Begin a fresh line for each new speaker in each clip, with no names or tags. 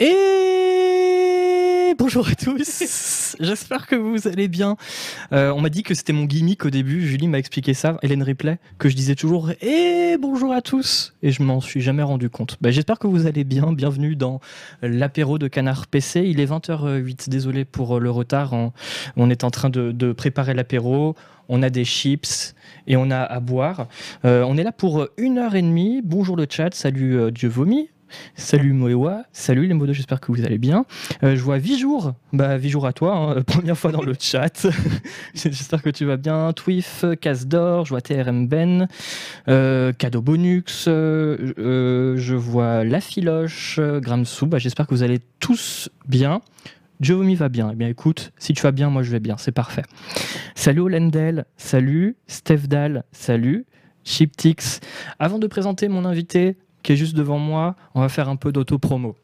Et bonjour à tous, j'espère que vous allez bien. Euh, on m'a dit que c'était mon gimmick au début, Julie m'a expliqué ça, Hélène Ripley, que je disais toujours et bonjour à tous et je m'en suis jamais rendu compte. Bah, j'espère que vous allez bien, bienvenue dans l'apéro de Canard PC. Il est 20h08, désolé pour le retard, on est en train de, préparer l'apéro, on a des chips et on a à boire. Euh, on est là pour une heure et demie. Bonjour le chat, salut euh, Dieu vomi. Salut Moewa, salut les modos, j'espère que vous allez bien. Euh, je vois Vijour, bah Vijour à toi, hein, première fois dans le chat. j'espère que tu vas bien. Twif, Casse d'or, je vois TRM Ben, euh, Cadeau Bonux, euh, je vois La Filoche, Gramsou, bah, j'espère que vous allez tous bien. Jovomi va bien. Eh bien, écoute, si tu vas bien, moi je vais bien. C'est parfait. Salut Olendel, salut. Stephdal, salut. Chiptix. Avant de présenter mon invité, qui est juste devant moi, on va faire un peu d'auto-promo.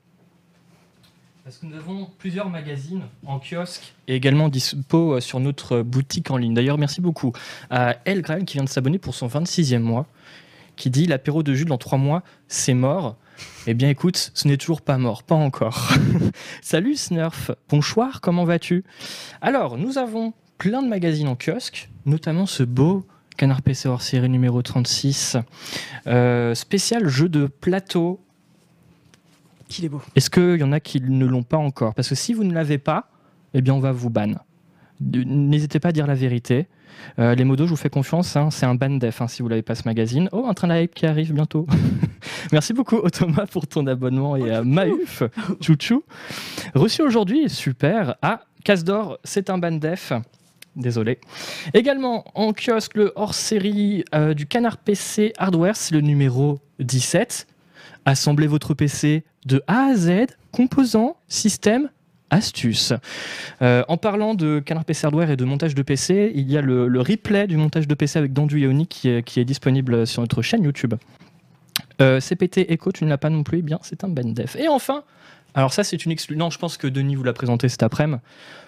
Parce que nous avons plusieurs magazines en kiosque et également dispo euh, sur notre boutique en ligne. D'ailleurs, merci beaucoup à El Graal qui vient de s'abonner pour son 26e mois, qui dit l'apéro de Jules dans trois mois, c'est mort. Eh bien, écoute, ce n'est toujours pas mort, pas encore. Salut Snurf, bonsoir, comment vas-tu? Alors, nous avons plein de magazines en kiosque, notamment ce beau Canard PC hors série numéro 36. Euh, spécial jeu de plateau.
Qu'il est beau.
Est-ce qu'il y en a qui ne l'ont pas encore? Parce que si vous ne l'avez pas, eh bien on va vous ban. N'hésitez pas à dire la vérité. Euh, les modos, je vous fais confiance, hein, c'est un ban def hein, si vous l'avez pas ce magazine. Oh, un train de hype qui arrive bientôt. Merci beaucoup Thomas pour ton abonnement et à Maïf, chouchou. Reçu aujourd'hui, super, à Casse d'or, c'est un ban def. Désolé. Également en kiosque, le hors-série euh, du Canard PC Hardware, c'est le numéro 17. Assemblez votre PC de A à Z, composants, système, astuces. Euh, en parlant de Canard PC Hardware et de montage de PC, il y a le, replay du montage de PC avec Dandu Ionic qui est, disponible sur notre chaîne YouTube. Euh, CPT Echo, tu ne l'as pas non plus, eh bien c'est un def. Et enfin, alors ça c'est une exclu. Non, je pense que Denis vous l'a présenté cet après-midi.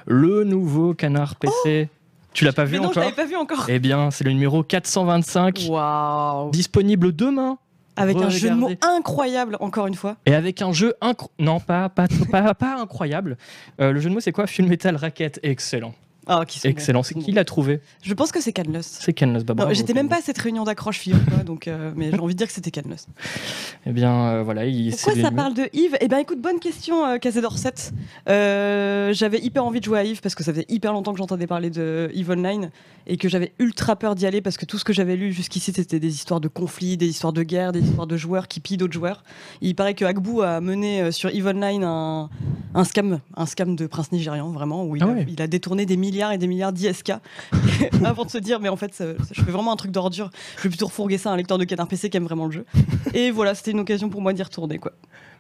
Le nouveau Canard PC. Tu l'as pas vu
non,
encore
je pas vu encore.
Eh bien, c'est le numéro 425.
Waouh.
Disponible demain.
Avec un jeu de mots incroyable, encore une fois.
Et avec un jeu incroyable. Non, pas, pas, pas, incroyable. Euh, le jeu de mots, c'est quoi? Full Metal Racket. Excellent.
Ah,
Excellent. C'est qui l'a trouvé
Je pense que c'est Canlos.
C'est Canlos. Bah,
J'étais même pas à cette réunion d'accroche fille, donc, euh, mais j'ai envie de dire que c'était Canlos.
Eh bien, euh, voilà. Il,
Pourquoi ça parle de Yves? Eh bien, écoute, bonne question, euh, euh, J'avais hyper envie de jouer à Yves parce que ça faisait hyper longtemps que j'entendais parler de Yves Online et que j'avais ultra peur d'y aller parce que tout ce que j'avais lu jusqu'ici, c'était des histoires de conflits, des histoires de guerre, des histoires de joueurs qui pillent d'autres joueurs. il paraît que Agbou a mené sur Yves Online un, un, scam, un scam de prince nigérian, vraiment, où il, ah a, il a détourné des milliards et des milliards d'IS avant de se dire, mais en fait, je fais vraiment un truc d'ordure. Je vais plutôt refourguer ça à un lecteur de canard PC qui aime vraiment le jeu. Et voilà, c'était une occasion pour moi d'y retourner, quoi.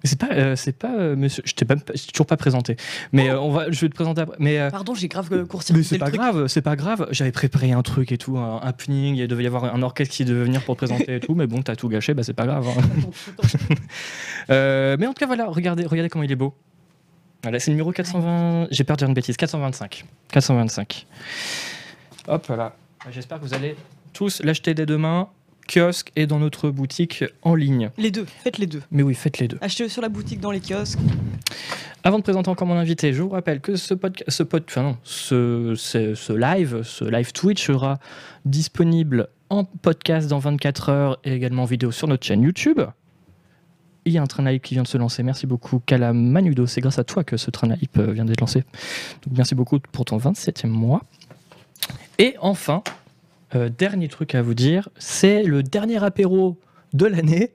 Mais c'est pas, euh, c'est pas, euh, monsieur, je t'ai toujours pas présenté. Mais euh, on va, je vais te présenter après. Mais
pardon, j'ai grave coursi.
Mais c'est pas grave, c'est pas grave. J'avais préparé un truc et tout, un happening. Il devait y avoir un orchestre qui devait venir pour te présenter et tout. Mais bon, t'as tout gâché, bah c'est pas grave. Hein. mais en tout cas, voilà, regardez, regardez comment il est beau. Voilà, c'est le numéro 420. J'ai peur de dire une bêtise. 425. 425. Hop là. J'espère que vous allez tous l'acheter dès demain kiosque et dans notre boutique en ligne.
Les deux, faites les deux.
Mais oui, faites les deux.
Achetez-le sur la boutique, dans les kiosques.
Avant de présenter encore mon invité, je vous rappelle que ce podcast, ce, pod, enfin non, ce, ce, live, ce live Twitch sera disponible en podcast dans 24 heures et également en vidéo sur notre chaîne YouTube. Il y a un train hype qui vient de se lancer. Merci beaucoup, Kala Manudo. C'est grâce à toi que ce train hype vient d'être lancé. Donc, merci beaucoup pour ton 27e mois. Et enfin, euh, dernier truc à vous dire, c'est le dernier apéro de l'année.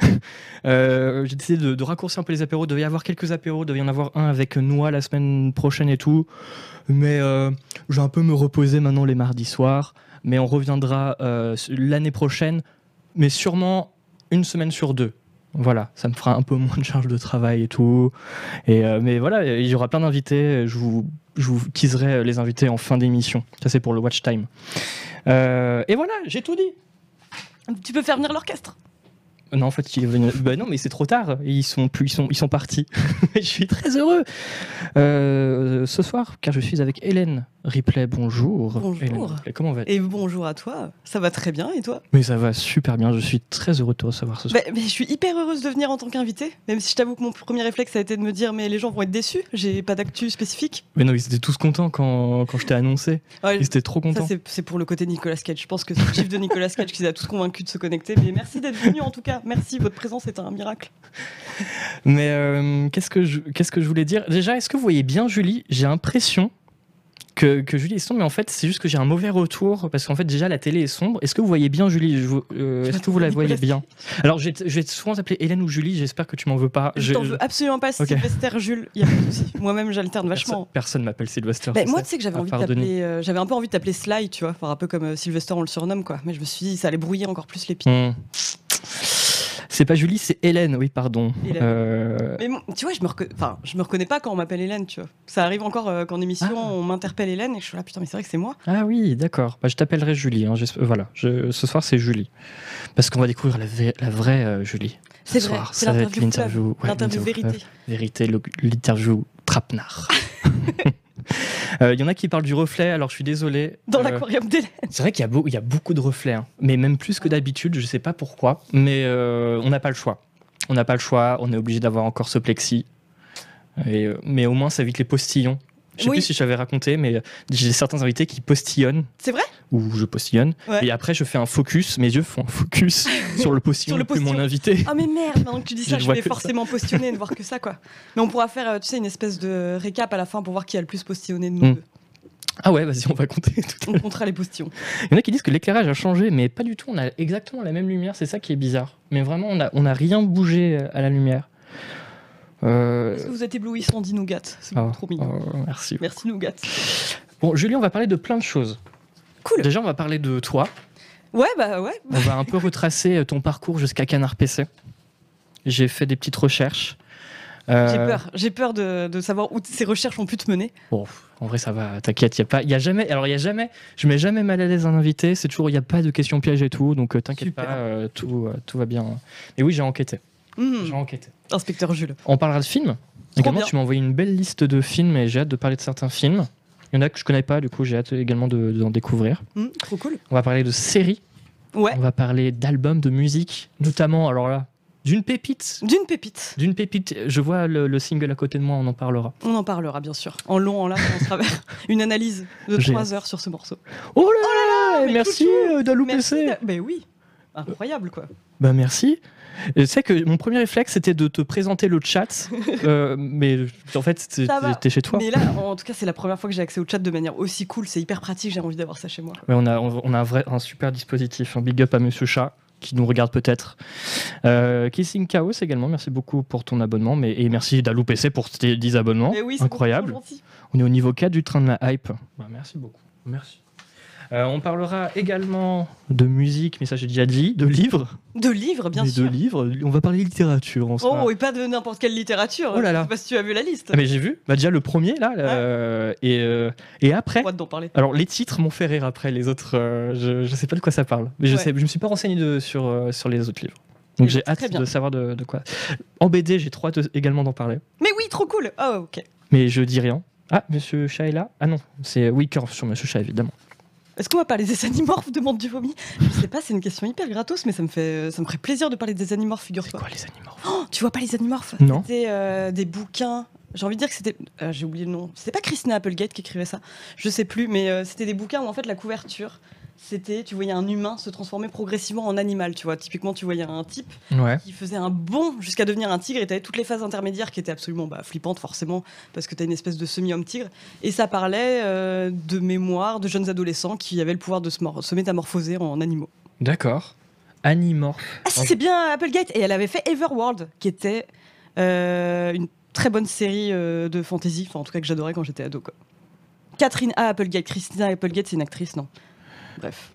euh, J'ai décidé de, raccourcir un peu les apéros. Il devait y avoir quelques apéros, il devait y en avoir un avec Noix la semaine prochaine et tout. Mais euh, je vais un peu me reposer maintenant les mardis soirs. Mais on reviendra euh, l'année prochaine, mais sûrement une semaine sur deux. Voilà, ça me fera un peu moins de charge de travail et tout. Et mais voilà, il y aura plein d'invités. Je vous je vous teaserai les invités en fin d'émission. Ça, c'est pour le watch time. Euh, et voilà, j'ai tout dit.
Tu peux faire venir l'orchestre.
Non, en fait, venaient- bah non, mais c'est trop tard. Ils sont plus, ils sont, ils sont partis. je suis très heureux. Euh, ce soir, car je suis avec Hélène Ripley. Bonjour.
Bonjour.
Ripley, comment va
Et bonjour à toi, ça va très bien et toi?
Mais ça va super bien. Je suis très heureux de te recevoir ce soir.
Bah, mais Je suis hyper heureuse de venir en tant qu'invité, même si je t'avoue que mon premier réflexe a été de me dire mais les gens vont être déçus, j'ai pas d'actu spécifique.
Mais non, ils étaient tous contents quand, quand je t'ai annoncé.
Ouais,
Ils étaient trop contents.
c'est c'est pour le côté Nicolas Cage, je pense que c'est le chiffre de Nicolas Cage qui les a tous convaincus de se connecter, mais merci d'être venu en tout cas, merci, votre présence est un miracle.
Mais euh, qu'est-ce que je, qu'est-ce que je voulais dire? Déjà, est-ce que vous voyez bien Julie? J'ai l'impression que, que Julie est sombre, mais en fait, c'est juste que j'ai un mauvais retour parce qu'en fait, déjà, la télé est sombre. Est-ce que vous voyez bien Julie? Euh, Est-ce que vous la voyez bien? Alors, je vais, souvent t'appeler Hélène ou Julie. J'espère que tu m'en veux pas.
Je
Je-
t'en veux absolument pas. Sylvester, Jules, y a pas de souci. Moi-même j'alterne vachement.
personne m'appelle Sylvester.
Bah,
tu
moi, tu sais que j'avais
à
envie de euh, j'avais un peu envie de t'appeler Sly, tu vois, enfin, un peu comme euh, Sylvester, on le surnomme, quoi. Mais je me suis dit, ça allait brouiller encore plus les pieds.
Hmm. C'est pas Julie, c'est Hélène. Oui, pardon.
Hélène.
Euh,
Mais bon, tu vois, je me, reconna- enfin, je me reconnais pas quand on m'appelle Hélène, tu vois. Ça arrive encore euh, qu'en émission,
Ah.
on m'interpelle Hélène et je suis là, putain, mais c'est vrai que c'est moi.
Ah oui, d'accord. Bah, je t'appellerai Julie. hein. Voilà, Je- ce soir c'est Julie. Parce qu'on va découvrir la, vraie euh, Julie. Ce
C'est vrai,
soir.
c'est
Ça va être
l'interview
l'interview. ouais,
vérité.
Vérité, l'interview trapenard. Euh, Il y en a qui parlent du reflet, alors je suis désolé.
Dans
Euh,
l'aquarium d'Hélène.
C'est vrai qu'il y, il y a beaucoup de reflets, hein. mais même plus que d'habitude, je sais pas pourquoi, mais euh, on n'a pas le choix. On n'a pas le choix, on est obligé d'avoir encore ce plexi. Et, euh, mais au moins, ça évite les postillons. Je sais
Oui.
plus si je t'avais raconté, mais j'ai certains invités qui postillonnent,
C'est vrai?
Ou je postillonne,
Ouais.
et après je fais un focus, mes yeux font un focus sur le postillon,
Sur le
mon invité.
Ah mais merde, maintenant que tu dis ça, je vais
que ça.
forcément postillonner et ne voir que ça, quoi. Mais on pourra faire, euh, tu sais, une espèce de récap à la fin pour voir qui a le plus postillonné de nous
Hmm.
deux.
Ah ouais, vas-y, on va compter tout
On comptera les postillons.
Il y en a qui disent que l'éclairage a changé, mais pas du tout. On a exactement la même lumière, c'est ça qui est bizarre. Mais vraiment, on n'a on a rien bougé euh, à la lumière. Euh,
Est-ce que vous êtes éblouissant, dit Nougat C'est
oh,
trop mignon.
oh, merci.
Merci Nougat.
Bon, Julie, on va parler de plein de choses.
Cool.
Déjà, on va parler de toi.
Ouais, bah ouais.
On va un peu retracer euh, ton parcours jusqu'à Canard PC. J'ai fait des petites recherches. Euh,
J'ai peur. J'ai peur de, de savoir où ces recherches ont pu te mener.
Bon, en vrai, ça va. T'inquiète, il a pas, il y a jamais. Alors, il y a jamais. Je mets jamais mal à l'aise un invité. C'est toujours, il y a pas de questions pièges et tout. Donc, euh, t'inquiète pas, euh, tout, tout va bien. Et oui, j'ai enquêté.
Mhm.
J'ai enquêté.
Inspecteur Jules.
On parlera de films. Également,
bien.
tu m'as envoyé une belle liste de films et j'ai hâte de parler de certains films. Il y en a que je connais pas, du coup, j'ai hâte également de- d'en découvrir.
Mhm, trop cool.
On va parler de séries.
Ouais.
On va parler d'albums, de musique, notamment, alors là, d'une pépite.
D'une pépite.
D'une pépite. Je vois le, le single à côté de moi, on en parlera.
On en parlera bien sûr. En long, en large, en travers. Une analyse de
J'ai
trois heures sur ce morceau.
Oh là là,
mais
Merci Dalou. PC.
Mais oui. Incroyable quoi.
Bah merci. Tu sais que mon premier réflexe c'était de te présenter le chat, euh, mais en fait t'es chez toi.
Mais là, en tout cas, c'est la première fois que j'ai accès au chat de manière aussi cool. C'est hyper pratique. J'ai envie d'avoir ça chez moi.
Ouais, on a, on a un, vrai, un super dispositif. Un big up à Monsieur Chat qui nous regarde peut-être. Euh, Kissing Chaos également, merci beaucoup pour ton abonnement. Mais, et merci Dalou PC pour tes 10 abonnements.
Mais oui,
Incroyable. On est au niveau 4 du train de la hype. Bah, merci beaucoup. Merci. Euh, on parlera également de musique, mais ça j'ai déjà dit, de livres.
De livres, bien
Mais
sûr.
De livres. On va parler littérature. On sera-
Oh, et pas de n'importe quelle littérature.
Oh là là.
Je sais pas si tu as vu la liste.
Ah, mais j'ai vu. Bah, déjà le premier là. euh, et, euh, et après.
D'en parler.
Alors les titres m'ont fait rire après les autres. euh, je, je sais pas de quoi ça parle, mais je
Ouais.
sais, je me suis pas renseigné de- sur sur les autres livres. Donc j'ai hâte de savoir de, de quoi. En BD, j'ai trop hâte également d'en parler,
Mais oui, trop cool. Oh, ok.
mais je dis rien. Ah, Monsieur Chat est là Ah non, c'est oui Curve sur Monsieur Chat évidemment.
Est-ce qu'on va parler des animorphes demande du vomi Je sais pas, c'est une question hyper gratos, mais ça me fait, ça me ferait plaisir de parler des animorphes,
C'est
figure-toi.
quoi les animaux
Oh, tu vois pas les animorphes?
Non.
C'était euh, des bouquins. J'ai envie de dire que c'était. euh, J'ai oublié le nom. C'était pas Christina Applegate qui écrivait ça. Je sais plus, mais euh, c'était des bouquins où en fait la couverture, c'était. Tu voyais un humain se transformer progressivement en animal. Tu vois, typiquement, tu voyais un type
Ouais.
qui faisait un bond jusqu'à devenir un tigre et tu avais toutes les phases intermédiaires qui étaient absolument bah, flippantes forcément parce que tu as une espèce de semi-homme tigre et ça parlait euh, de mémoire de jeunes adolescents qui avaient le pouvoir de se, mor- se métamorphoser en animaux.
D'accord. Animorphe.
Ah si c'est bien Applegate et elle avait fait Everworld qui était euh, une très bonne série euh, de fantasy, enfin en tout cas que j'adorais quand j'étais ado quoi. Catherine A. Applegate, Christina Applegate c'est une actrice non? Bref.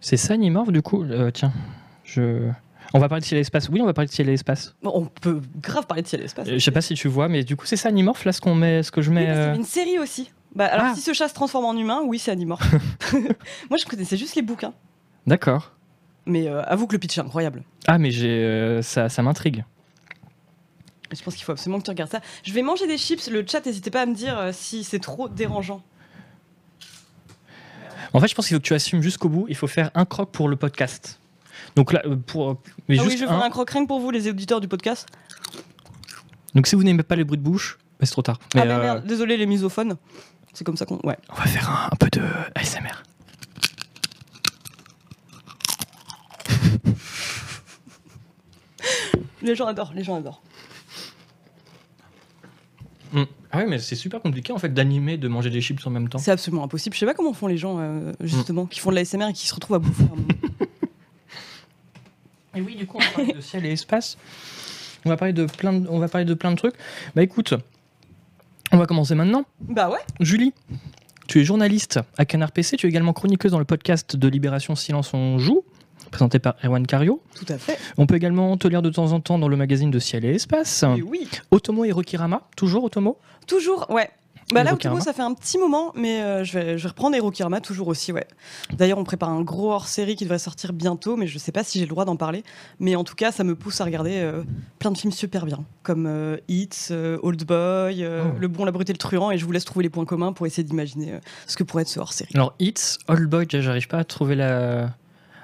C'est ça Animorphe du coup Euh, Tiens, je. On va parler de ciel et espace. Oui, on va parler de ciel et espace.
Bon, on peut grave parler de ciel et espace.
Euh, Je sais pas si tu vois, mais du coup c'est ça Animorphe là ce qu'on met, ce que je mets. euh,
une série aussi. Bah, alors
Ah.
si ce chat se transforme en humain, oui c'est Animorphe. Moi je connaissais juste les bouquins.
D'accord.
Mais euh, avoue que le pitch est incroyable.
Ah, mais j'ai, ça, ça m'intrigue.
Je pense qu'il faut absolument que tu regardes ça. Je vais manger des chips. Le chat, n'hésitez pas à me dire si c'est trop dérangeant.
En fait, je pense qu'il faut que tu assumes jusqu'au bout. Il faut faire un croc pour le podcast. Donc là, euh, pour. Mais
ah oui, je vais faire
un.
un croc rien pour vous, les auditeurs du podcast.
Donc si vous n'aimez pas les bruits de bouche, bah, c'est trop tard. Mais,
ah, mais
euh,
merde, désolé, les misophones. C'est comme ça qu'on. Ouais.
on va faire un, un peu de ASMR.
Les gens adorent, les gens adorent.
Mm. Ah ouais, mais c'est super compliqué en fait d'animer, de manger des chips en même temps.
C'est absolument impossible. Je sais pas comment font les gens, euh, justement, qui font de la SMR et qui se retrouvent à bouffer. un moment.
Et oui, du coup, on va parler de ciel et espace. On va parler de plein de, on va parler de plein de trucs. Bah écoute, on va commencer maintenant.
bah ouais.
Julie, tu es journaliste à Canard PC, tu es également chroniqueuse dans le podcast de Libération Silence on joue, présenté par Erwan Cario.
Tout à fait.
On peut également te lire de temps en temps dans le magazine de Ciel et Espace.
Et oui.
Otomo et Rokirama, toujours Otomo?
Toujours, ouais. Bah là. Otomo, ça fait un petit moment, mais euh, je, vais, je vais reprendre toujours aussi, ouais. D'ailleurs, on prépare un gros hors-série qui devrait sortir bientôt, mais je sais pas si j'ai le droit d'en parler. Mais en tout cas, ça me pousse à regarder euh, plein de films super bien, comme euh, Hits, euh, Old Boy,
Oh.
Le Bon, la Brute et le Truand, et je vous laisse trouver les points communs pour essayer d'imaginer ce que pourrait être ce hors-série.
Alors, It's, Old Boy, déjà, j'arrive pas à trouver la.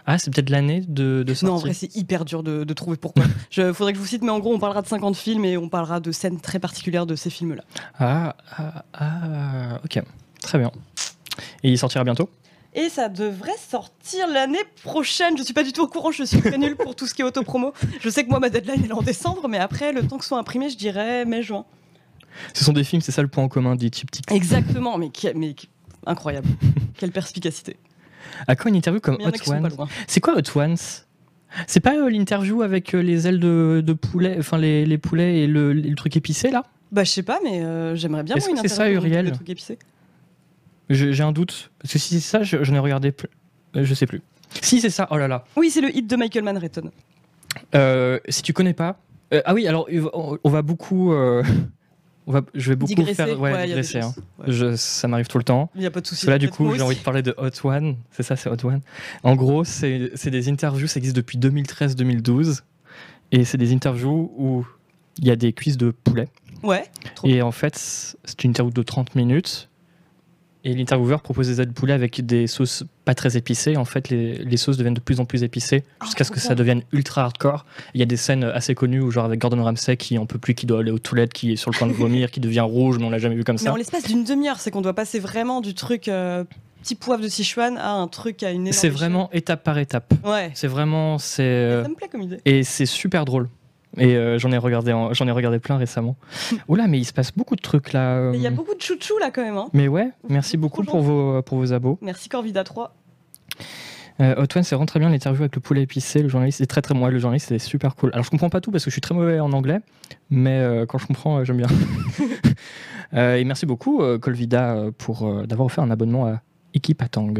Ah, c'est peut-être l'année de, de sortie.
Non, en vrai, c'est hyper dur de, de trouver pourquoi. Il faudrait que je vous cite, mais en gros, on parlera de 50 films et on parlera de scènes très particulières de ces films-là.
Ah, ah, ah, ok. Très bien. Et il sortira bientôt?
Et ça devrait sortir l'année prochaine. Je suis pas du tout au courant, je suis très nulle pour tout ce qui est autopromo. Je sais que moi, ma deadline elle est en décembre, mais après, le temps que ce soit imprimé, je dirais mai-juin.
Ce sont des films, c'est ça le point en commun Chip Tic.
Exactement, mais, qui- mais qui- incroyable. Quelle perspicacité.
À quand une interview comme Hot Ones. C'est quoi Hot Ones C'est pas euh, l'interview avec euh, les ailes de, de poulet, enfin les, les poulets et le, le truc épicé là?
Bah, je sais pas, mais euh, j'aimerais bien
Est-ce
moi, une
que c'est ça,
interview avec
Uriel
épicés.
Je- J'ai un doute. Parce que si c'est ça, je- j'en ai regardé. plus- euh, Je sais plus. Si c'est ça, oh là là.
Oui, c'est le hit de Michael Manhattan.
Euh, si tu connais pas. euh, ah oui, alors on on va beaucoup. euh, on va, je vais beaucoup
Digresser,
faire. Ouais, digresser, hein.
choses. Ouais.
Je- ça m'arrive tout le temps.
Il n'y a pas de souci.
Là, du coup, j'ai envie de parler de Hot One. C'est ça, c'est Hot One. En gros, c'est c'est des interviews, ça existe depuis 2013-2012. Et c'est des interviews où il y a des cuisses de poulet.
Ouais, trop
Et en fait, c'est une interview de 30 minutes. Et l'intervieweur propose des ailes de poulet avec des sauces pas très épicées. En fait, les, les sauces deviennent de plus en plus épicées
Ah,
jusqu'à ce que ça devienne ultra hardcore. Il y a des scènes assez connues où, genre, avec Gordon Ramsay qui en peut plus, qui doit aller aux toilettes, qui est sur le point de vomir, qui devient rouge, mais on l'a jamais vu comme
Mais
ça.
en l'espace d'une demi-heure, c'est qu'on doit passer vraiment du truc euh, petit poivre de Sichuan à un truc à une énorme.
C'est vraiment étape par étape.
Ouais.
C'est vraiment. c'est euh,
Ça me plaît comme idée.
Et c'est super drôle. Et euh, j'en ai regardé, en- j'en ai regardé plein récemment. Oula, mais il se passe beaucoup de trucs là. euh.
Mais Il y a beaucoup de chouchou là quand même. Hein.
Mais ouais, merci beaucoup pour vos, pour vos abos.
Merci Corvida 3.
Euh, c'est vraiment très bien l'interview avec le poulet épicé. Le journaliste est très très moi. Le journaliste c'est super cool. Alors je comprends pas tout parce que je suis très mauvais en anglais, mais euh, quand je comprends, euh, j'aime bien. Et merci beaucoup Colvida pour d'avoir offert un abonnement à Ikipatang.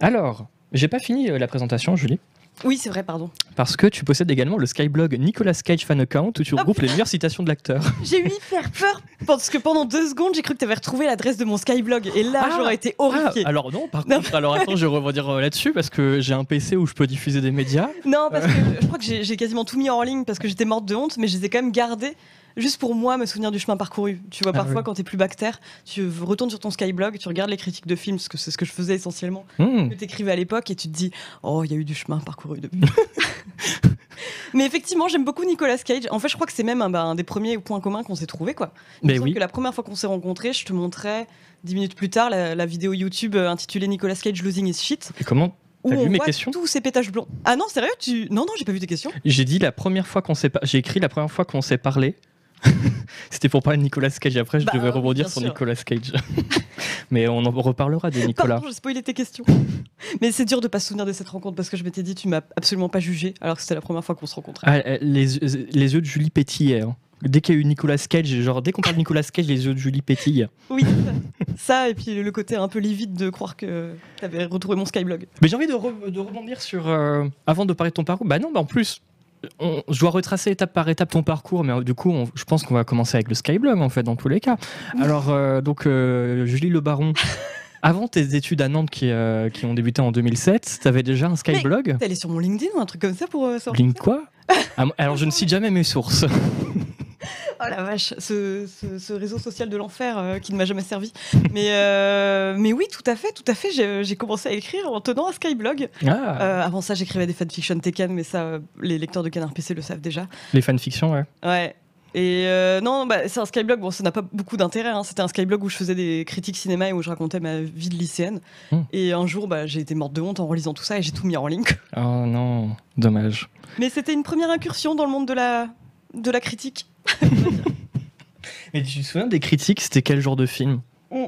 Alors, j'ai pas fini la présentation, Julie.
Oui, c'est vrai, pardon.
Parce que tu possèdes également le Skyblog Nicolas Cage Fan Account où tu regroupes les meilleures citations de l'acteur.
J'ai eu hyper peur parce que pendant deux secondes, j'ai cru que tu avais retrouvé l'adresse de mon Skyblog et là,
Ah.
j'aurais été horrifiée.
Ah, alors non, par
Non.
contre, alors attends, je vais rebondir euh, là-dessus parce que j'ai un PC où je peux diffuser des médias.
Non, parce que je crois que j'ai j'ai quasiment tout mis en ligne parce que j'étais morte de honte, mais je les ai quand même gardés juste pour moi me souvenir du chemin parcouru. Tu vois,
Ah
parfois
oui.
quand t'es plus bactère, tu retournes sur ton Skyblog, tu regardes les critiques de films, parce que c'est ce que je faisais essentiellement,
Hmm.
que t'écrivais à l'époque, et tu te dis, oh, il y a eu du chemin parcouru depuis. mais effectivement, j'aime beaucoup Nicolas Cage. En fait, je crois que c'est même un, bah, un des premiers points communs qu'on s'est trouvé, quoi.
Mais oui.
que la première fois qu'on s'est rencontrés, je te montrais dix minutes plus tard la, la vidéo YouTube euh, intitulée Nicolas Cage Losing His Shit.
Et comment
Où
T'as vu
on
mes
voit
questions
tous ces pétages blonds. Ah non, sérieux tu... Non, non, j'ai pas vu tes questions.
J'ai dit la première fois qu'on s'est, par- j'ai écrit la première fois qu'on s'est parlé. C'était pour parler de Nicolas Cage. Après, je
Bah,
devais rebondir sur
sûr.
Nicolas Cage. Mais on en reparlera de Nicolas.
Pardon, j'ai spoilé tes questions. Mais c'est dur de pas se souvenir de cette rencontre parce que je m'étais dit, tu m'as absolument pas jugé alors que c'était la première fois qu'on se rencontrait.
Ah, euh, les, les yeux de Julie pétillaient. hein. Dès qu'il y a eu Nicolas Cage, genre dès qu'on parle de Nicolas Cage, les yeux de Julie pétillent.
Oui, ça et puis le côté un peu livide de croire que t'avais retrouvé mon Skyblog.
Mais j'ai envie de, re- de rebondir sur. euh, avant de parler de ton parcours. Bah non, bah en plus, on- je dois retracer étape par étape ton parcours, mais du coup, on- je pense qu'on va commencer avec le Skyblog en fait, dans tous les cas. Alors, euh, donc, euh, Julie Le Baron. avant tes études à Nantes qui, euh, qui ont débuté en 2007, t'avais déjà un Skyblog
allé sur mon LinkedIn ou un truc comme ça pour savoir
Link quoi? Ah, Alors je ne cite jamais mes sources.
Oh la vache, ce, ce- ce réseau social de l'enfer euh, qui ne m'a jamais servi. Mais, euh, mais oui, tout à fait, tout à fait. J'ai commencé à écrire en tenant un Skyblog.
Ah,
Euh, avant ça, j'écrivais des fanfictions Tekken, mais ça, les lecteurs de Canard PC le savent déjà.
les fanfictions, ouais.
Ouais. Et euh, non, bah, c'est un Skyblog, bon, ça n'a pas beaucoup d'intérêt. hein. C'était un Skyblog où je faisais des critiques cinéma et où je racontais ma vie de lycéenne.
Hmm.
Et un jour, bah, j'ai été morte de honte en relisant tout ça et j'ai tout mis en ligne.
Oh non, dommage.
Mais c'était une première incursion dans le monde de la, de la critique.
Mais tu te souviens des critiques C'était quel genre de film?
Mm.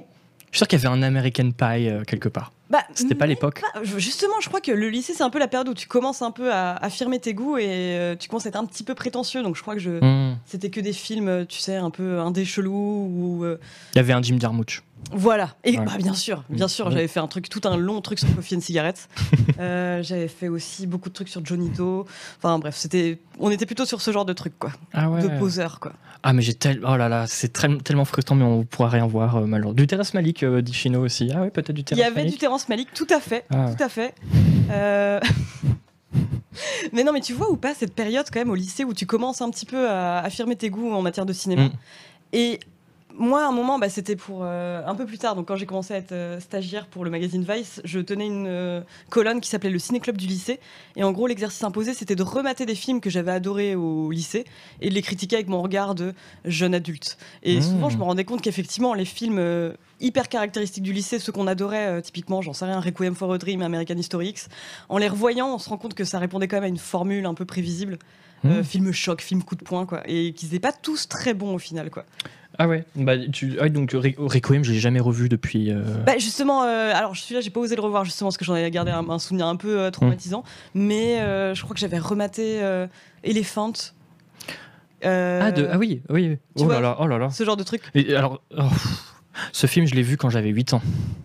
Je suis sûr qu'il y avait un American Pie euh, quelque part.
Bah,
C'était pas l'époque.
Justement, je crois que le lycée, c'est un peu la période où tu commences un peu à affirmer tes goûts et euh, tu commences à être un petit peu prétentieux. Donc je crois que je...
Hmm.
c'était que des films, euh, tu sais, un peu indé chelou ou... euh,
Il y avait un Jim Jarmusch.
Voilà. Et
Ouais.
bah, bien sûr, bien sûr,
Ouais.
j'avais fait un truc, tout un long truc sur Coffee and Cigarettes. Euh, j'avais fait aussi beaucoup de trucs sur Johnito. Enfin bref, c'était, on était plutôt sur ce genre de truc, quoi.
Ah ouais.
De poseur, quoi.
Ah mais j'ai tel... Oh là là, c'est tellement frustrant, mais on pourra rien voir euh, malheureusement. Du Terrace Malik, euh, dit Chino aussi. Ah ouais, peut-être du
Il
Terrace
y avait
Malik.
du Terrence Malick, tout à fait,
Ah ouais.
tout à fait. Euh, mais non, mais tu vois ou pas cette période quand même au lycée où tu commences un petit peu à affirmer tes goûts en matière de cinéma.
Mm.
Et moi, à un moment, bah, c'était pour euh, un peu plus tard. Donc, quand j'ai commencé à être euh, stagiaire pour le magazine Vice, je tenais une euh, colonne qui s'appelait le Ciné Club du lycée. Et en gros, l'exercice imposé, c'était de remater des films que j'avais adorés au lycée et de les critiquer avec mon regard de jeune adulte. Et
Mm.
souvent, je me rendais compte qu'effectivement, les films hyper caractéristiques du lycée, ceux qu'on adorait, typiquement, j'en sais rien, Requiem for a Dream, American History X, en les revoyant, on se rend compte que ça répondait quand même à une formule un peu prévisible.
Hmm.
film choc, film coup de poing, quoi. Et qu'ils n'étaient pas tous très bons au final, quoi.
Ah ouais. Bah, tu... ah, donc Re- Requiem, je l'ai jamais revu depuis. euh,
Bah justement, euh, alors celui-là, j'ai pas osé le revoir justement parce que j'en avais gardé un, un souvenir un peu euh, traumatisant. Mais euh, je crois que j'avais rematé Elephant.
Ah, de... ah oui, oui.
tu
Oh
vois,
là là, oh là là.
Ce genre de truc.
Et alors, oh, ce film, je l'ai vu quand j'avais 8 ans.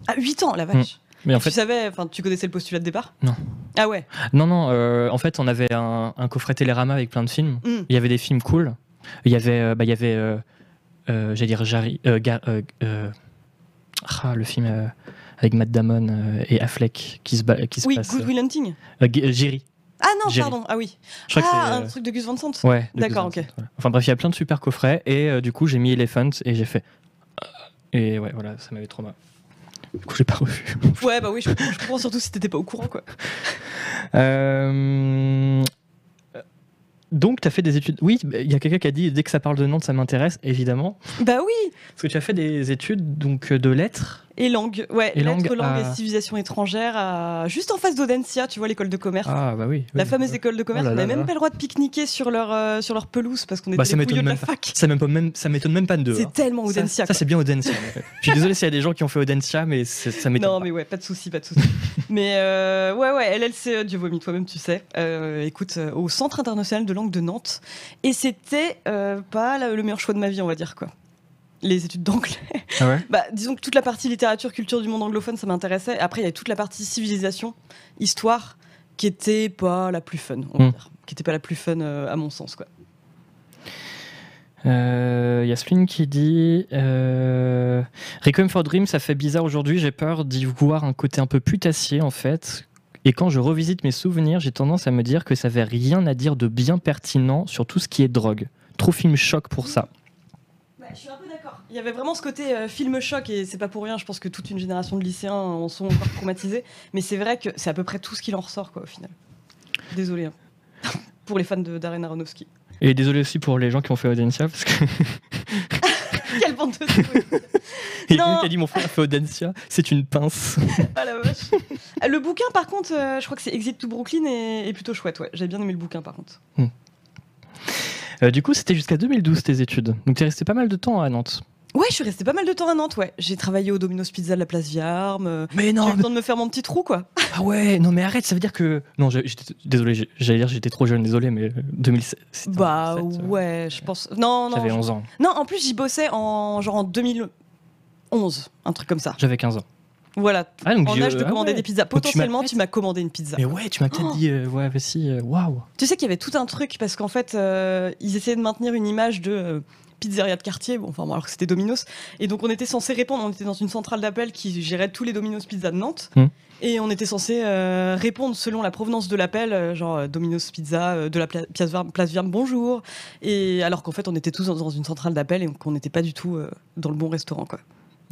À 8 ans, la vache.
Mais en
Tu
fait,
savais, enfin, tu connaissais le postulat de départ?
Non.
Ah ouais.
non, non, euh, en fait, on avait un, un coffret Télérama avec plein de films.
Mm.
Il y avait des films cool. Il y avait, euh, bah, il y avait, euh, j'allais dire, Jarry, euh, Gar- euh, euh, ah, le film euh, avec Matt Damon euh, et Affleck qui se, qui se
Oui,
passe.
Good Will Hunting.
euh, euh, Jerry.
Ah non,
Jerry.
pardon. Ah oui.
Je crois
ah,
que
un
euh,
truc de Gus Van Sant.
Ouais.
D'accord, ok.
Voilà. Enfin bref, il y a plein de super coffrets et euh, du coup j'ai mis Elephant et j'ai fait. Et ouais, voilà, ça m'avait trop mal. Du coup, j'ai pas revu.
Ouais, bah oui, je comprends, je comprends surtout si t'étais pas au courant, quoi.
Euh, Donc, tu as fait des études. Oui, il y a quelqu'un qui a dit dès que ça parle de Nantes, ça m'intéresse, évidemment.
Bah oui.
Parce que tu as fait des études donc de lettres.
Et langue, ouais,
Et langue
langue
à-
et civilisation étrangère, à... juste en face d'Audencia, tu vois l'école de commerce.
Ah bah oui.
La fameuse école de commerce,
Oh là
on n'avait même pas le droit de pique-niquer sur leur, euh, sur leur pelouse parce qu'on était
Bah,
couilleux
m'étonne
de la fac.
Ça m'étonne même, ça m'étonne même pas de deux.
C'est
hein.
tellement Audencia.
ça, c'est bien Audencia. Je suis désolé s'il y a des gens qui ont fait Audencia, mais ça m'étonne
non,
pas.
mais ouais, pas de souci, pas de souci. mais euh, ouais, ouais, LLCE, Dieu vomi, toi-même, tu sais. Euh, écoute, au Centre international de langue de Nantes. Et c'était pas le meilleur choix de ma vie, on va dire, quoi. Les études d'anglais.
Ah ouais
Bah, disons que toute la partie littérature, culture du monde anglophone, ça m'intéressait. Après, il y avait toute la partie civilisation, histoire, qui était pas la plus fun, on va
Mm.
dire. Qui était pas la plus fun euh, à mon sens, quoi.
Euh, a qui dit euh, Requiem for Dream, ça fait bizarre aujourd'hui. J'ai peur d'y voir un côté un peu putassier en fait. Et quand je revisite mes souvenirs, j'ai tendance à me dire que ça avait rien à dire de bien pertinent sur tout ce qui est drogue. Trop film choc pour ça.
Bah, je suis un peu. Il y avait vraiment ce côté euh, film choc et c'est pas pour rien. Je pense que toute une génération de lycéens en sont encore traumatisés. Mais c'est vrai que c'est à peu près tout ce qu'il en ressort, quoi, au final. Désolé. hein. pour les fans de Darren Aronofsky.
Et désolé aussi pour les gens qui ont fait Audencia, parce que
Quelle bande de
il a dit mon frère a fait Audencia, c'est une pince.
Ah la vache. Ah, Le bouquin, par contre, euh, je crois que c'est Exit to Brooklyn et est plutôt chouette. Ouais, j'ai bien aimé le bouquin, par contre.
Euh, du coup, c'était jusqu'à 2012 tes études. Donc tu es resté pas mal de temps à Nantes.
Ouais, je suis restée pas mal de temps à Nantes. Ouais, j'ai travaillé au Domino's Pizza de la place Viarme. euh,
Mais
J'ai eu
non,
le temps de me faire mon petit trou, quoi.
Ah ouais, non mais arrête, ça veut dire que... Non, désolé, j'allais dire j'étais trop jeune, désolé, mais euh, 2007... c'était en
Bah
2007, euh,
ouais, je pense. Non, non.
J'avais
je-
11 ans.
Non, en plus, j'y bossais en genre en 2011, un truc comme ça.
J'avais 15 ans.
Voilà.
Ah, donc
En âge de
ah
commander
ouais.
des pizzas. Potentiellement, tu m'as commandé une pizza.
Mais ouais, tu m'as peut-être
Oh.
dit, euh, ouais, vas-y, euh, waouh.
Tu sais qu'il y avait tout un truc parce qu'en fait, euh, ils essayaient de maintenir une image de euh, pizzeria de quartier, bon, enfin, bon, alors que c'était Domino's. Et donc, on était censé répondre. On était dans une centrale d'appel qui gérait tous les Domino's Pizza de Nantes.
Hmm.
Et on était censé euh, répondre selon la provenance de l'appel, euh, genre euh, Domino's Pizza de la pla- place Verne, bonjour. Et alors qu'en fait, on était tous dans, dans une centrale d'appel et qu'on n'était pas du tout euh, dans le bon restaurant, quoi.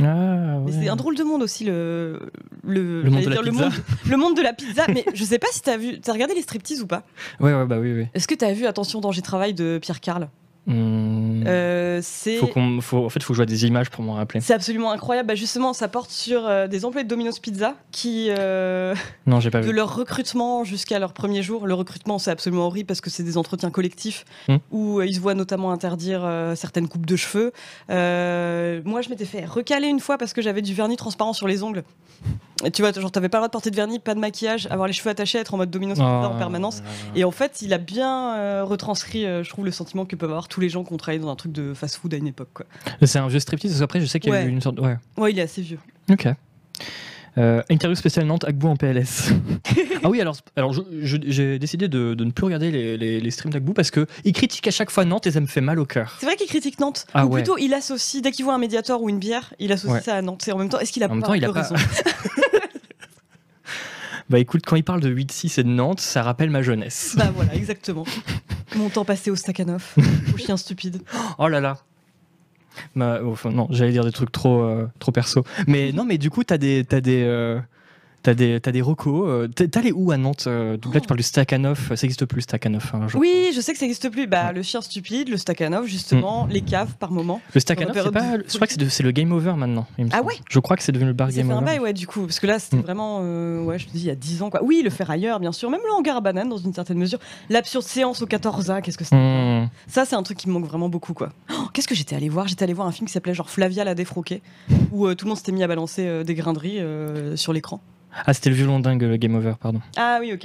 Ah, ouais.
c'est un drôle de monde aussi, le, le,
Le monde
j'allais
de la
dire le
pizza.
monde, le monde de la pizza. Mais je sais pas si t'as vu, t'as regardé les striptease ou pas?
Ouais, ouais, bah oui, oui.
Est-ce que t'as vu Attention, danger, travail de Pierre Carl Euh, C'est
faut qu'on, faut, en fait, faut que je vois des images pour m'en rappeler.
c'est absolument incroyable. Bah, justement, ça porte sur euh, des employés de Domino's Pizza qui, euh,
Non, j'ai pas
de
vu.
leur recrutement jusqu'à leur premier jour. Le recrutement, c'est absolument horrible parce que c'est des entretiens collectifs
Hmm.
où euh, ils se voient notamment interdire certaines coupes de cheveux. Moi, je m'étais fait recaler une fois parce que j'avais du vernis transparent sur les ongles. Et tu vois, genre, t'avais pas le droit de porter de vernis, pas de maquillage, avoir les cheveux attachés, être en mode Domino's Pizza en
Oh,
permanence. Et en fait, il a bien retranscrit, je trouve, le sentiment que peuvent avoir tous les gens qui ont travaillé dans un truc de fast-food à une époque. Quoi.
C'est un vieux striptease, parce qu'après, je sais qu'il y a
Ouais.
eu une sorte. Ouais.
Ouais, il est assez vieux.
Ok. Euh, interview spéciale Nantes, Agbou en PLS. ah oui, alors, alors j'ai décidé de, de ne plus regarder les, les, les streams d'Agbou parce qu'il critique à chaque fois Nantes et ça me fait mal au cœur.
C'est vrai qu'il critique Nantes.
Ah
ou
ouais.
plutôt, il associe, dès qu'il voit un médiator ou une bière, il associe
Ouais.
ça à Nantes. Et en même temps, est-ce qu'il a
En même
pas
temps, il a pas-
raison
Bah écoute, quand il parle de 8-6 et de Nantes, ça rappelle ma jeunesse.
Bah voilà, exactement. Mon temps passé au Stakhanov, au chien stupide.
Oh là là. Ma- enfin, non, j'allais dire des trucs trop, euh, trop perso. Mais non, mais du coup, t'as des, t'as des, euh, t'as des, t'as des recos. euh, t'es allé où à Nantes euh, Donc là, tu parles du Stakhanov. Ça existe plus, Stakhanov. hein,
Oui, je sais que ça n'existe plus. Bah, le chien stupide, le Stakhanov, justement, les caves par moment.
Le Stakhanov, c'est pas.
de-
Je crois que c'est le Game Over maintenant. il me
Ah ouais?
Je crois que c'est devenu le bar Game
fait un
Over.
bail, ouais, du coup. Parce que là, c'était
Mm.
vraiment, euh, ouais, je te dis, il y a 10 ans, quoi. Oui, le ferrailleur, bien sûr. Même le hangar à banane, dans une certaine mesure. L'absurde séance au 14A, qu'est-ce que c'est?
Hmm.
Ça, c'est un truc qui me manque vraiment beaucoup, quoi. Oh, qu'est-ce que j'étais allé voir? J'étais allé voir un film qui s'appelait genre Flavia la défroquée, où euh, tout le monde s'était mis à balancer euh, des graineries euh, sur l'écran.
Ah, c'était le violon dingue, le Game Over, pardon.
Ah oui, ok.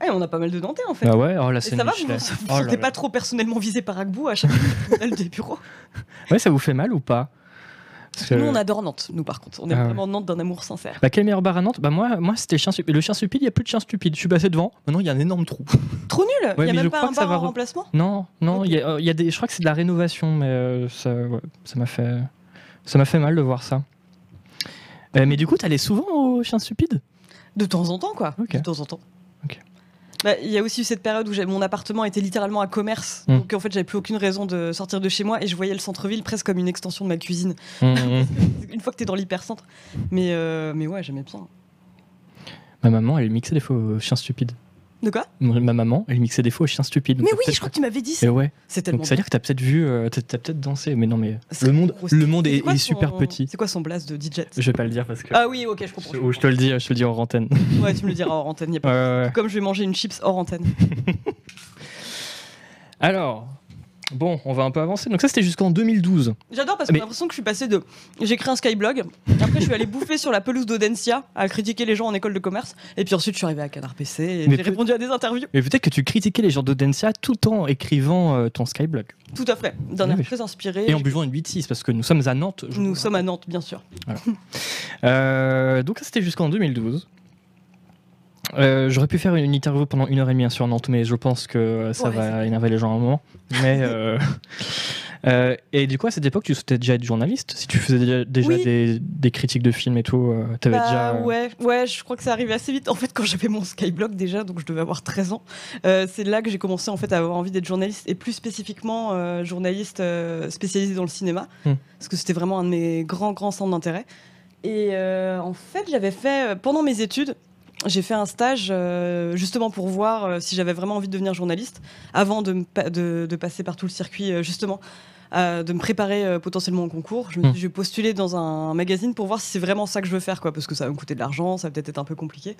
Ouais, on a pas mal de Nantais, en fait.
Ah ouais, oh la
Et
scène
ça va, vous
Michelet.
vous
Oh là
sentez
là.
pas trop personnellement visé par Agbou à chaque fois des bureaux
Ouais, ça vous fait mal ou pas? Que-
Nous, on adore Nantes, nous, par contre. On est
Ah ouais.
vraiment Nantes d'un amour sincère.
Bah, quel meilleur bar à Nantes? Bah, moi, moi c'était chien stupide. Le chien stupide, il n'y a plus de chien stupide. Je suis passé devant. Maintenant, il y a un énorme trou.
Trop nul?
Ouais,
Il y a même pas un bar en
re-
remplacement?
Non, non, y a, euh, il y a des, je crois que c'est de la rénovation, mais euh, ça ouais, m'a fait, ça m'a fait mal de voir ça. Euh, mais du coup, t'allais souvent au chien stupide?
De temps en temps, quoi. De temps en temps. Bah, Il y a aussi eu cette période où mon appartement était littéralement à commerce.
Mm.
Donc en fait, j'avais plus aucune raison de sortir de chez moi et je voyais le centre-ville presque comme une extension de ma cuisine.
Hum, hum.
Une fois que t'es dans l'hypercentre. Mais, euh, mais ouais, j'aimais bien.
Ma maman, elle mixait des fois au chien stupide.
De quoi
Ma maman, elle mixait des fois au chien stupide. Donc
Mais oui, je crois que tu m'avais dit ça.
Et ouais.
C'est tellement
Donc ça veut dire que t'as peut-être vu, euh, t'as peut-être dansé. Mais non, mais le monde, le monde est, super petit.
C'est quoi son blast de DJ?
Je vais pas le dire parce que.
Ah oui, ok, je comprends. je
Ou je te le dis, je te le dis en antenne.
Ouais, tu me le diras hors antenne. y a pas-
Ouais, ouais, ouais.
Comme je vais manger une chips hors antenne.
Alors, bon, on va un peu avancer. Donc ça, c'était jusqu'en 2012.
J'adore parce que
Mais-
j'ai l'impression que je suis passée de. J'ai créé un Skyblog. Après, je suis allée bouffer sur la pelouse d'Audencia à critiquer les gens en école de commerce. Et puis ensuite, je suis arrivée à Canard PC et j'ai répondu à des interviews.
Mais peut-être que tu critiquais les gens d'Audencia tout en écrivant euh, ton Skyblog.
Tout à fait. D'un
Oui,
air
oui.
très inspiré.
Et en buvant une 8-6, parce que nous sommes à Nantes. je
Nous sommes à Nantes, bien sûr.
Euh, donc ça, c'était jusqu'en 2012. Euh, J'aurais pu faire une interview pendant une heure et demie sur Nantes, mais je pense que ça
Ouais,
va énerver les gens à un moment. Mais euh, euh, et du coup, à cette époque, tu souhaitais déjà être journaliste Si tu faisais déjà, déjà
Oui.
des, des critiques de films et tout, euh, t'avais
Bah,
déjà.
ouais, ouais, je crois que ça arrivait assez vite. En fait, quand j'avais mon Skyblog déjà, donc je devais avoir 13 ans, euh, c'est là que j'ai commencé en fait à avoir envie d'être journaliste et plus spécifiquement euh, journaliste euh, spécialisé dans le cinéma,
Hmm.
parce que c'était vraiment un de mes grands grands centres d'intérêt. Et euh, en fait, j'avais fait euh, pendant mes études. J'ai fait un stage euh, justement pour voir euh, si j'avais vraiment envie de devenir journaliste avant de, pa- de, de passer par tout le circuit euh, justement de me préparer potentiellement au concours. Je me suis
Hmm.
je vais postuler dans un magazine pour voir si c'est vraiment ça que je veux faire, quoi, parce que ça va me coûter de l'argent, ça va peut-être être un peu compliqué.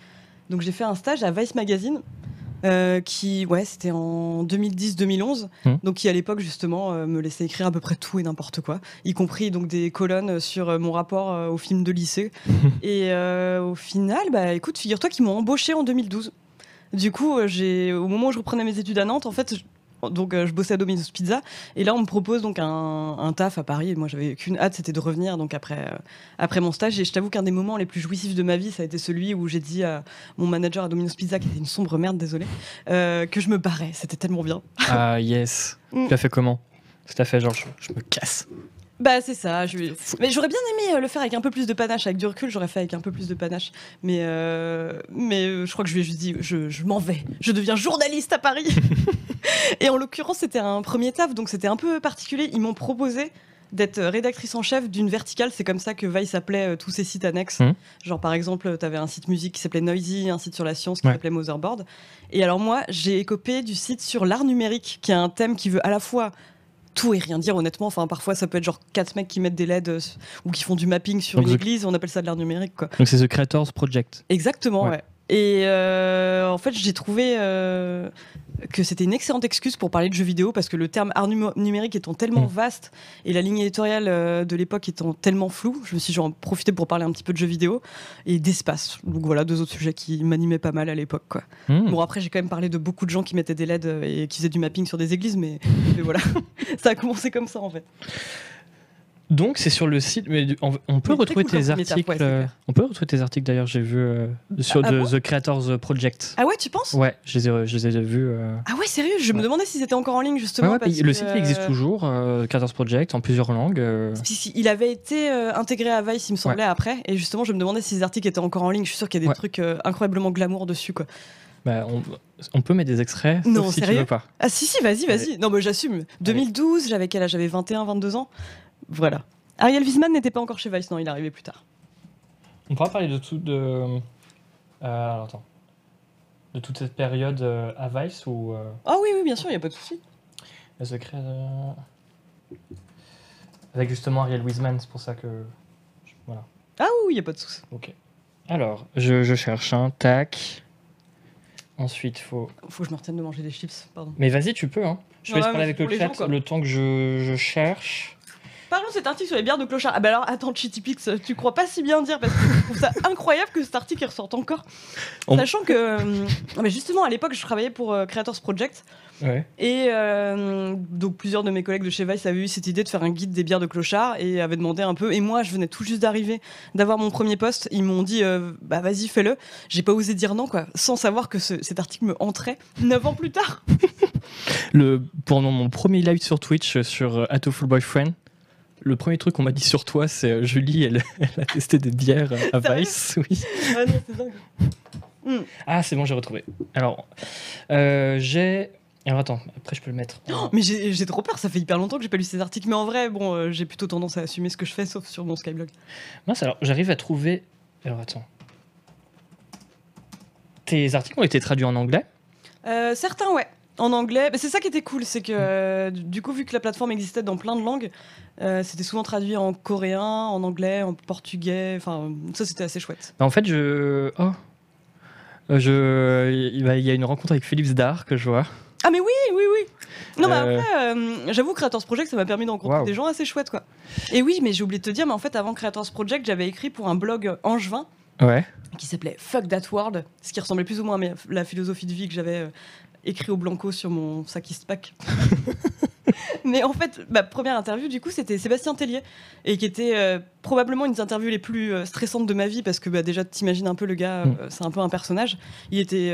Donc j'ai fait un stage à Vice Magazine, euh, qui, ouais, c'était en 2010-2011,
Hmm.
donc qui à l'époque justement euh, me laissait écrire à peu près tout et n'importe quoi, y compris donc des colonnes sur euh, mon rapport au film de lycée. et au final, bah écoute, figure-toi qu'ils m'ont embauché en 2012. Du coup, j'ai, au moment où je reprenais mes études à Nantes, en fait, donc euh, je bossais à Domino's Pizza et là on me propose donc un, un taf à Paris et moi j'avais qu'une hâte c'était de revenir donc après euh, après mon stage et je t'avoue qu'un des moments les plus jouissifs de ma vie ça a été celui où j'ai dit à mon manager à Domino's Pizza qui était une sombre merde désolé que je me barrais c'était tellement bien
Ah, yes.
Mm.
Tu l'as fait comment? Tout à fait, genre, je, je me casse.
Bah c'est ça. Je... Mais j'aurais bien aimé euh, le faire avec un peu plus de panache. Avec du recul, j'aurais fait avec un peu plus de panache. Mais, euh, mais euh, je crois que je lui ai juste dit, je, je m'en vais. Je deviens journaliste à Paris. Et en l'occurrence, c'était un premier taf, donc c'était un peu particulier. Ils m'ont proposé d'être rédactrice en chef d'une verticale. C'est comme ça que Vice appelait euh, tous ses sites annexes.
Mhm.
Genre par exemple, tu avais un site musique qui s'appelait Noisy, un site sur la science qui
Ouais.
s'appelait Motherboard. Et alors moi, j'ai écopé du site sur l'art numérique, qui est un thème qui veut à la fois tout et rien dire honnêtement. Enfin, parfois ça peut être genre quatre mecs qui mettent des LED euh, ou qui font du mapping sur
Donc,
une église. On appelle ça de l'art numérique, quoi.
Donc c'est The Creators Project.
Exactement,
Ouais.
ouais. Et euh, en fait, j'ai trouvé euh, que c'était une excellente excuse pour parler de jeux vidéo parce que le terme art numérique étant tellement
Mm.
vaste et la ligne éditoriale euh, de l'époque étant tellement floue, je me suis genre profité pour parler un petit peu de jeux vidéo et d'espace. Donc voilà, deux autres sujets qui m'animaient pas mal à l'époque, quoi.
Hmm.
Bon, après, j'ai quand même parlé de beaucoup de gens qui mettaient des LED et qui faisaient du mapping sur des églises, mais, mais voilà, ça a commencé comme ça en fait.
Donc c'est sur le site, mais on, on peut
Mais
retrouver tes articles.
ouais,
euh, on peut retrouver tes articles d'ailleurs. J'ai vu euh, sur
Ah
de-
bon
The Creators Project.
Ah ouais, tu penses?
Ouais, je les ai, je les ai vus. euh.
Ah ouais, sérieux? Je me demandais s'ils étaient encore en ligne justement.
ouais,
parce
puis le
que,
site existe
euh,
toujours, euh, Creators Project en plusieurs langues. euh.
Si, si, il avait été euh, intégré à Vice, il me semblait, après. Et justement, je me demandais si ces articles étaient encore en ligne. Je suis sûr qu'il y a des trucs euh, incroyablement glamour dessus, quoi.
Bah, on, on peut mettre des extraits,
Non,
sauf si tu veux pas.
Ah si, si, vas-y, vas-y. Non, mais j'assume. 2012, j'avais quel âge? J'avais 21, 22 ans. Voilà. Ariel Wiesman n'était pas encore chez Vice, non, il est arrivé plus tard.
On pourra parler de tout de. Euh, alors, attends. De toute cette période euh, à Vice ou euh,
Ah oui, oui, bien sûr, il n'y a pas de souci.
le secret de- Avec justement Ariel Wiesman, c'est pour ça que. Voilà.
Ah oui, il n'y a pas de souci.
Ok. Alors, je, je cherche un tac. Ensuite, faut.
Faut que je me retienne de manger des chips, pardon.
Mais vas-y, tu peux. Hein. Je vais
Ouais,
parler avec le chat
gens,
le temps que je, je cherche.
Parlons de cet article sur les bières de clochard. Ah bah alors, attends, Chitipix, tu crois pas si bien dire parce que je trouve ça incroyable que cet article ressorte encore.
On-
Sachant que, euh, mais justement, à l'époque, je travaillais pour euh, Creators Project.
Ouais.
Et euh, donc plusieurs de mes collègues de chez Vice avaient eu cette idée de faire un guide des bières de clochard et avaient demandé un peu. Et moi, je venais tout juste d'arriver, d'avoir mon premier poste. Ils m'ont dit, bah vas-y, fais-le. J'ai pas osé dire non, quoi, sans savoir que ce- cet article me entrait neuf ans plus tard.
Le, pendant mon premier live sur Twitch sur At a Full Boyfriend, le premier truc qu'on m'a dit sur toi, c'est euh, Julie, elle, elle a testé des bières euh, à Vice. Oui.
ah non, c'est dingue.
Ah, c'est bon, j'ai retrouvé. Alors, euh, j'ai. Alors attends, après je peux le mettre. en-
Mais j'ai j'ai trop peur, ça fait hyper longtemps que j'ai pas lu ces articles. Mais en vrai, bon, euh, j'ai plutôt tendance à assumer ce que je fais, sauf sur mon Skyblog.
Mince, alors j'arrive à trouver. Alors attends. Tes articles ont été traduits en anglais?
Euh, certains, ouais. En anglais, Mais c'est ça qui était cool, c'est que euh, du coup, vu que la plateforme existait dans plein de langues, euh, c'était souvent traduit en coréen, en anglais, en portugais. Enfin, ça c'était assez chouette.
Bah, En fait, je. Oh Euh, je... Il y a une rencontre avec Philippe Zdar que je vois.
Ah mais oui, oui, oui. Non, mais
Euh.
après, euh, j'avoue, Creators Project, ça m'a permis de rencontrer des gens assez chouettes, quoi. Et oui, mais j'ai oublié de te dire, mais en fait, avant Creators Project, j'avais écrit pour un blog angevin
Ouais.
qui s'appelait Fuck That World, ce qui ressemblait plus ou moins à la philosophie de vie que j'avais écrit au blanco sur mon sac pack. Mais en fait, ma première interview, du coup, c'était Sébastien Tellier, et qui était euh, probablement une des interviews les plus euh, stressantes de ma vie, parce que bah, déjà, t'imagines un peu le gars,
Mm.
euh, c'est un peu un personnage. Il était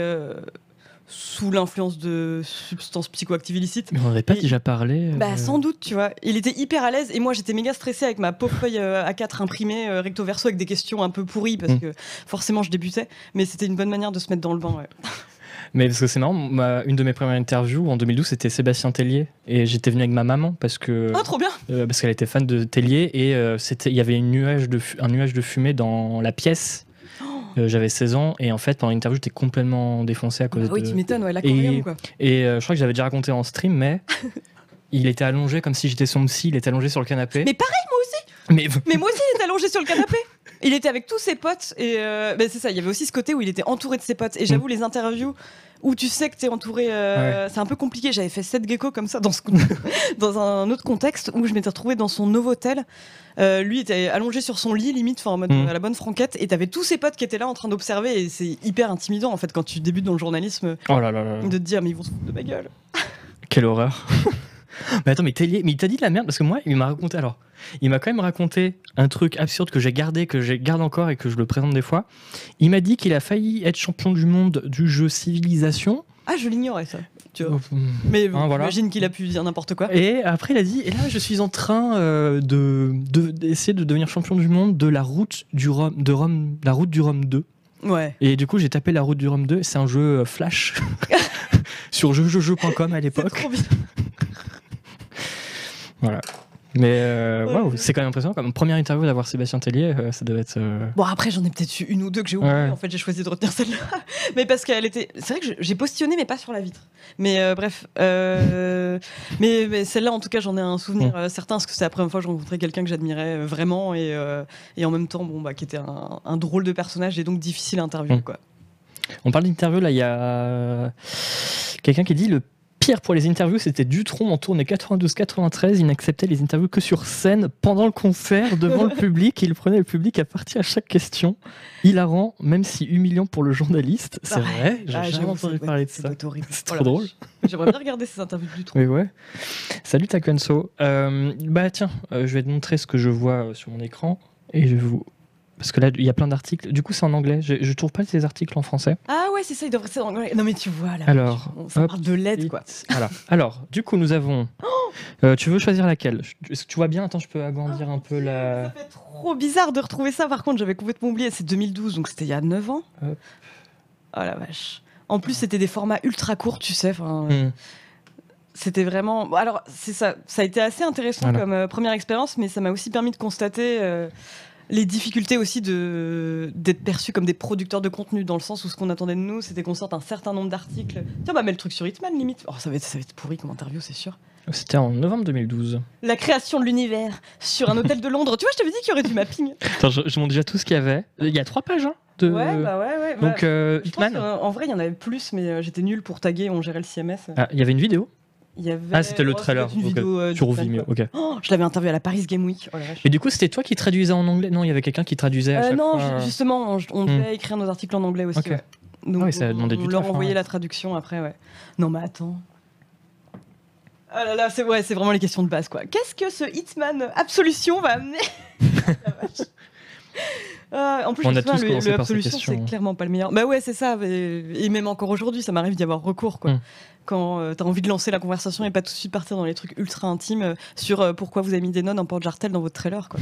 sous l'influence de substances psychoactives illicites.
Mais on n'avait pas
Et-
déjà parlé.
Bah sans doute, tu vois. Il était hyper à l'aise et moi j'étais méga stressée avec ma pauvre feuille euh, A4 imprimée recto verso avec des questions un peu pourries parce
Mm.
que forcément je débutais, mais c'était une bonne manière de se mettre dans le bain. Ouais.
Mais parce que c'est marrant, ma- une de mes premières interviews en 2012, c'était Sébastien Tellier. Et j'étais venu avec ma maman parce que.
Oh trop bien
Euh, parce qu'elle était fan de Tellier et euh, c'était il y avait une nuage de un nuage de fumée dans la pièce. Euh, J'avais 16 ans et en fait pendant l'interview j'étais complètement défoncé à cause
Bah Oui,
de
tu m'étonnes, ouais, l'aquarium
Et-
quoi.
et euh, je crois que j'avais déjà raconté en stream mais il était allongé comme si j'étais son psy, il était allongé sur le canapé.
Mais pareil, moi aussi
Mais
Mais moi aussi il était allongé sur le canapé Il était avec tous ses potes et euh, bah, c'est ça, il y avait aussi ce côté où il était entouré de ses potes. Et j'avoue, les interviews où tu sais que t'es entouré, euh, c'est un peu compliqué. J'avais fait 7 geckos comme ça dans, ce, dans un autre contexte où je m'étais retrouvée dans son Novotel. Euh, lui était allongé sur son lit, limite, en mode
Mm.
à la bonne franquette, et t'avais tous ses potes qui étaient là en train d'observer, et c'est hyper intimidant en fait quand tu débutes dans le journalisme
oh là là là.
de te dire mais ils vont se foutre de ma gueule.
Quelle horreur. mais attends, mais Tellier, mais il t'a dit de la merde parce que moi, il m'a raconté. Alors, il m'a quand même raconté un truc absurde que j'ai gardé, que j'ai garde encore et que je le présente des fois. Il m'a dit qu'il a failli être champion du monde du jeu Civilisation.
Ah, je l'ignorais ça. Tu vois. Mais
Hein, voilà.
j'imagine qu'il a pu dire n'importe quoi.
Et après, il a dit, et là, je suis en train euh, de de- d'essayer de, devenir champion du monde de la route du Rhum, de Rome, la route du Rhum 2.
Ouais.
Et du coup, j'ai tapé la route du Rhum 2. C'est un jeu euh, Flash sur jeuxjeux.com à l'époque. Voilà. Mais euh,
Ouais.
c'est quand même impressionnant. Comme première interview d'avoir Sébastien Tellier, euh, ça devait être. euh,
Bon, après, j'en ai peut-être eu une ou deux que j'ai oubliées.
Ouais.
En fait, j'ai choisi de retenir celle-là. mais parce qu'elle était. C'est vrai que j'ai postillonné, mais pas sur la vitre. Mais bref. mais, mais celle-là, en tout cas, j'en ai un souvenir
Mm.
certain, parce que c'est la première fois que je rencontrais quelqu'un que j'admirais vraiment et, et en même temps, bon, bah, qui était un, un drôle de personnage et donc difficile à interviewer,
Mm.
quoi.
On parle d'interview, là, il y a quelqu'un qui dit le pire pour les interviews, c'était Dutron en tournée 92-93. Il n'acceptait les interviews que sur scène, pendant le concert, devant le public. Il prenait le public à partie à chaque question. Hilarant, même si humiliant pour le journaliste. C'est vrai, j'ai
Ah,
jamais entendu parler de
ça.
C'est trop drôle.
J'aimerais bien regarder ces interviews du tout.
Oui, ouais. Salut Takenso. Euh, bah tiens, euh, je vais te montrer ce que je vois euh, sur mon écran. Et je vais vous. Parce que là, il y a plein d'articles. Du coup, c'est en anglais. Je, je trouve pas ces articles en français.
Ah ouais, c'est ça, il devrait être en anglais. Non, mais tu vois, là.
Alors,
on- ça
hop,
parle de l'aide, quoi.
Voilà. Alors, du coup, nous avons. Euh, tu veux choisir laquelle? Est-ce que tu vois bien? Attends, je peux agrandir un peu
Ça
la.
fait trop bizarre de retrouver ça. Par contre, j'avais complètement oublié. C'est 2012, donc c'était il y a 9 ans.
Hop.
Oh la vache. En plus, c'était des formats ultra courts, tu sais. Enfin,
Hmm.
C'était vraiment. Alors, c'est ça. Ça a été assez intéressant
Voilà.
comme euh, première expérience, mais ça m'a aussi permis de constater euh, les difficultés aussi de d'être perçus comme des producteurs de contenu, dans le sens où ce qu'on attendait de nous, c'était qu'on sorte un certain nombre d'articles. Tiens, bah, mets le truc sur Hitman, limite. Oh, ça va être, ça va être pourri comme interview, c'est sûr.
C'était en novembre 2012.
La création de l'univers sur un hôtel de Londres. Tu vois, je t'avais dit qu'il y aurait du mapping.
Attends, je, je montre déjà tout ce qu'il y avait. Il y a trois pages, hein de...
Ouais, bah ouais, ouais.
Donc,
bah,
euh,
je pense
Hitman.
que, en vrai, il y en avait plus, mais euh, j'étais nul pour taguer, on gérait le CMS.
Ah, il y avait une vidéo
Il y avait...
Ah, c'était le
oh,
trailer,
Une
ok.
vidéo, euh,
sur Vimeo. Ok.
Oh, je l'avais interviewé à la Paris Game Week. Oh.
Et du coup, c'était toi qui traduisais en anglais? Non, il y avait quelqu'un qui traduisait à
Euh,
chaque
non,
fois.
ju- justement, on,
Hmm.
devait écrire nos articles en anglais aussi.
Ok.
ouais. Donc,
Ah oui, ça a
on-
demandé du
on leur
taf, hein,
envoyait
ouais.
la traduction après, ouais. Non, mais attends. Ah là là, c'est ouais, c'est vraiment les questions de base, quoi. Qu'est-ce que ce Hitman Absolution va amener? Ah, en plus,
On a tous
le, le Absolution, c'est
hein.
clairement pas le meilleur. Bah ouais, c'est ça. Et, même encore aujourd'hui, ça m'arrive d'y avoir recours, quoi.
Hmm.
Quand euh, t'as envie de lancer la conversation et pas tout de suite partir dans les trucs ultra intimes euh, sur euh, pourquoi vous avez mis des nonnes en porte-jartel dans votre trailer, quoi.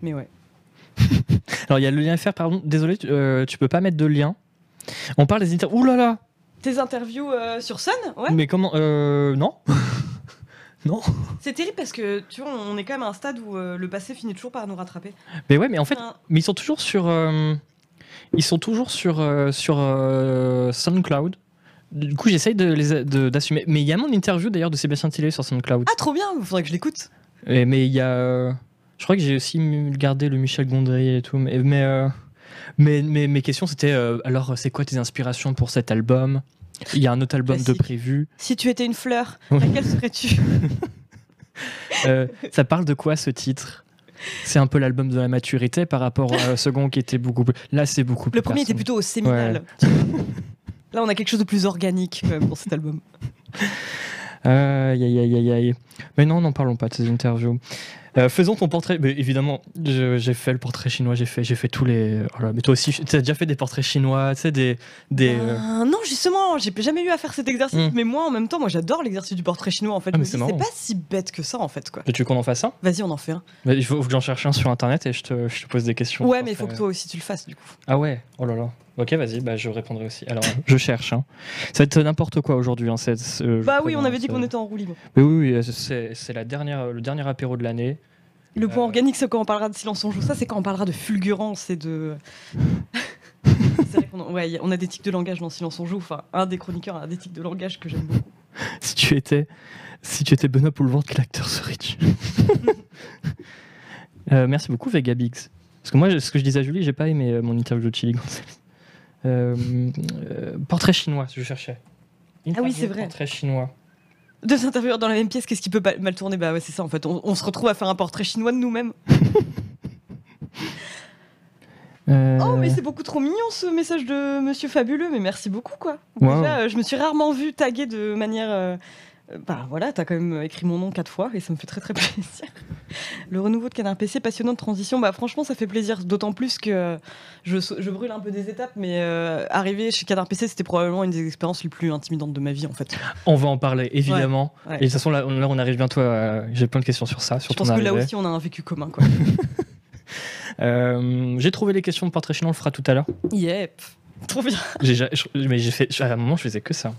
Mais ouais.
Alors, il y a le lien FR, pardon. Désolé, tu, euh, tu peux pas mettre de lien. On parle des interviews. Ouh là là
Tes interviews euh, sur Sun, ouais.
Mais comment Euh. Non Non
C'est terrible parce que tu vois, on est quand même à un stade où euh, le passé finit toujours par nous rattraper.
Mais ouais, mais en fait,
Enfin,
mais ils sont toujours sur. euh, ils sont toujours sur, euh, sur SoundCloud. Du coup, j'essaye de d'assumer. Mais il y a mon interview d'ailleurs de Sébastien Tillet sur SoundCloud.
ah, trop bien, il faudrait que je l'écoute.
Mais il y a. je crois que j'ai aussi gardé le Michel Gondry et tout. Mais, mais, mais- mais mes questions, c'était alors, c'est quoi tes inspirations pour cet album? Il y a un autre album de prévu.
Si tu étais une fleur, laquelle serais-tu
Euh, ça parle de quoi ce titre? C'est un peu l'album de la maturité par rapport au second qui était beaucoup plus. Là, c'est beaucoup plus.
Le premier était plutôt au séminal. Là, on a quelque chose de plus organique pour cet album.
Aïe, aïe, aïe, aïe, aïe. Mais non, n'en parlons pas de ces interviews. Euh, faisons ton portrait. Mais évidemment, j'ai fait le portrait chinois, j'ai fait, fait tous les. Voilà. Mais toi aussi, tu as déjà fait des portraits chinois, tu sais, des. des euh,
Euh, non, justement, j'ai jamais eu à faire cet exercice.
Hmm.
Mais moi, en même temps, moi, j'adore l'exercice du portrait chinois. En fait,
Ah, mais c'est
pas si bête que ça, en fait, quoi.
Tu veux qu'on en fasse un?
Vas-y, on en fait un.
Bah, Il faut, que j'en cherche un sur internet et je te, je te pose des questions.
Ouais, mais il faut que toi aussi tu le fasses, du coup.
Ah ouais? Oh là là. Ok, vas-y, bah, je répondrai aussi. Alors, je cherche. Hein. Ça va être n'importe quoi aujourd'hui. Hein, je
Bah oui, on avait dit qu'on était en roue libre.
Mais oui, oui, c'est c'est la dernière, le dernier apéro de l'année.
Le point
Euh.
organique, c'est quand on parlera de silence on joue. Ça, c'est quand on parlera de fulgurance et de. c'est vrai qu'on a, ouais, on a des tics de langage dans silence on joue. Enfin, un des chroniqueurs a des tics de langage que j'aime beaucoup.
Si tu étais, si tu étais Benoît Poulvord, quel acteur serais-tu Euh, Merci beaucoup, Vega Biggs. Parce que moi, ce que je disais à Julie, j'ai pas aimé euh, mon interview de Chili Gonzalez. Euh, euh, portrait chinois, je cherchais.
Ah oui, c'est vrai.
Portrait chinois.
Deux intervieweurs dans la même pièce, qu'est-ce qui peut mal tourner? Bah ouais, c'est ça en fait. On, on se retrouve à faire un portrait chinois de nous-mêmes.
Euh,
Oh, mais c'est beaucoup trop mignon ce message de Monsieur Fabuleux. Mais merci beaucoup quoi.
Wow.
Déjà, je me suis rarement vu taguer de manière Euh, Bah voilà, t'as quand même écrit mon nom quatre fois et ça me fait très très plaisir. Le renouveau de Canard PC, passionnant de transition, bah franchement ça fait plaisir, d'autant plus que euh, je, brûle un peu des étapes, mais euh, arriver chez Canard PC c'était probablement une des expériences les plus intimidantes de ma vie en fait.
On va en parler, évidemment.
Ouais.
Et de toute façon, là, on- là, on arrive bientôt à... J'ai plein de questions sur ça, sur
Je pense que là aussi on a un vécu commun quoi.
Euh, j'ai trouvé les questions de portrait chiant, on le fera tout à l'heure.
Yep, trop bien.
Mais j'ai fait, à un moment, je faisais que ça.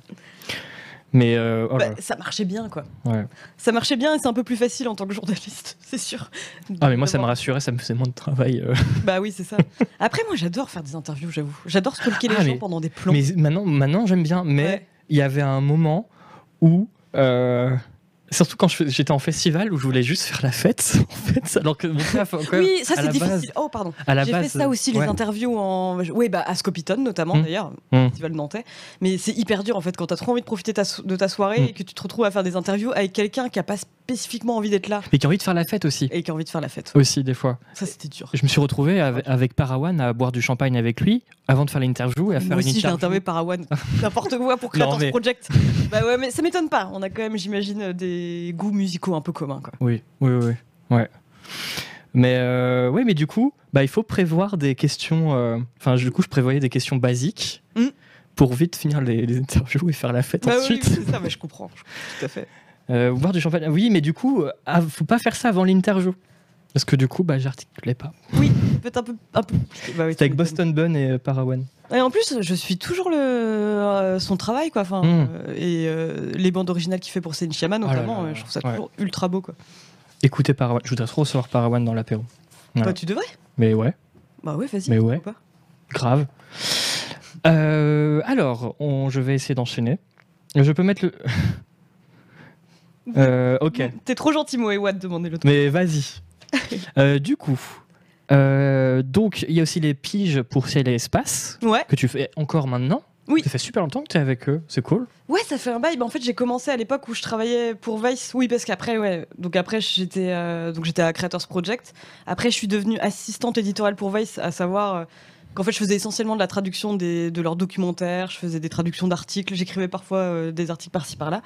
Mais euh, oh
Bah, ça marchait bien quoi.
ouais.
Ça marchait bien et c'est un peu plus facile en tant que journaliste, c'est sûr.
Ah, mais moi, ça me rassurait, ça me faisait moins de travail. euh.
Bah oui, c'est ça. Après, moi, j'adore faire des interviews, j'avoue. J'adore stalker les
Ah,
gens
mais-
pendant des plans.
Mais maintenant, maintenant j'aime bien. Mais
Ouais.
il y avait un moment où. euh, Surtout quand j'étais en festival où je voulais juste faire la fête, en fait, alors que mon taf, quand même,
Oui, ça c'est difficile.
base-
Oh, pardon. J'ai fait ça aussi, les interviews en. Oui, bah, à Scopiton notamment,
Mm.
d'ailleurs,
Mm.
festival nantais. Mais c'est hyper dur en fait quand t'as trop envie de profiter ta so- de ta soirée
Mm.
et que tu te retrouves à faire des interviews avec quelqu'un qui a pas spécifiquement envie d'être là
Mais qui a envie de faire la fête aussi.
et qui a envie de faire la fête.
Aussi, des fois.
Ça, c'était dur.
Je me suis retrouvé avec, avec Parawan à boire du champagne avec lui avant de faire l'interview et à faire
Moi
une
aussi, j'ai
interview.
interviewé par Awan. N'importe quoi pour Creators
mais-
Project. Bah ouais, mais ça m'étonne pas. On a quand même, j'imagine, des goûts musicaux un peu communs. Quoi.
Oui, oui, oui. Ouais. Mais euh, oui, mais du coup, bah, il faut prévoir des questions. euh, Enfin, du coup, je prévoyais des questions basiques
Mm.
pour vite finir les, les interviews et faire la fête
Bah
ensuite.
oui, c'est ça, mais je comprends. je comprends tout à fait.
Euh, boire du champagne. Oui, mais du coup, euh, ah, faut pas faire ça avant l'interview. Parce que du coup, bah, j'articulais pas.
Peut-être un peu. Un peu... Bah oui,
C'était avec. Boston Bun et euh, Parawan.
Et en plus, je suis toujours le, euh, son travail, quoi. Enfin,
Mm.
euh, et euh, les bandes originales qu'il fait pour
Oh là
notamment,
là,
je trouve ça
ouais.
toujours ultra beau, quoi.
Écoutez Parawan. Je voudrais trop recevoir Parawan dans l'apéro. Ouais.
Bah, tu devrais.
Mais ouais,
Bah ouais, vas-y.
Mais ouais.
pas.
grave. Alors, on- je vais essayer d'enchaîner. Je peux mettre le. Euh, ok.
T'es trop gentil, Moé Watt, demander l'autre.
Mais vas-y. Euh, du coup, euh, donc il y a aussi les piges pour ciel et espace
Ouais,
que tu fais encore maintenant.
Oui.
Ça fait super longtemps que tu es avec eux. C'est cool.
ouais, ça fait un bail. Bah, en fait, j'ai commencé à l'époque où je travaillais pour Vice. Oui, parce qu'après, ouais. Donc après, j'étais, euh, donc j'étais à Creators Project. Après, je suis devenue assistante éditoriale pour Vice, à savoir. euh, Qu'en fait, je faisais essentiellement de la traduction des- de leurs documentaires, je faisais des traductions d'articles, j'écrivais parfois euh, des articles par-ci par-là.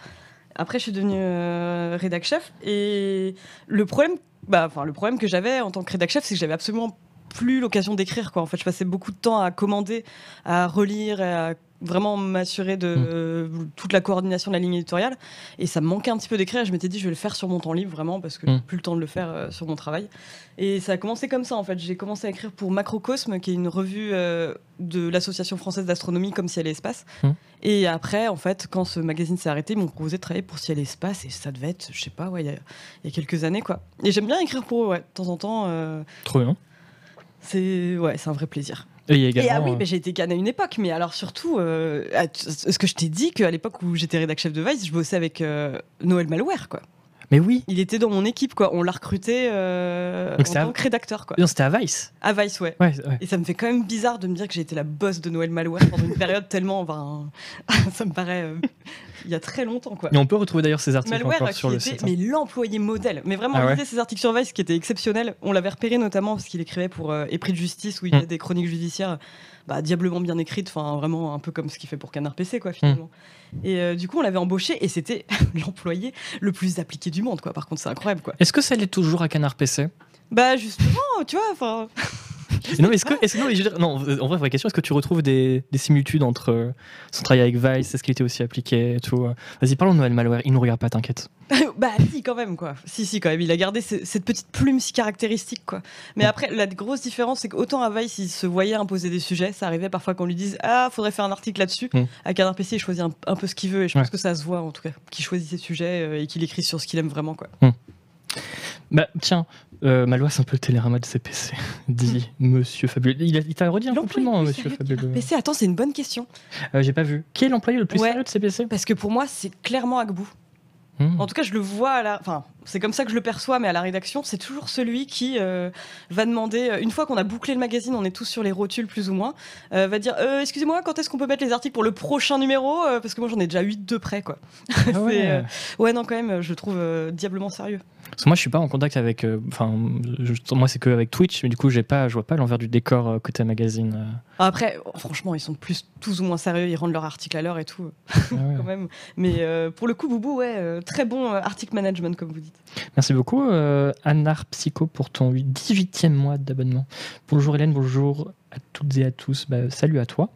Après, je suis devenue euh, rédac chef. Et le problème, bah, enfin, le problème que j'avais en tant que rédac chef, c'est que j'avais absolument plus l'occasion d'écrire. Quoi. En fait, je passais beaucoup de temps à commander, à relire, et à vraiment m'assurer de
Mm.
euh, toute la coordination de la ligne éditoriale. Et ça me manquait un petit peu d'écrire. Je m'étais dit, je vais le faire sur mon temps libre, vraiment, parce que
Mm.
j'ai plus le temps de le faire euh, sur mon travail. Et ça a commencé comme ça, en fait. J'ai commencé à écrire pour Macrocosme, qui est une revue euh, de l'Association française d'astronomie, comme Ciel et Espace.
Mm.
Et après, en fait, quand ce magazine s'est arrêté, ils m'ont proposé de travailler pour Ciel et Espace. Et ça devait être, je sais pas, ouais, il y, a- il y a quelques années, quoi. Et j'aime bien écrire pour eux, ouais. De temps en temps, euh,
Trop bien.
C'est ouais, c'est un vrai plaisir.
Et il y a
Et
également.
ah oui,
euh,
mais j'ai été canne à une époque, mais alors surtout, euh, est-ce que je t'ai dit qu'à l'époque où j'étais rédac chef de Vice, je bossais avec euh, Noël Malware, quoi.
Mais oui.
Il était dans mon équipe, quoi. On l'a recruté euh, en
à-
tant que rédacteur, quoi.
Non, c'était à Vice.
À Vice, ouais.
Ouais, ouais.
Et ça me fait quand même bizarre de me dire que j'ai été la boss de Noël Malware pendant une période tellement. Enfin, ça me paraît. euh, il y a très longtemps, quoi.
Et on peut retrouver d'ailleurs ces articles
Malware
encore
qui
sur le
était
site. hein.
mais l'employé modèle. Mais vraiment,
Ah
on lisait ses articles sur Vice qui étaient exceptionnels. On l'avait repéré notamment parce qu'il écrivait pour euh, Épris de justice où il y a
Mm.
des chroniques judiciaires bah, diablement bien écrites, enfin vraiment un peu comme ce qu'il fait pour Canard PC quoi finalement. Et euh, du coup, on l'avait embauché et c'était l'employé le plus appliqué du monde quoi. Par contre, c'est incroyable quoi.
Est-ce que ça l'est toujours à Canard PC
Bah justement, tu vois, enfin.
Non, mais est-ce que, non, mais je veux dire- non, en vrai, vraie question, est-ce que tu retrouves des, des similitudes entre euh, son travail avec Vice, est-ce qu'il était aussi appliqué et tout euh? Vas-y, parlons de Noël Malware, il nous regarde pas, t'inquiète.
bah si quand même quoi. Si si quand même, il a gardé ce- cette petite plume si caractéristique quoi. Mais
Mm.
après la grosse différence c'est qu'autant à Vice il se voyait imposer des sujets, ça arrivait parfois qu'on lui dise ah faudrait faire un article là-dessus.
Mm.
À Canard PC il choisit un, un peu ce qu'il veut et je pense que ça se voit en tout cas qu'il choisit ses sujets euh, et qu'il écrit sur ce qu'il aime vraiment quoi.
Bah, tiens, euh, Malware, c'est un peu le télérama de CPC, dit Monsieur Fabuleux. Il, a- il t'a redit un
L'employé
compliment,
le plus
Monsieur
sérieux de
Fabuleux.
PC attends c'est une bonne question
Euh, J'ai pas vu. Qui est l'employé le plus
Ouais.
sérieux de CPC
parce que pour moi c'est clairement Agbou.
Hmm.
En tout cas je le vois à la, enfin c'est comme ça que je le perçois, mais à la rédaction, c'est toujours celui qui euh, va demander, euh, une fois qu'on a bouclé le magazine, on est tous sur les rotules plus ou moins, euh, va dire euh, Excusez-moi, quand est-ce qu'on peut mettre les articles pour le prochain numéro Parce que moi j'en ai déjà 8 de près, quoi.
Ah ouais.
ouais, non, quand même, je trouve diablement sérieux.
Parce que moi, je suis pas en contact avec. Enfin, moi, c'est que avec Twitch, mais du coup, j'ai pas, je vois pas l'envers du décor côté magazine. euh.
Après, franchement, ils sont plus tous ou moins sérieux, ils rendent leur article à l'heure et tout,
Ah ouais.
quand même. Mais pour le coup, Boubou, ouais, très bon article management, comme vous dites.
Merci beaucoup, euh, Anar Psycho, pour ton 18e mois d'abonnement. Bonjour Hélène, bonjour à toutes et à tous. Bah, salut à toi.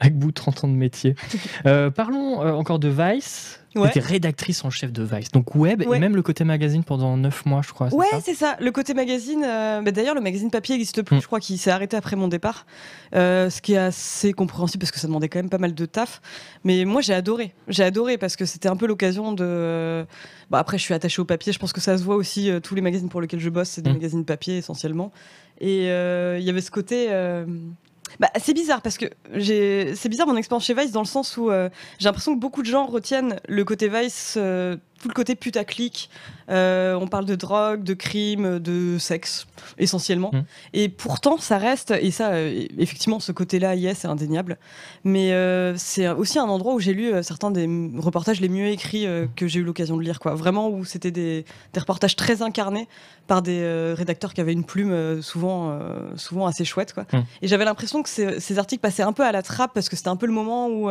Agbu, 30 ans de métier. Euh, parlons euh, encore de Vice.
Ouais.
Rédactrice en chef de Vice, donc web
Ouais.
et même le côté magazine pendant 9 mois, je crois.
Ouais, c'est ça. Le côté magazine. euh, bah, D'ailleurs, le magazine papier n'existe plus.
Mm.
Je crois qu'il s'est arrêté après mon départ. Euh, ce qui est assez compréhensible parce que ça demandait quand même pas mal de taf. Mais moi, j'ai adoré. J'ai adoré parce que c'était un peu l'occasion de. Bah, après, je suis attachée au papier. Je pense que ça se voit aussi. euh, tous les magazines pour lesquels je bosse, c'est des
Mm.
magazines papier essentiellement. Et il y avait ce côté. Bah, c'est bizarre parce que c'est bizarre mon expérience chez Vice dans le sens où euh, j'ai l'impression que beaucoup de gens retiennent le côté Vice, euh, tout le côté putaclic. Euh, on parle de drogue, de crime, de sexe essentiellement.
Mm.
Et pourtant, ça reste, et ça, euh, effectivement, ce côté-là, yes, c'est indéniable. Mais euh, c'est aussi un endroit où j'ai lu certains des reportages les mieux écrits que j'ai eu l'occasion de lire. Quoi. Vraiment, où c'était des, des reportages très incarnés par des rédacteurs qui avaient une plume souvent, souvent assez chouette. Quoi.
Mm.
Et j'avais l'impression que ces, ces articles passaient un peu à la trappe parce que c'était un peu le moment où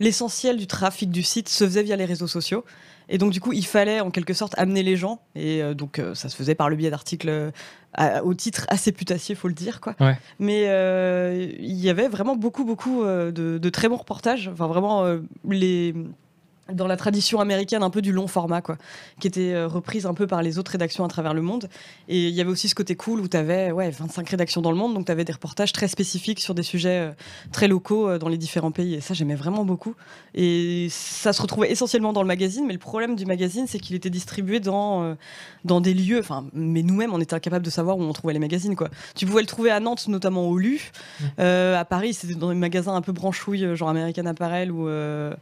l'essentiel du trafic du site se faisait via les réseaux sociaux. Et donc, du coup, il fallait en quelque sorte amener les gens. Et euh, donc, euh, ça se faisait par le biais d'articles euh, au titre assez putassier, faut le dire. Quoi.
Ouais.
Mais il y avait vraiment beaucoup, beaucoup de, de très bons reportages. Enfin, vraiment, les dans la tradition américaine un peu du long format, quoi, qui était euh, reprise un peu par les autres rédactions à travers le monde. Et il y avait aussi ce côté cool où tu avais ouais, 25 rédactions dans le monde, donc tu avais des reportages très spécifiques sur des sujets euh, très locaux euh, dans les différents pays. Et ça, j'aimais vraiment beaucoup. Et ça se retrouvait essentiellement dans le magazine, mais le problème du magazine, c'est qu'il était distribué dans, euh, dans des lieux, enfin, mais nous-mêmes, on était incapables de savoir où on trouvait les magazines, quoi. Tu pouvais le trouver à Nantes, notamment au LU. Euh, à Paris, c'était dans des magasins un peu branchouilles, genre American Apparel ou, euh,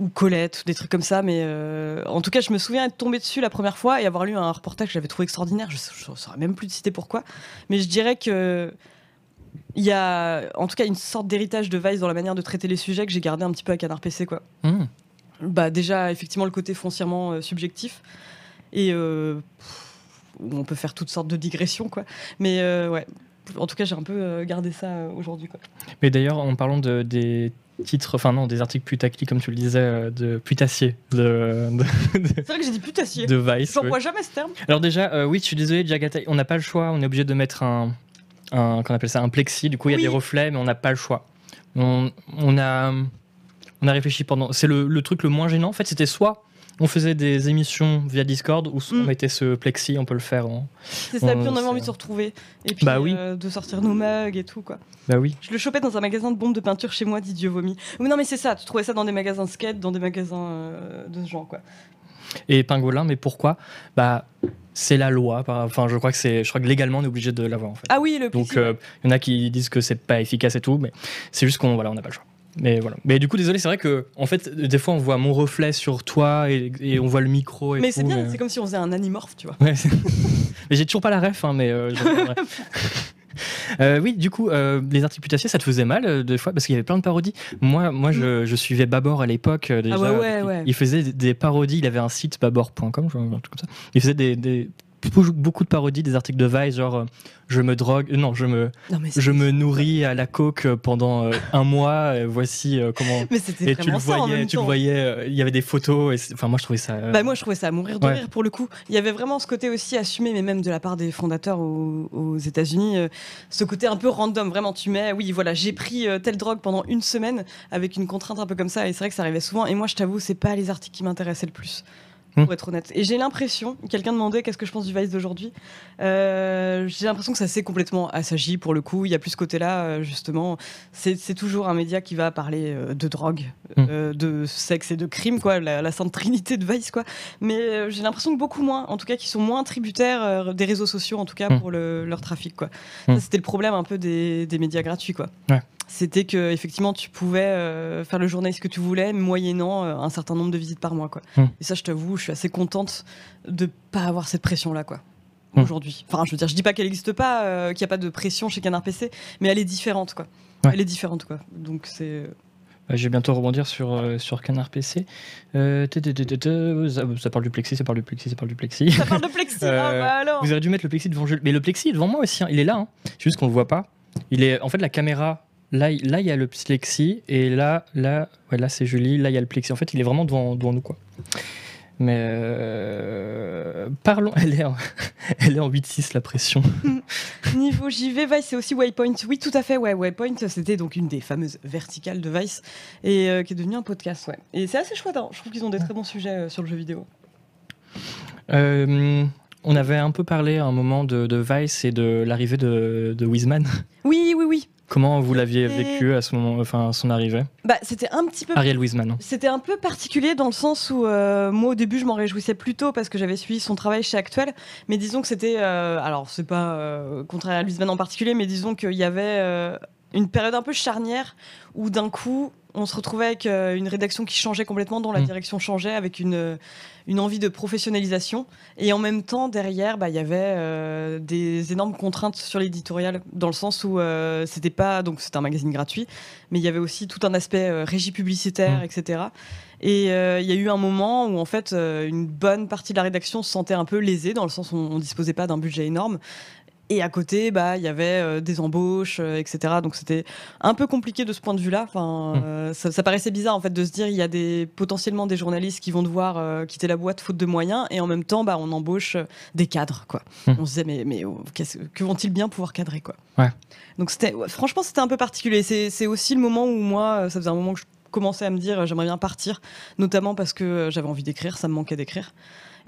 ou Colette, ou des trucs comme ça. Mais euh, en tout cas, je me souviens être tombée dessus la première fois et avoir lu un reportage que j'avais trouvé extraordinaire. Je ne saurais même plus de citer pourquoi. Mais je dirais que. Il y a en tout cas une sorte d'héritage de Vice dans la manière de traiter les sujets que j'ai gardé un petit peu à Canard PC. Quoi.
Mmh.
Bah, déjà, effectivement, le côté foncièrement euh, subjectif. Et euh, pff, on peut faire toutes sortes de digressions. Quoi. Mais ouais, en tout cas, j'ai un peu gardé ça aujourd'hui. Quoi.
Mais d'ailleurs, en parlant de, des titres, enfin non, des articles putaclic, comme tu le disais, euh, de putassier de, de,
C'est vrai que j'ai dit putassier.
de Vice. Oui.
vois jamais ce terme.
Alors déjà, euh, oui, je suis désolé, Jagatai, on n'a pas le choix, on est obligé de mettre un, un qu'on appelle ça un plexi, du coup il y a des reflets, mais on n'a pas le choix. On, on a, on a réfléchi pendant, c'est le, le truc le moins gênant, en fait c'était soit on faisait des émissions via Discord, soit on
Mm.
mettait ce plexi, on peut le faire en...
C'est ça, et puis on avait envie de se retrouver. Et puis
Bah oui.
euh, de sortir nos mugs et tout. quoi.
Bah oui.
Je le chopais dans un magasin de bombes de peinture chez moi, dit Dieu vomi. Non, mais c'est ça, tu trouvais ça dans des magasins de skate, dans des magasins euh, de ce genre. quoi.
Et pingolin, mais pourquoi? Bah c'est la loi, enfin je crois que c'est, je crois que légalement on est obligé de l'avoir en fait.
Ah oui, le
Donc
plexi,
euh, il y en a qui disent que c'est pas efficace et tout, mais c'est juste qu'on voilà, on n'a pas le choix. Mais voilà. Mais du coup, désolé, c'est vrai que en fait, des fois, on voit mon reflet sur toi et, et on voit le micro. Et
Mais c'est bien,
mais-
c'est comme si on faisait un animorphe, tu vois.
Ouais, mais j'ai toujours pas la ref, hein, mais euh. Euh, oui, du coup, euh, les articles putassiers, ça te faisait mal euh, des fois? Parce qu'il y avait plein de parodies. Moi, moi, je, je suivais Babor à l'époque euh, déjà.
Ah ouais, ouais, ouais.
Il faisait des- parodies. Il avait un site babor.com, comme ça. Il faisait des, des- beaucoup de parodies des articles de Vice, genre euh, je me drogue, euh, non, je me,
Non,
je me nourris à la coke pendant euh, un mois. voici comment.
Mais c'était
Et tu le voyais, tu le voyais. Il y avait des photos. et Enfin, moi, je trouvais ça.
Bah moi je trouvais ça à mourir de
Ouais.
rire pour le coup. Il y avait vraiment ce côté aussi assumé, mais même de la part des fondateurs aux, aux États-Unis, euh, ce côté un peu random. Vraiment, tu mets, oui, voilà, j'ai pris euh, telle drogue pendant une semaine avec une contrainte un peu comme ça, et c'est vrai que ça arrivait souvent. Et moi, je t'avoue, c'est pas les articles qui m'intéressaient le plus.
Hmm.
Pour être honnête. Et j'ai l'impression, quelqu'un demandait qu'est-ce que je pense du Vice d'aujourd'hui. Euh, j'ai l'impression que ça s'est complètement assagi pour le coup. Il y a plus ce côté-là, euh, justement. C'est toujours un média qui va parler euh, de drogue,
Hmm.
euh, de sexe et de crime, quoi, la, la sainte trinité de Vice, quoi. Mais j'ai l'impression que beaucoup moins, en tout cas, qui sont moins tributaires des réseaux sociaux, en tout cas,
Mm.
pour le- leur trafic, quoi.
Mm.
Ça, c'était le problème un peu des, des médias gratuits, quoi.
Ouais.
C'était que effectivement, tu pouvais euh, faire le journaliste que tu voulais, moyennant euh, un certain nombre de visites par mois, quoi. Et ça, je t'avoue, je suis assez contente de pas avoir cette pression-là, quoi.
Hmm.
Aujourd'hui. Enfin, je veux dire, je dis pas qu'elle n'existe pas, euh, qu'il n'y a pas de pression chez Canard PC, mais elle est différente, quoi.
Ouais.
Elle est différente, quoi. Donc c'est.
Euh, Je vais bientôt rebondir sur, euh, sur Canard PC. Euh, ça, ça parle du plexi, ça parle du plexi, ça parle du plexi.
Ça parle de plexi, ah, bah alors.
Vous auriez dû mettre le plexi devant Jules. Mais le plexi est devant moi aussi, hein. il est là. hein. C'est juste qu'on le voit pas. Il est, en fait, la caméra, là, il- là il y a le plexi, et là, là, ouais, là c'est Julie, là il y a le plexi. En fait, il est vraiment devant, devant nous, quoi. Mais euh, parlons, elle est en, elle est en 8-6 la pression.
Niveau JV, Vice, c'est aussi Waypoint. Oui, tout à fait, ouais. Waypoint, c'était donc une des fameuses verticales de Vice et euh, qui est devenue un podcast, ouais. Et c'est assez chouette, hein. je trouve qu'ils ont des très bons sujets euh, sur le jeu vidéo.
On avait un peu parlé à un moment de, de Vice et de l'arrivée de, de Wiseman.
Oui, oui, oui.
Comment vous l'aviez vécu à ce moment, enfin à son arrivée
Bah, c'était un petit peu
Ariel hein.
C'était un peu particulier dans le sens où euh, moi au début je m'en réjouissais plutôt parce que j'avais suivi son travail chez Actuel, mais disons que c'était euh, alors c'est pas euh, contraire à Luisman en particulier, mais disons qu'il y avait une période un peu charnière où d'un coup on se retrouvait avec euh, une rédaction qui changeait complètement, dont la
Mm.
direction changeait, avec une, euh, une envie de professionnalisation. Et en même temps, derrière, bah, il y avait euh, des énormes contraintes sur l'éditorial, dans le sens où euh, c'était pas. Donc, c'était un magazine gratuit, mais il y avait aussi tout un aspect régie publicitaire,
Mm.
etc. Et euh, il y a eu un moment où, en fait, euh, une bonne partie de la rédaction se sentait un peu lésée, dans le sens où on ne disposait pas d'un budget énorme. Et à côté, bah, il y avait euh, des embauches, euh, etc. Donc c'était un peu compliqué de ce point de vue-là. Enfin,
Mm.
euh, ça, ça paraissait bizarre en fait de se dire il y a des potentiellement des journalistes qui vont devoir quitter la boîte faute de moyens, et en même temps, bah, on embauche des cadres, quoi.
Mm.
On se disait mais mais oh, que vont-ils bien pouvoir cadrer, quoi?
Ouais.
Donc c'était ouais, franchement c'était un peu particulier. C'est aussi le moment où moi, ça faisait un moment que je commençais à me dire j'aimerais bien partir, notamment parce que j'avais envie d'écrire, ça me manquait d'écrire.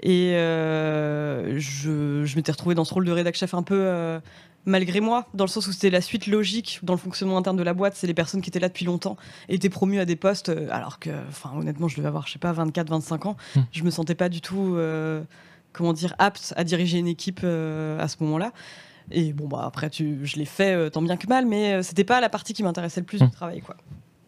Et euh, je, je m'étais retrouvée dans ce rôle de rédac chef un peu euh, malgré moi, dans le sens où c'était la suite logique dans le fonctionnement interne de la boîte. C'est les personnes qui étaient là depuis longtemps et étaient promues à des postes, euh, alors que, enfin, honnêtement, je devais avoir, je sais pas, 24, 25 ans.
Hmm.
Je me sentais pas du tout, euh, comment dire, apte à diriger une équipe à ce moment-là. Et bon, bah après, tu, je l'ai fait tant bien que mal, mais c'était pas la partie qui m'intéressait le plus
Hmm.
du travail, quoi.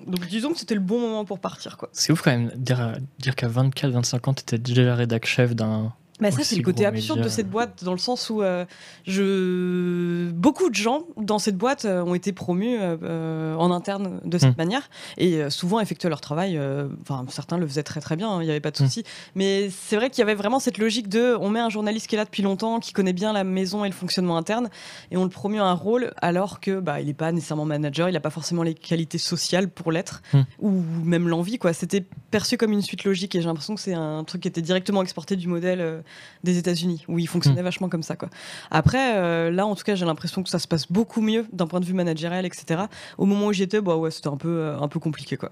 Donc disons que c'était le bon moment pour partir, quoi.
C'est ouf quand même dire, dire qu'à 24-25 ans, t'étais déjà rédac chef d'un.
Bah ça, c'est le côté absurde de cette boîte, dans le sens où euh, je... beaucoup de gens dans cette boîte euh, ont été promus euh, en interne de cette
Mm.
manière et souvent effectuaient leur travail. Enfin, certains le faisaient très très bien, hein, il n'y avait pas de
Mm.
souci. Mais c'est vrai qu'il y avait vraiment cette logique de on met un journaliste qui est là depuis longtemps, qui connaît bien la maison et le fonctionnement interne, et on le promeut à un rôle alors que bah, il n'est pas nécessairement manager, il n'a pas forcément les qualités sociales pour l'être,
Mm.
ou même l'envie. quoi. C'était perçu comme une suite logique et j'ai l'impression que c'est un truc qui était directement exporté du modèle des États-Unis, où il fonctionnait vachement comme ça. Quoi. Après, euh, là, en tout cas, j'ai l'impression que ça se passe beaucoup mieux d'un point de vue managérial, etc. Au moment où j'y étais, bah ouais, c'était un peu, euh, un peu compliqué. Quoi.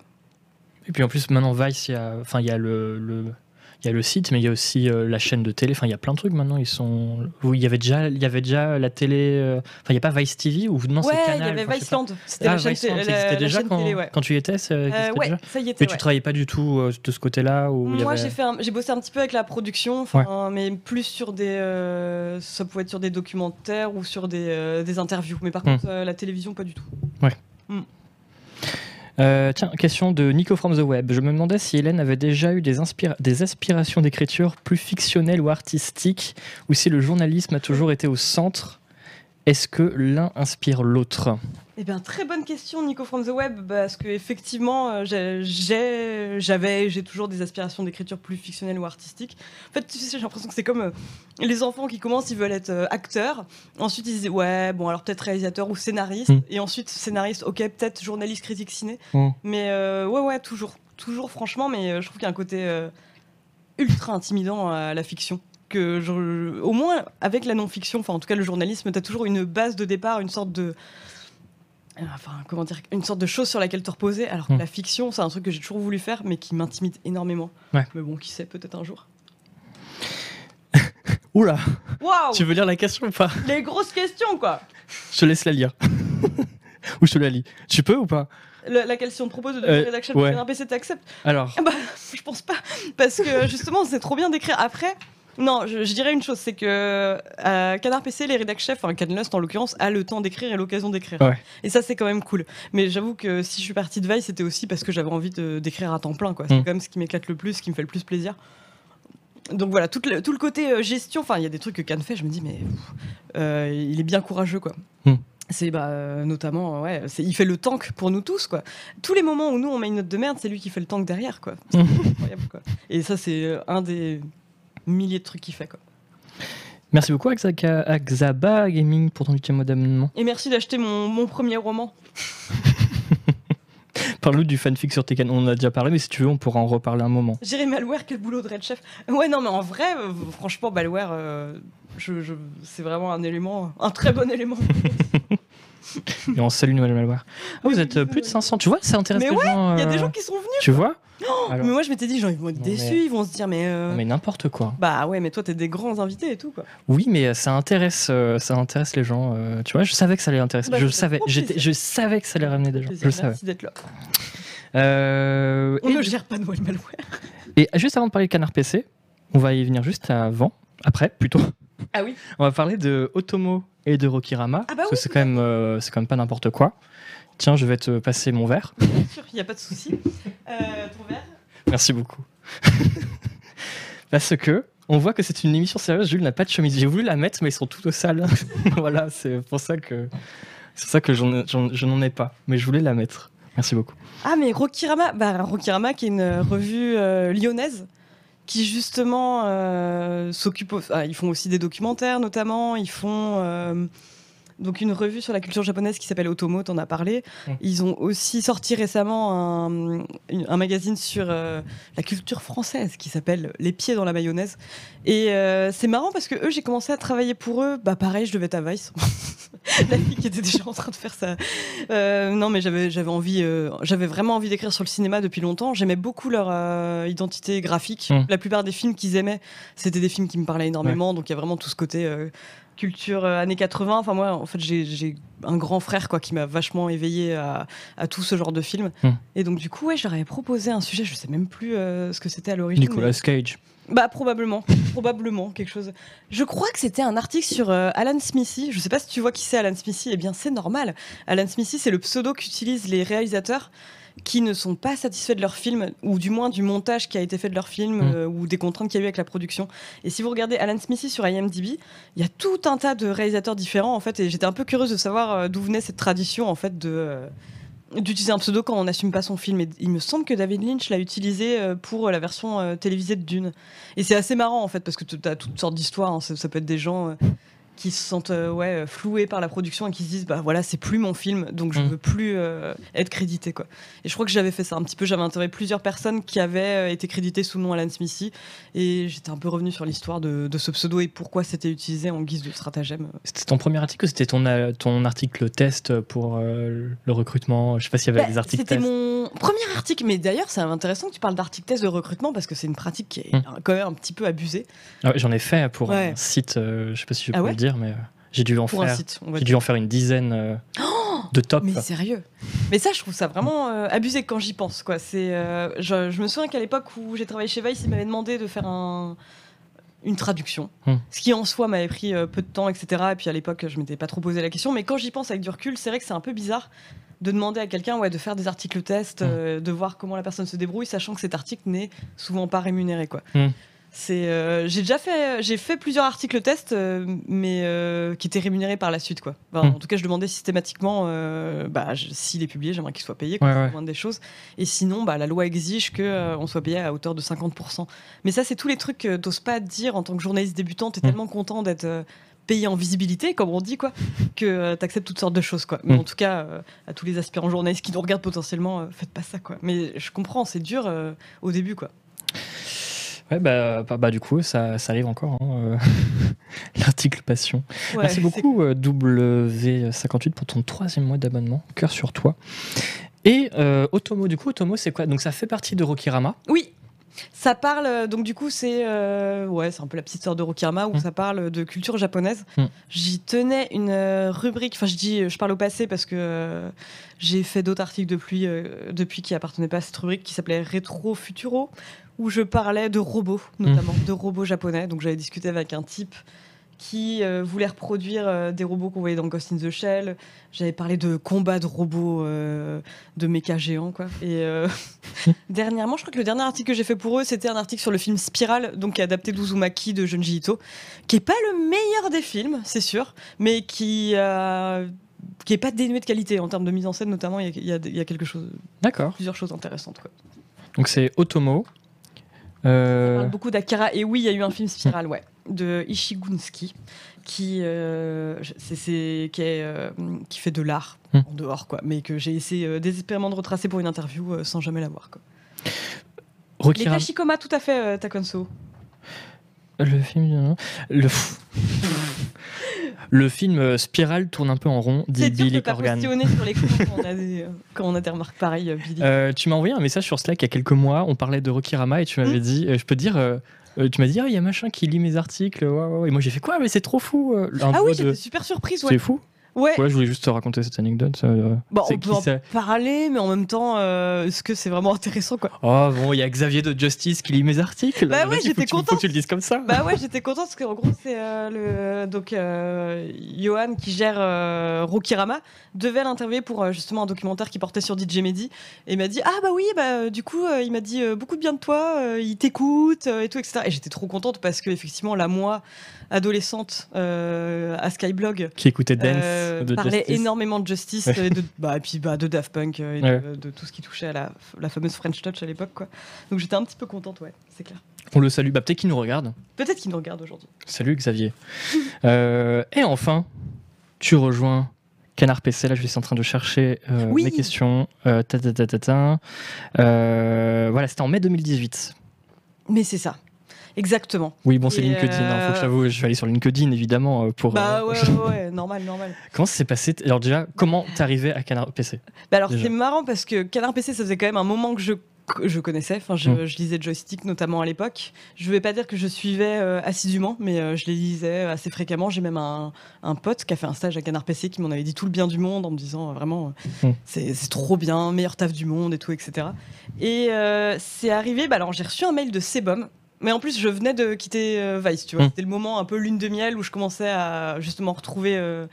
Et puis en plus, maintenant, Vice, il y a, enfin, il y a le. le- il y a le site, mais il y a aussi euh, la chaîne de télé. Enfin, il y a plein de trucs maintenant. Ils sont. Oui, il y avait déjà, il y avait déjà la télé. euh, Enfin, il n'y a pas Vice TV ou non, c'est
ouais, il
Canal.
y avait
enfin, je sais pas.
Viceland. C'était
Ah,
la chaîne,
Viceland, ça
la-
existait
la
déjà
chaîne
quand,
télé, ouais.
quand tu y étais. ça
Euh, ouais,
déjà
ça y était.
Mais tu
ouais.
travaillais pas du tout euh, de ce côté-là où il y
Moi,
avait-
j'ai fait, un- j'ai bossé un petit peu avec la production, enfin, mais plus sur des, euh, ça pouvait être sur des documentaires ou sur des, euh, des interviews. Mais par
Hmm.
contre, euh, la télévision, pas du tout.
Euh, tiens, question de Nico from the Web. Je me demandais si Hélène avait déjà eu des, des aspirations d'écriture plus fictionnelles ou artistiques, ou si le journalisme a toujours été au centre. Est-ce que l'un inspire l'autre?
Eh bien, très bonne question, Nico from the Web, parce que effectivement, euh, j'ai- j'avais, j'ai toujours des aspirations d'écriture plus fictionnelle ou artistique. En fait, tu sais, j'ai l'impression que c'est comme euh, les enfants qui commencent, ils veulent être euh, acteurs. Ensuite, ils disent ouais, bon, alors peut-être réalisateur ou scénariste.
Mm.
Et ensuite, scénariste, ok, peut-être journaliste, critique ciné.
Mm.
Mais euh, ouais, ouais, toujours, toujours, franchement. Mais je trouve qu'il y a un côté ultra intimidant à la fiction. Que je- au moins avec la non-fiction, enfin en tout cas le journalisme, tu as toujours une base de départ, une sorte de enfin comment dire une sorte de chose sur laquelle te reposer alors que
Mm.
la fiction c'est un truc que j'ai toujours voulu faire mais qui m'intimide énormément
Ouais.
mais bon qui sait peut-être un jour
Oula
waouh
Tu veux lire la question ou pas?
Les grosses questions quoi
Je te laisse la lire. ou je te la lis. Tu peux ou pas?
Le- laquelle si on te propose de
Euh,
devenir rédacteur
ouais.
de PC t'acceptes
Alors,
Ah bah, je pense pas parce que justement c'est trop bien d'écrire après non, je, je dirais une chose, c'est que à Canard PC, les rédac chefs, enfin Canlust en l'occurrence, a le temps d'écrire et l'occasion d'écrire.
Ouais.
Et ça, c'est quand même cool. Mais j'avoue que si je suis partie de Veille, c'était aussi parce que j'avais envie d'écrire à temps plein. quoi. C'est
Mm.
quand même ce qui m'éclate le plus, ce qui me fait le plus plaisir. donc voilà, tout le, tout le côté euh, gestion, enfin il y a des trucs que Cannes fait, je me dis mais pff, euh, il est bien courageux quoi.
Hmm.
C'est bah, euh, notamment, ouais, c'est- il fait le tank pour nous tous quoi. Tous les moments où nous on met une note de merde, c'est lui qui fait le tank derrière quoi. C'est incroyable quoi. Et ça c'est euh, un des milliers de trucs qu'il fait quoi.
Merci beaucoup, Axaba Gaming, pour ton huitième mois d'abonnement.
Et merci d'acheter mon, mon premier roman.
Parle-nous du fanfic sur Tekken. On en a déjà parlé, mais si tu veux, on pourra en reparler un moment.
J'irai Malware, quel boulot de Red Chef. Ouais, non, mais en vrai, euh, franchement, Malware, euh, je, je- c'est vraiment un élément, un très bon élément.
Et on salue Noël Malware. Ah, vous êtes euh, plus de 500. Tu vois, ça intéresse
Mais
les gens.
Il y a des gens qui sont venus.
Tu vois Alors,
Mais moi, je m'étais dit, genre, ils vont être déçus,
mais-
ils vont se dire, mais. euh,
Mais n'importe quoi.
Bah ouais, mais toi, t'es des grands invités et tout, quoi.
Oui, mais euh, ça intéresse, euh, ça intéresse les gens. euh, tu vois, je savais que ça allait intéresser.
Bah,
je savais. Je savais que ça allait ramener des gens.
Plaisir,
Je le savais.
Merci d'être là. On
et,
ne gère pas Noël Malware.
et juste avant de parler de Canard PC, on va y venir juste avant, après plutôt.
Ah oui
On va parler de Otomo et de Rokirama.
Ah bah
parce
oui,
que c'est quand même, c'est quand même pas n'importe quoi. Tiens, je vais te passer mon verre.
Bien sûr, il n'y a pas de souci. Euh, ton verre?
Merci beaucoup. Parce que on voit que c'est une émission sérieuse. Jules n'a pas de chemise. J'ai voulu la mettre, mais ils sont toutes au sale. voilà, c'est pour ça que c'est ça que j'en ai- j'en- je n'en ai pas. Mais je voulais la mettre. Merci beaucoup.
Ah, mais Rokirama, bah, Rokirama qui est une revue euh, lyonnaise qui justement euh, s'occupe. ah, ils font aussi des documentaires notamment. Ils font donc une revue sur la culture japonaise qui s'appelle Otomo, t'en as parlé. Ils ont aussi sorti récemment un, magazine sur euh, la culture française qui s'appelle Les pieds dans la mayonnaise. Et euh, c'est marrant parce que eux, j'ai commencé à travailler pour eux. Bah pareil, je devais être à Vice. la fille qui était déjà en train de faire ça. Euh, non, mais j'avais j'avais envie, j'avais vraiment envie d'écrire sur le cinéma depuis longtemps. J'aimais beaucoup leur identité graphique.
Mm.
La plupart des films qu'ils aimaient, c'était des films qui me parlaient énormément. Donc il y a vraiment tout ce côté culture euh, années 80. Enfin moi, en fait, j'ai- un grand frère quoi qui m'a vachement éveillé à, à tout ce genre de films.
Mm.
Et donc du coup, ouais, avais proposé un sujet. Je sais même plus euh, ce que c'était à l'origine.
Nicolas Cage.
Bah probablement, probablement quelque chose. Je crois que c'était un article sur euh, Alan Smithy. Je sais pas si tu vois qui c'est Alan Smithy. Eh bien c'est normal. Alan Smithy c'est le pseudo qu'utilisent les réalisateurs qui ne sont pas satisfaits de leur film ou du moins du montage qui a été fait de leur film
Mm.
euh, ou des contraintes qu'il y a eu avec la production. Et si vous regardez Alan Smithy sur IMDb, il y a tout un tas de réalisateurs différents en fait. Et j'étais un peu curieuse de savoir euh, d'où venait cette tradition en fait de euh, d'utiliser un pseudo quand on n'assume pas son film. Et il me semble que David Lynch l'a utilisé pour la version télévisée de Dune. Et c'est assez marrant en fait parce que tu as toutes sortes d'histoires. hein. Ça, ça peut être des gens qui se sentent euh, ouais, euh, floués par la production et qui se disent bah voilà c'est plus mon film donc je
Mm.
veux plus euh, être crédité quoi. Et je crois que j'avais fait ça un petit peu. J'avais interrogé plusieurs personnes qui avaient été créditées sous le nom Alan Smithy et j'étais un peu revenu sur l'histoire de, de ce pseudo et pourquoi c'était utilisé en guise de stratagème.
C'était ton premier article ou c'était ton, ton article test pour euh, le recrutement? Je sais pas s'il y avait
Bah,
des articles
C'était mon premier article, mais d'ailleurs c'est intéressant que tu parles d'article test de recrutement parce que c'est une pratique qui est
Mm.
quand même un petit peu abusée
Ah ouais, J'en ai fait pour
Ouais.
un site, je sais pas si je peux
Ah ouais
le dire, mais euh, j'ai dû en
pour
faire.
site.
J'ai
dire.
dû en faire une dizaine euh, de top.
Mais sérieux. Mais ça, je trouve ça vraiment euh, abusé quand j'y pense. Quoi. C'est, euh, je, je me souviens qu'à l'époque où j'ai travaillé chez Vice, ils m'avaient demandé de faire un, une traduction.
Hmm.
Ce qui en soi m'avait pris euh, peu de temps, etc. Et puis à l'époque, je m'étais pas trop posé la question. Mais quand j'y pense avec du recul, c'est vrai que c'est un peu bizarre de demander à quelqu'un ouais, de faire des articles tests,
Hmm.
euh, de voir comment la personne se débrouille, sachant que cet article n'est souvent pas rémunéré. Quoi.
Hmm.
C'est, euh, j'ai déjà fait, j'ai fait plusieurs articles tests, euh, mais euh, qui étaient rémunérés par la suite, quoi. Enfin,
Hmm.
En tout cas, je demandais systématiquement, bah, s'il est publié, j'aimerais qu'il soit payé, quoi,
Ouais,
des choses. Et sinon, bah, la loi exige que on soit payé à hauteur de 50%. Mais ça, c'est tous les trucs que t'oses pas dire en tant que journaliste débutant. T'es
Hmm.
tellement content d'être payé en visibilité, comme on dit, quoi, que euh, t'acceptes toutes sortes de choses, quoi. Mais
Hmm.
en tout cas, euh, à tous les aspirants journalistes qui nous regardent potentiellement, euh, faites pas ça, quoi. Mais je comprends, c'est dur au début, quoi.
Ouais, bah, bah, bah, du coup, ça, ça arrive encore. hein, euh, L'article passion.
Ouais,
Merci beaucoup, euh, W58, pour ton troisième mois d'abonnement. Cœur sur toi. Et euh, Otomo, du coup, Otomo, c'est quoi? Donc, ça fait partie de Rokirama?
Oui. Ça parle, donc du coup, c'est euh, ouais, c'est un peu la petite sœur de Rokirama où
Mm.
ça parle de culture japonaise.
Mm.
J'y tenais une euh, rubrique, enfin je dis, je parle au passé parce que euh, j'ai fait d'autres articles depuis, depuis qui appartenaient pas à cette rubrique qui s'appelait Rétro Futuro, où je parlais de robots, notamment de robots japonais. Donc j'avais discuté avec un type qui euh, voulait reproduire euh, des robots qu'on voyait dans Ghost in the Shell. J'avais parlé de combats de robots euh, de méca géants, quoi. Et dernièrement, je crois que le dernier article que j'ai fait pour eux, c'était un article sur le film Spiral, donc qui est adapté d'Uzumaki de Junji Ito, qui est pas le meilleur des films, c'est sûr, mais qui qui est pas dénué de qualité en termes de mise en scène, notamment. Il y a, y y quelque chose,
D'accord.
plusieurs choses intéressantes. Quoi.
Donc c'est Otomo.
On
Euh,
parle beaucoup d'Akira et oui, il y a eu un film Spiral, ouais, de Ishigunski qui euh, c'est, c'est- qui, est, euh, qui fait de l'art
Hmm.
en dehors quoi, mais que j'ai essayé désespérément de retracer pour une interview sans jamais l'avoir quoi. Les
Rokirama-
Kashikoma, tout à fait, Takonso.
Le film. Le, le film euh, Spiral tourne un peu en rond, dit Billy Corgan.
sur les coups quand on a des, euh, quand on a des remarques pareilles, euh, Billy.
Euh, tu m'as envoyé un message sur Slack il y a quelques mois, on parlait de Rokirama et tu m'avais
Hmm.
dit, je peux dire, euh, tu m'as dit, ah, il y a machin qui lit mes articles, ouais, ouais, ouais. et moi j'ai fait quoi, mais c'est trop fou. un
ah oui,
de-
j'étais super surprise, ouais.
C'est fou.
Ouais.
Ouais, je voulais juste te raconter cette anecdote. euh,
Bon,
c'est
on peut en
ça
parler, mais en même temps, euh, est-ce que c'est vraiment intéressant quoi
Oh bon, il y a Xavier de Justice qui lit mes articles.
Bah ouais, j'étais
tu- Faut
contente.
que tu le dises comme ça.
Bah ouais, j'étais contente parce qu'en gros, c'est euh, le donc euh, Johan qui gère Rokirama devait l'interviewer pour justement un documentaire qui portait sur DJ Mehdi et il m'a dit ah bah oui bah du coup il m'a dit beaucoup de bien de toi, il t'écoute et tout etc. Et j'étais trop contente parce que effectivement la moi adolescente euh, à Skyblog
Qui écoutait Dance
euh,
de
parlait
Justice.
énormément de Justice et de, bah, et puis bah, de Daft Punk euh, et
Ouais.
de, de tout ce qui touchait à la, la fameuse French Touch à l'époque quoi. Donc j'étais un petit peu contente ouais, c'est clair.
On le salue. Bah peut-être qu'il nous regarde.
Peut-être qu'il nous regarde aujourd'hui.
Salut Xavier. Euh, et enfin, tu rejoins Canard PC. Là, je suis en train de chercher euh,
Oui.
mes questions. Euh, ta, ta, ta, ta, ta. Euh, voilà, c'était en mai 2018.
Mais c'est ça. Exactement.
Oui, bon, c'est LinkedIn. hein, faut que j'avoue, je vais aller sur LinkedIn évidemment euh, pour.
Bah
euh,
ouais, ouais, ouais, normal, normal.
Comment ça s'est passé Alors déjà, comment t'es arrivé à Canard PC
Bah alors c'est marrant parce que Canard PC, ça faisait quand même un moment que je je connaissais, enfin je,
Mm.
je lisais Joystick notamment à l'époque. Je vais pas dire que je suivais euh, assidûment, mais euh, je les lisais assez fréquemment. J'ai même un, un pote qui a fait un stage à Canard PC qui m'en avait dit tout le bien du monde en me disant euh, vraiment
Mm.
c'est c'est trop bien, meilleur taf du monde et tout, etc. Et c'est arrivé, bah alors j'ai reçu un mail de Sebum. Mais en plus, je venais de quitter euh, Vice, tu vois.
Mm.
C'était le moment un peu lune de miel où je commençais à justement retrouver euh,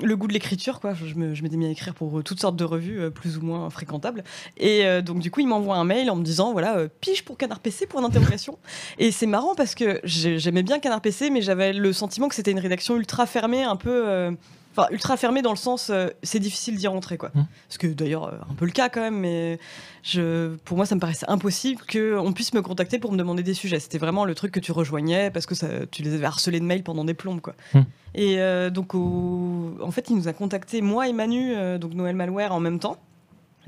le goût de l'écriture, quoi. Je, m'étais mis à écrire pour euh, toutes sortes de revues, plus ou moins fréquentables. Et donc, du coup, il m'envoie un mail en me disant voilà, pige pour Canard PC pour une interrogation. Et c'est marrant parce que j'ai- j'aimais bien Canard PC, mais j'avais le sentiment que c'était une rédaction ultra fermée, un peu. Enfin, ultra fermée dans le sens, euh, c'est difficile d'y rentrer, quoi.
Mm.
Ce que d'ailleurs, euh, un peu le cas quand même, mais je, pour moi, ça me paraissait impossible qu'on puisse me contacter pour me demander des sujets. C'était vraiment le truc que tu rejoignais parce que ça, tu les avais harcelés de mails pendant des plombes, quoi.
Mm.
Et euh, donc, au- en fait, il nous a contacté, moi et Manu, donc Noël Malware en même temps.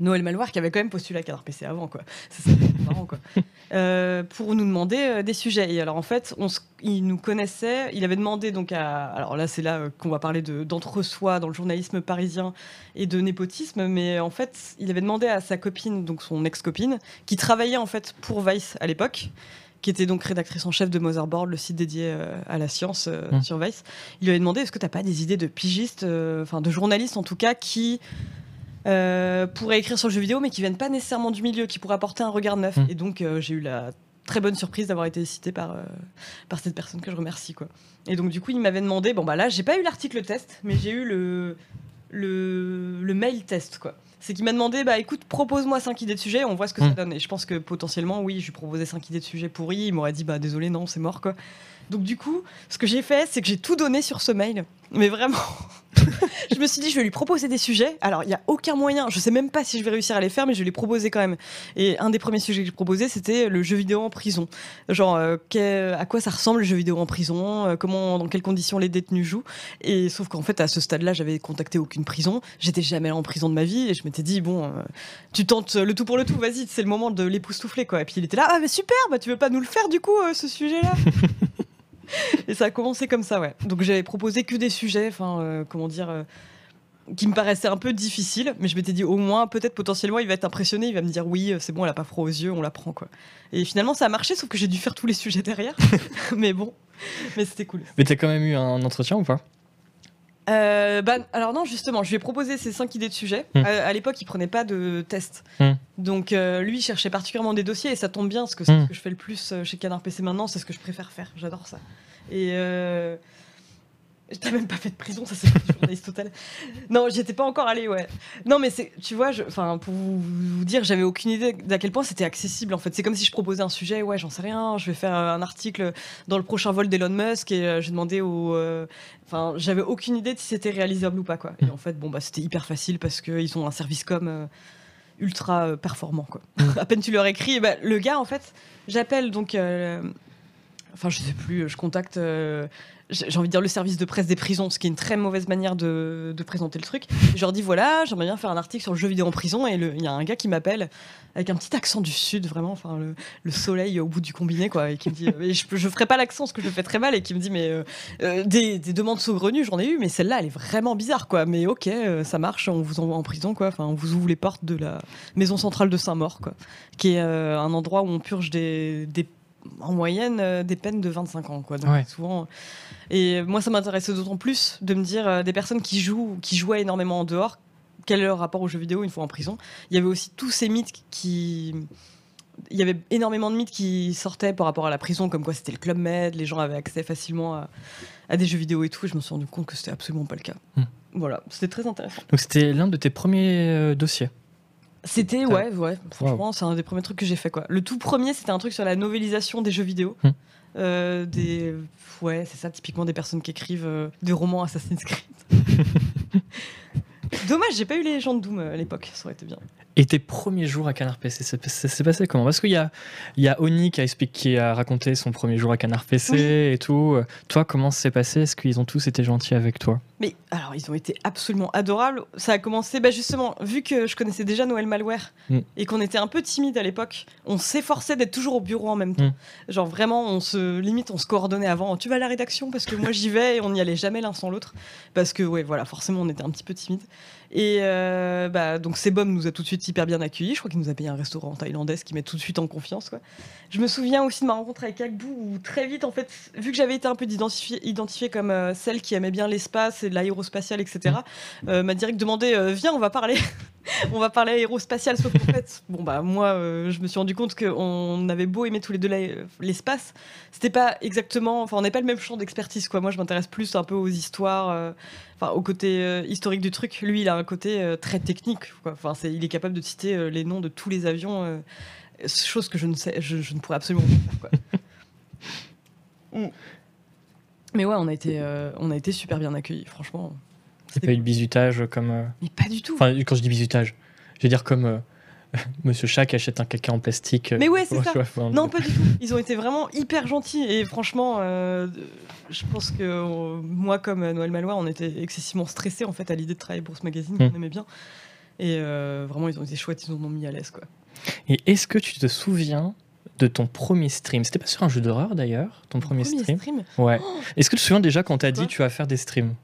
Noël Malware qui avait quand même postulé à Canard PC avant, quoi. C'est ça, c'est marrant, quoi. Euh, pour nous demander euh, des sujets. Et alors, en fait, on il nous connaissait. Il avait demandé donc à. Alors là, c'est là euh, qu'on va parler de- d'entre-soi dans le journalisme parisien et de népotisme. Mais en fait, il avait demandé à sa copine, donc son ex-copine, qui travaillait en fait pour Vice à l'époque qui était donc rédactrice en chef de Motherboard, le site dédié euh, à la science euh,
Mm.
sur Vice. Il lui avait demandé est-ce que tu n'as pas des idées de pigistes, euh, enfin de journalistes en tout cas, qui euh, pourraient écrire sur le jeu vidéo, mais qui viennent pas nécessairement du milieu, qui pourraient apporter un regard neuf.
Mm.
Et donc euh, j'ai eu la très bonne surprise d'avoir été citée par, euh, par cette personne que je remercie. Quoi. Et donc du coup, il m'avait demandé, bon bah là, j'ai pas eu l'article test, mais j'ai eu le, le, le mail test. quoi. C'est qu'il m'a demandé, bah écoute, propose-moi cinq idées de sujets, on voit ce que ça
Mm.
donne. Et je pense que potentiellement, oui, je lui proposais cinq idées de sujets pourris, il m'aurait dit, bah désolé, non, c'est mort quoi. Donc du coup, ce que j'ai fait, c'est que j'ai tout donné sur ce mail. Mais vraiment, je me suis dit, je vais lui proposer des sujets. Alors, il n'y a aucun moyen, je sais même pas si je vais réussir à les faire, mais je vais les proposer quand même. Et un des premiers sujets que j'ai proposé, c'était le jeu vidéo en prison. Genre, euh, à quoi ça ressemble le jeu vidéo en prison? Euh, Comment, dans quelles conditions les détenus jouent? Et sauf qu'en fait, à ce stade-là, j'avais contacté aucune prison. J'étais jamais en prison de ma vie, et je m'étais dit, bon, euh, tu tentes le tout pour le tout, vas-y, c'est le moment de l'époustoufler, quoi. Et puis il était là, ah, mais super, bah tu veux pas nous le faire du coup, ce sujet-là? Et ça a commencé comme ça, ouais. Donc j'avais proposé que des sujets, enfin, euh, comment dire, euh, qui me paraissaient un peu difficiles, mais je m'étais dit au moins, peut-être potentiellement, il va être impressionné, il va me dire oui, euh, c'est bon, elle a pas froid aux yeux, on la prend, quoi. Et finalement, ça a marché, sauf que j'ai dû faire tous les sujets derrière. mais bon, mais c'était cool.
Mais t'as quand même eu un entretien ou pas?
Euh, bah, alors non, justement, je lui ai proposé ces cinq idées de sujets.
Hmm.
Euh, à l'époque, il prenait pas de test.
Hmm.
Donc euh, lui, il cherchait particulièrement des dossiers et ça tombe bien parce que c'est
Hmm.
ce que je fais le plus euh, chez Canard PC maintenant, c'est ce que je préfère faire. J'adore ça. Et, euh, J'étais même pas fait de prison, ça c'est journaliste total. Non, j'y étais pas encore allée, ouais. Non, mais c'est, tu vois, je- enfin, pour vous, dire, j'avais aucune idée d'à quel point c'était accessible. En fait, c'est comme si je proposais un sujet, ouais, j'en sais rien, je vais faire un article dans le prochain vol d'Elon Musk et euh, j'ai demandé au, euh, enfin, j'avais aucune idée de si c'était réalisable ou pas, quoi. Et en fait, bon, bah, c'était hyper facile parce qu'ils ont un service com euh, ultra euh, performant, quoi. à peine tu leur écris, bah, le gars, en fait, j'appelle donc. Enfin, je sais plus, je contacte, euh, j'ai envie de dire le service de presse des prisons, ce qui est une très mauvaise manière de, présenter le truc. Je leur dis voilà, j'aimerais bien faire un article sur le jeu vidéo en prison, et il y a un gars qui m'appelle avec un petit accent du sud, vraiment, enfin le, le soleil au bout du combiné, quoi, et qui me dit, euh, je, je ferai pas l'accent, parce que je le fais très mal, et qui me dit mais euh, des, des demandes saugrenues, j'en ai eu, mais celle-là, elle est vraiment bizarre, quoi. Mais ok, ça marche, on vous envoie en prison, quoi. Enfin, on vous ouvre les portes de la maison centrale de Saint-Maur, quoi, qui est un endroit où on purge des en moyenne euh, des peines de 25 ans quoi donc
Ouais.
souvent et moi ça m'intéressait d'autant plus de me dire euh, des personnes qui jouent qui jouaient énormément en dehors quel est leur rapport aux jeux vidéo une fois en prison? Il y avait aussi tous ces mythes qui il y avait énormément de mythes qui sortaient par rapport à la prison comme quoi c'était le club med les gens avaient accès facilement à, à des jeux vidéo et tout et je me suis rendu compte que c'était absolument pas le cas
Hmm.
voilà c'était très intéressant
Donc c'était l'un de tes premiers euh, dossiers?
C'était, ouais, ouais. Franchement, c'est un des premiers trucs que j'ai fait, quoi. Le tout premier, c'était un truc sur la novélisation des jeux vidéo.
Hmm.
Euh, des. Ouais, c'est ça, typiquement des personnes qui écrivent euh, des romans Assassin's Creed. Dommage, j'ai pas eu les gens de Doom euh, à l'époque, ça aurait été bien.
Et tes premiers jours à Canard PC, ça s'est passé comment? Parce qu'il y a, il y a Oni qui a expliqué, qui a raconté son premier jour à Canard PC
Oui.
et tout. Toi, comment ça s'est passé? Est-ce qu'ils ont tous été gentils avec toi?
Mais alors, ils ont été absolument adorables. Ça a commencé, bah, justement, vu que je connaissais déjà Noël Malware
Mm.
et qu'on était un peu timide à l'époque, on s'efforçait d'être toujours au bureau en même temps.
Mm.
Genre vraiment, on se limite, on se coordonnait avant. Tu vas à la rédaction? Parce que moi j'y vais et on n'y allait jamais l'un sans l'autre parce que ouais, voilà, forcément on était un petit peu timide. Et euh, bah donc Sebum nous a tout de suite hyper bien accueillis. Je crois qu'il nous a payé un restaurant thaïlandais, ce qui met tout de suite en confiance. Quoi. Je me souviens aussi de ma rencontre avec Akbou où très vite, en fait, vu que j'avais été un peu identifiée identifiée comme euh, celle qui aimait bien l'espace et l'aérospatial, etc., euh, m'a direct demandé Viens, on va parler. on va parler aérospatial, sauf qu'en fait, bon, bah, moi, je me suis rendu compte qu'on avait beau aimer tous les deux l'espace, c'était pas exactement. Enfin, on n'est pas le même champ d'expertise, quoi. Moi, je m'intéresse plus un peu aux histoires. Enfin, au côté euh, historique du truc, lui, il a un côté euh, très technique. quoi. Enfin, c'est, il est capable de citer euh, les noms de tous les avions, euh, chose que je ne sais, je, je ne pourrais absolument pas faire. Quoi. Mm. Mais ouais, on a été, euh, on a été super bien accueillis, franchement.
Il n'y a pas eu de bisutage comme. euh,
Mais pas du tout.
Enfin, quand je dis bisutage, je veux dire comme euh, Monsieur Chat qui achète un caca en plastique. euh,
Mais ouais, c'est ça.
vois,
Non, pas du tout. Ils ont été vraiment hyper gentils. Et franchement, euh, je pense que euh, moi, comme Noël Malois, on était excessivement stressés en fait, à l'idée de travailler pour ce magazine qu'on
Mm.
aimait bien. Et euh, vraiment, ils ont été chouettes, ils nous ont mis à l'aise. quoi.
Et est-ce que tu te souviens de ton premier stream? C'était pas sur un jeu d'horreur d'ailleurs, ton premier, stream?
stream?
Ouais. Est-ce que tu te souviens déjà quand t'as dit tu vas faire des streams?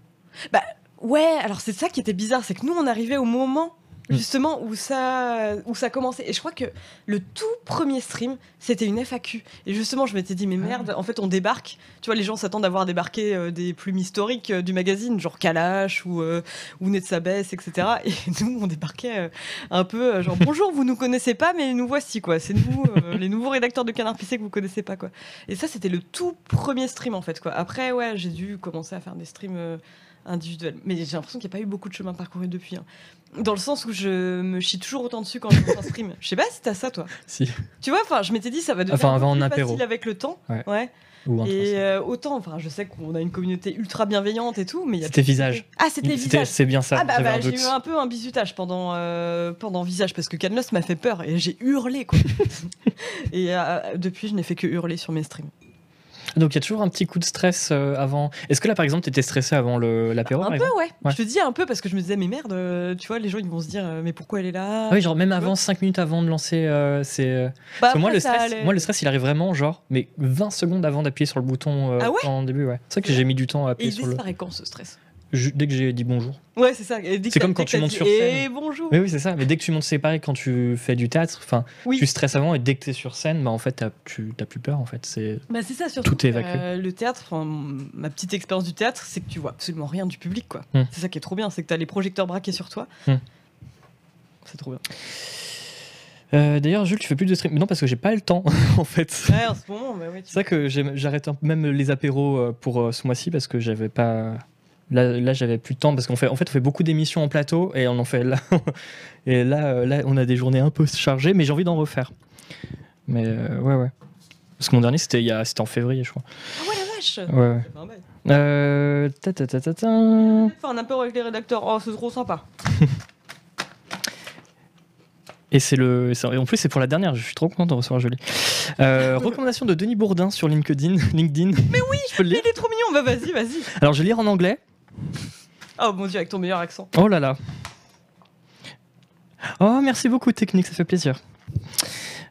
Ouais, alors c'est ça qui était bizarre, c'est que nous, on arrivait au moment. Justement où ça, où ça commençait. Et je crois que le tout premier stream, c'était une FAQ. Et justement, je m'étais dit, mais
Ah.
merde, en fait, on débarque. Tu vois, les gens s'attendent à voir débarquer euh, des plumes historiques euh, du magazine, genre Kalash ou, euh, ou Ned Sabès, etc. Et nous, on débarquait euh, un peu, genre, bonjour, vous nous connaissez pas, mais nous voici, quoi. C'est nous, les nouveaux rédacteurs de Canard PC que vous connaissez pas, quoi. Et ça, c'était le tout premier stream, en fait, quoi. Après, ouais, j'ai dû commencer à faire des streams. Individuels. Mais j'ai l'impression qu'il n'y a pas eu beaucoup de chemin parcouru depuis. hein. Dans le sens où je me chie toujours autant dessus quand je un stream. Je sais pas si t'as ça, toi.
Si.
Tu vois, enfin, je m'étais dit ça va devenir
Enfin,
un peu
avant un
plus
apéro.
facile avec le temps.
Ouais. Ou un truc
Et euh, autant, enfin, je sais qu'on a une communauté ultra bienveillante et tout, mais il y a
C'était visage.
Ah, c'était visages.
C'est bien ça.
Ah bah, bah, j'ai eu un peu un bisutage pendant, euh, pendant visage parce que Cadnos m'a fait peur et j'ai hurlé quoi. et euh, depuis je n'ai fait que hurler sur mes streams.
Donc il y a toujours un petit coup de stress euh, avant. Est-ce que là par exemple t'étais stressé avant le- l'apéro
un
par
peu ouais.
Ouais.
Je te dis un peu parce que je me disais mais merde, euh, tu vois les gens ils vont se dire euh, mais pourquoi elle est là
Ah Oui, genre même
Tu
avant,
vois
5 minutes avant de lancer, euh, c'est.
Bah,
Parce que moi le,
ça
stress,
allait.
moi, le stress, il arrive vraiment, genre, mais 20 secondes avant d'appuyer sur le bouton euh,
Ah ouais
en début, ouais. C'est vrai que j'ai mis du temps à appuyer
il
sur le.
disparaît quand ce stress?
Dès que j'ai dit bonjour.
Ouais c'est ça.
C'est comme quand tu montes sur scène.
Et bonjour.
Mais oui, c'est ça. Mais dès que tu montes séparé, quand tu fais du théâtre, enfin,
Oui.
tu stresses avant et dès que tu es sur scène, bah, en fait, tu n'as plus peur, en fait. C'est.
Bah c'est ça surtout.
Tout est évacué.
euh, le théâtre, ma petite expérience du théâtre, c'est que tu vois absolument rien du public quoi.
Hmm.
C'est ça qui est trop bien, c'est que t'as les projecteurs braqués sur toi.
Hmm.
C'est trop bien.
Euh, D'ailleurs, Jules, tu fais plus de stream Non, parce que j'ai pas le temps, en fait.
Ouais en ce moment, bah ouais. tu-
C'est ça que j'arrête même les apéros euh, pour ce mois-ci parce que j'avais pas. Là, là j'avais plus de temps parce qu'en fait, en fait, on fait beaucoup d'émissions en plateau et on en fait là. et là, euh, là, on a des journées un peu chargées, mais j'ai envie d'en refaire. Mais euh, ouais, ouais. Parce que mon dernier, c'était en février, je crois.
Ah ouais, la vache
Ouais, ouais.
Pas mal.
Euh, ta, ta, ta, ta, ta.
Enfin, un apéro avec les rédacteurs, oh, c'est trop sympa.
Et c'est le, c'est- en plus c'est pour la dernière. Je suis trop content de recevoir Jolie. Euh, recommandation de Denis Bourdin sur LinkedIn. LinkedIn. Mais oui, je peux le lire.
il est trop mignon, bah vas-y, vas-y.
Alors je vais lire en anglais.
Oh mon dieu, avec ton meilleur accent.
Oh là là. Oh merci beaucoup technique, ça fait plaisir.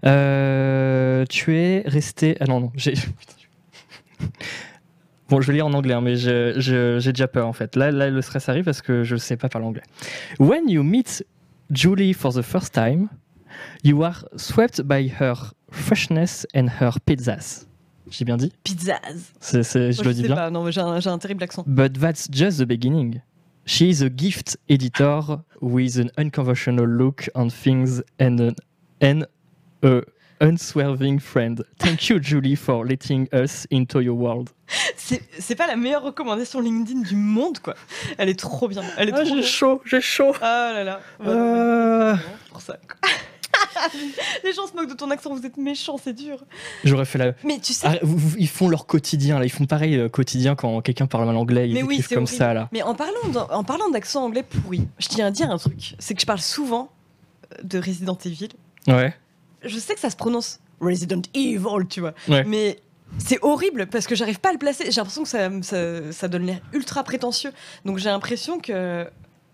Euh, tu es resté. Ah non non. J'ai. Bon, je vais lire en anglais, hein, mais j'ai déjà peur en fait. Là, là, le stress arrive parce que je ne sais pas parler anglais. When you meet Julie for the first time, you are swept by her freshness and her pizzas. J'ai bien dit. C'est- c'est- Je
Moi,
le
je
dis
sais
bien
pas, non, mais j'ai un, j'ai un terrible accent.
But that's just the beginning. She is a gift editor with an unconventional look on things and an and a unswerving friend. Thank you, Julie, for letting us into your world.
C'est c'est pas la meilleure recommandation LinkedIn du monde, quoi. Elle est trop bien. Elle est
Ah,
trop
j'ai
bien.
chaud, j'ai chaud.
Ah là là. Ouais,
Euh,
pour ça. Les gens se moquent de ton accent, vous êtes méchants, c'est dur.
J'aurais fait la.
Mais tu sais,
Ah, vous- vous- ils font leur quotidien là, ils font pareil euh, quotidien quand quelqu'un parle mal anglais, ils
Mais oui,
comme
horrible.
ça là.
mais en parlant en parlant d'accent anglais pourri, je tiens à dire un truc, c'est que je parle souvent euh, de Resident Evil.
Ouais.
Je sais que ça se prononce Resident Evil, tu vois.
Ouais.
Mais c'est horrible parce que j'arrive pas à le placer. J'ai l'impression que ça, ça, ça donne l'air ultra prétentieux. Donc j'ai l'impression que.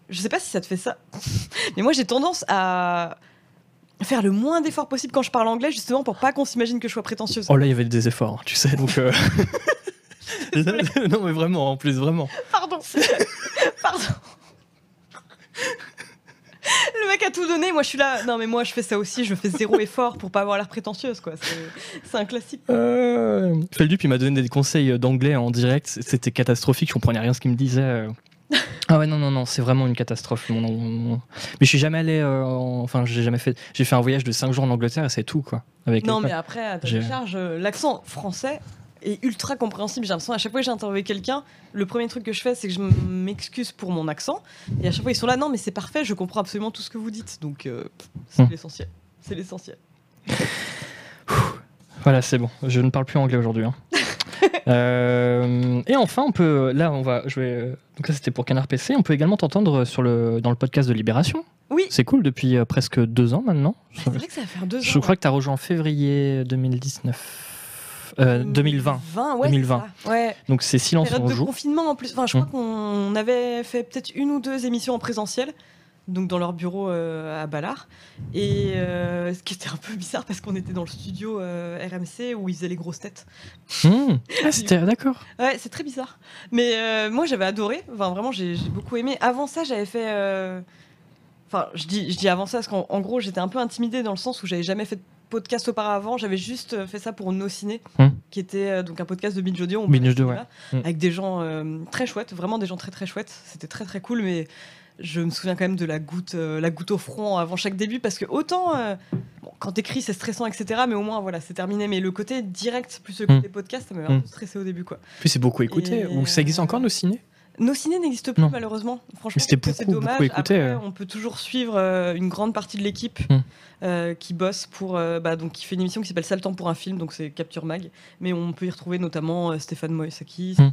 Je sais pas si ça te fait ça. Mais moi j'ai tendance à faire le moins d'efforts possible quand je parle anglais, justement pour pas qu'on s'imagine que je sois prétentieuse.
Oh là, il y avait des efforts, hein, tu sais, donc. euh, non mais vraiment, en plus vraiment.
Pardon. Pardon. Le mec a tout donné, moi je suis là. Non mais moi je fais ça aussi, je fais zéro effort pour pas avoir l'air prétentieuse quoi. C'est- un classique.
Euh... Feldup, il m'a donné des conseils d'anglais en direct. C'était catastrophique. Je comprenais rien ce qu'il me disait. Ah ouais, non, non, non, c'est vraiment une catastrophe. mon- mon- Mais je suis jamais allé. euh, en- Enfin, j'ai jamais fait. J'ai fait un voyage de 5 jours en Angleterre et c'est tout, quoi. Avec
Non mais après, à ta décharge, euh, l'accent français est ultra compréhensible. J'ai l'impression à chaque fois que j'ai interviewé quelqu'un, le premier truc que je fais, c'est que je m'excuse pour mon accent. Et à chaque fois ils sont là, non mais c'est parfait, je comprends absolument tout ce que vous dites. Donc euh, c'est
Hmm.
l'essentiel. C'est l'essentiel.
Voilà, c'est bon. Je ne parle plus anglais aujourd'hui. hein. Euh, et enfin, on peut. Là, on va. Je vais. Donc ça, c'était pour Canard PC. On peut également t'entendre sur le dans le podcast de Libération.
Oui.
C'est cool depuis euh, presque deux ans maintenant.
C'est vrai que ça va faire deux ans.
Je crois que tu as rejoint en février 2019. Euh, 2020.
20, ouais,
2020.
c'est ça. Ouais.
Donc c'est Silence en
de
joue.
confinement en plus. Enfin, je
Mm.
crois qu'on avait fait peut-être une ou deux émissions en présentiel, donc dans leur bureau euh, à Ballard. Et euh, ce qui était un peu bizarre parce qu'on était dans le studio euh, RMC où ils faisaient les grosses têtes.
Hmm. Ah, c'était d'accord.
Ouais, c'est très bizarre. Mais euh, moi, j'avais adoré. Enfin, vraiment, j'ai beaucoup aimé. Avant ça, j'avais fait. euh, Enfin, je dis, je dis avant ça parce qu'en en gros, j'étais un peu intimidée dans le sens où j'avais jamais fait de podcast auparavant. J'avais juste fait ça pour No Ciné,
Hmm.
qui était euh, donc un podcast de Binge Audio. on
Binge Audio, ouais. Hmm.
Avec des gens euh, très chouettes, vraiment des gens très très chouettes. C'était très très cool, mais je me souviens quand même de la goutte, euh, la goutte au front avant chaque début parce que autant. euh, bon, quand t'écris, c'est stressant, etc. Mais au moins, voilà, c'est terminé. Mais le côté direct plus le
Hmm.
côté podcast, ça m'avait un
Hmm.
peu stressé au début, quoi.
Puis c'est beaucoup écouté.
Et,
Ou ça existe
euh,
encore nos ciné?
Nos ciné n'existent plus
Non.
malheureusement. Franchement, c'est dommage.
beaucoup écouté,
Après,
euh.
on peut toujours suivre euh, une grande partie de l'équipe
Hmm.
euh, qui bosse pour, bah, donc qui fait une émission qui s'appelle Sale temps pour un film, donc c'est Capture Mag. Mais on peut y retrouver notamment Stéphane Moïsakis,
Hmm.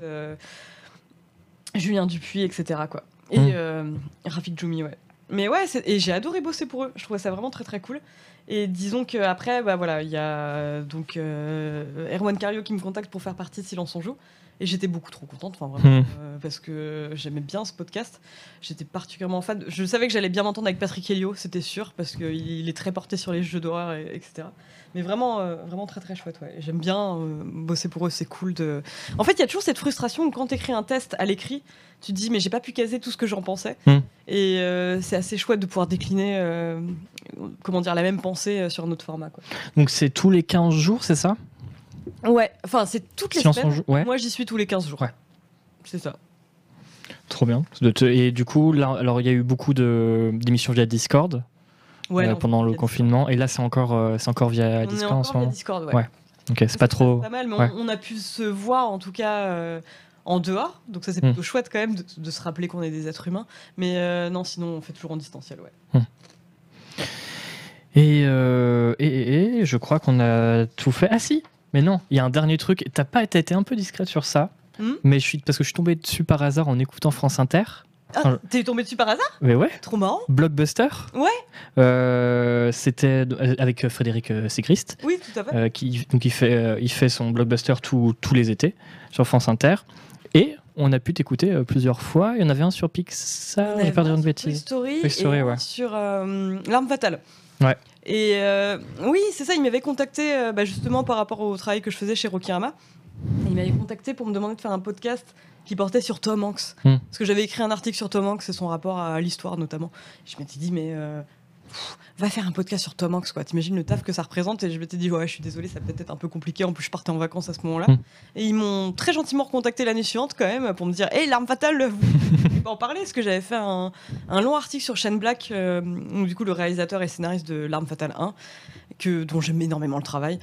Julien Dupuis, etc. Quoi. Et
Hmm.
euh, Rafik Djoumi, ouais. Mais ouais, et j'ai adoré bosser pour eux. Je trouvais ça vraiment très très cool. Et disons qu'après, bah voilà, il y a donc euh, Erwan Cario qui me contacte pour faire partie de Silence on joue. Et j'étais beaucoup trop contente, enfin vraiment,
Hmm.
euh, parce que j'aimais bien ce podcast. J'étais particulièrement fan. Je savais que j'allais bien m'entendre avec Patrick Helio, c'était sûr, parce qu'il il est très porté sur les jeux d'horreur, et- etc. Mais vraiment, euh, vraiment très très chouette. Ouais. J'aime bien euh, bosser pour eux, c'est cool de. En fait, il y a toujours cette frustration où quand tu écris un test à l'écrit, tu te dis mais j'ai pas pu caser tout ce que j'en pensais.
Hmm.
Et euh, c'est assez chouette de pouvoir décliner, comment dire, la même pensée sur un autre format. Quoi.
Donc c'est tous les 15 jours, c'est ça?
Ouais, enfin c'est toutes les
en
semaines.
Ouais.
Moi j'y suis tous les 15 jours.
Ouais.
C'est ça.
Trop bien. Et du coup, là, alors il y a eu beaucoup de d'émissions via Discord
Ouais,
euh,
non,
pendant le
via
confinement, et là c'est encore euh, c'est encore via
On est
Discord en
encore
ce
via
moment.
Discord, ouais.
Ouais. Ok, c'est pas
Ça,
trop.
Pas mal, mais
ouais.
on, a pu se voir en tout cas euh, en dehors. Donc ça, c'est
Mm.
plutôt chouette quand même de, de se rappeler qu'on est des êtres humains. Mais euh, non, sinon, on fait toujours en distanciel, ouais.
Et, euh, et, et- et je crois qu'on a tout fait. Ah si, mais non, il y a un dernier truc. T'as pas t'as été un peu discrète sur ça,
Hmm
mais je suis parce que je suis tombé dessus par hasard en écoutant France Inter.
Ah, t'es tombé dessus par hasard?
Mais ouais,
Trop marrant.
Blockbuster?
Ouais.
Euh, C'était euh, avec Frédéric euh, Sécriste.
Oui, tout à fait.
euh, qui donc il fait euh, il fait son blockbuster tous les étés sur France Inter et on a pu t'écouter euh, plusieurs fois. Il y en avait un sur Pixar, j'ai
un
une bêtise.
Story,
Story,
et un
ouais.
sur euh, L'arme fatale.
Ouais.
Et euh, oui, c'est ça, il m'avait contacté euh, bah, justement par rapport au travail que je faisais chez Rokirama. Il m'avait contacté pour me demander de faire un podcast qui portait sur Tom Hanks.
Hmm.
Parce que j'avais écrit un article sur Tom Hanks et son rapport à l'histoire notamment. Je m'étais dit, mais euh, pff, va faire un podcast sur Tom Hanks, quoi. T'imagines le taf que ça représente Et je m'étais dit, ouais, je suis désolée, ça peut être un peu compliqué. En plus, je partais en vacances à ce moment-là.
Hmm.
Et ils m'ont très gentiment recontacté l'année suivante quand même pour me dire, hé, l'arme fatale, vous voulez pas en parler Parce que j'avais fait un, un long article sur Shane Black, euh, du coup le réalisateur et scénariste de L'arme fatale 1, que, dont j'aime énormément le travail.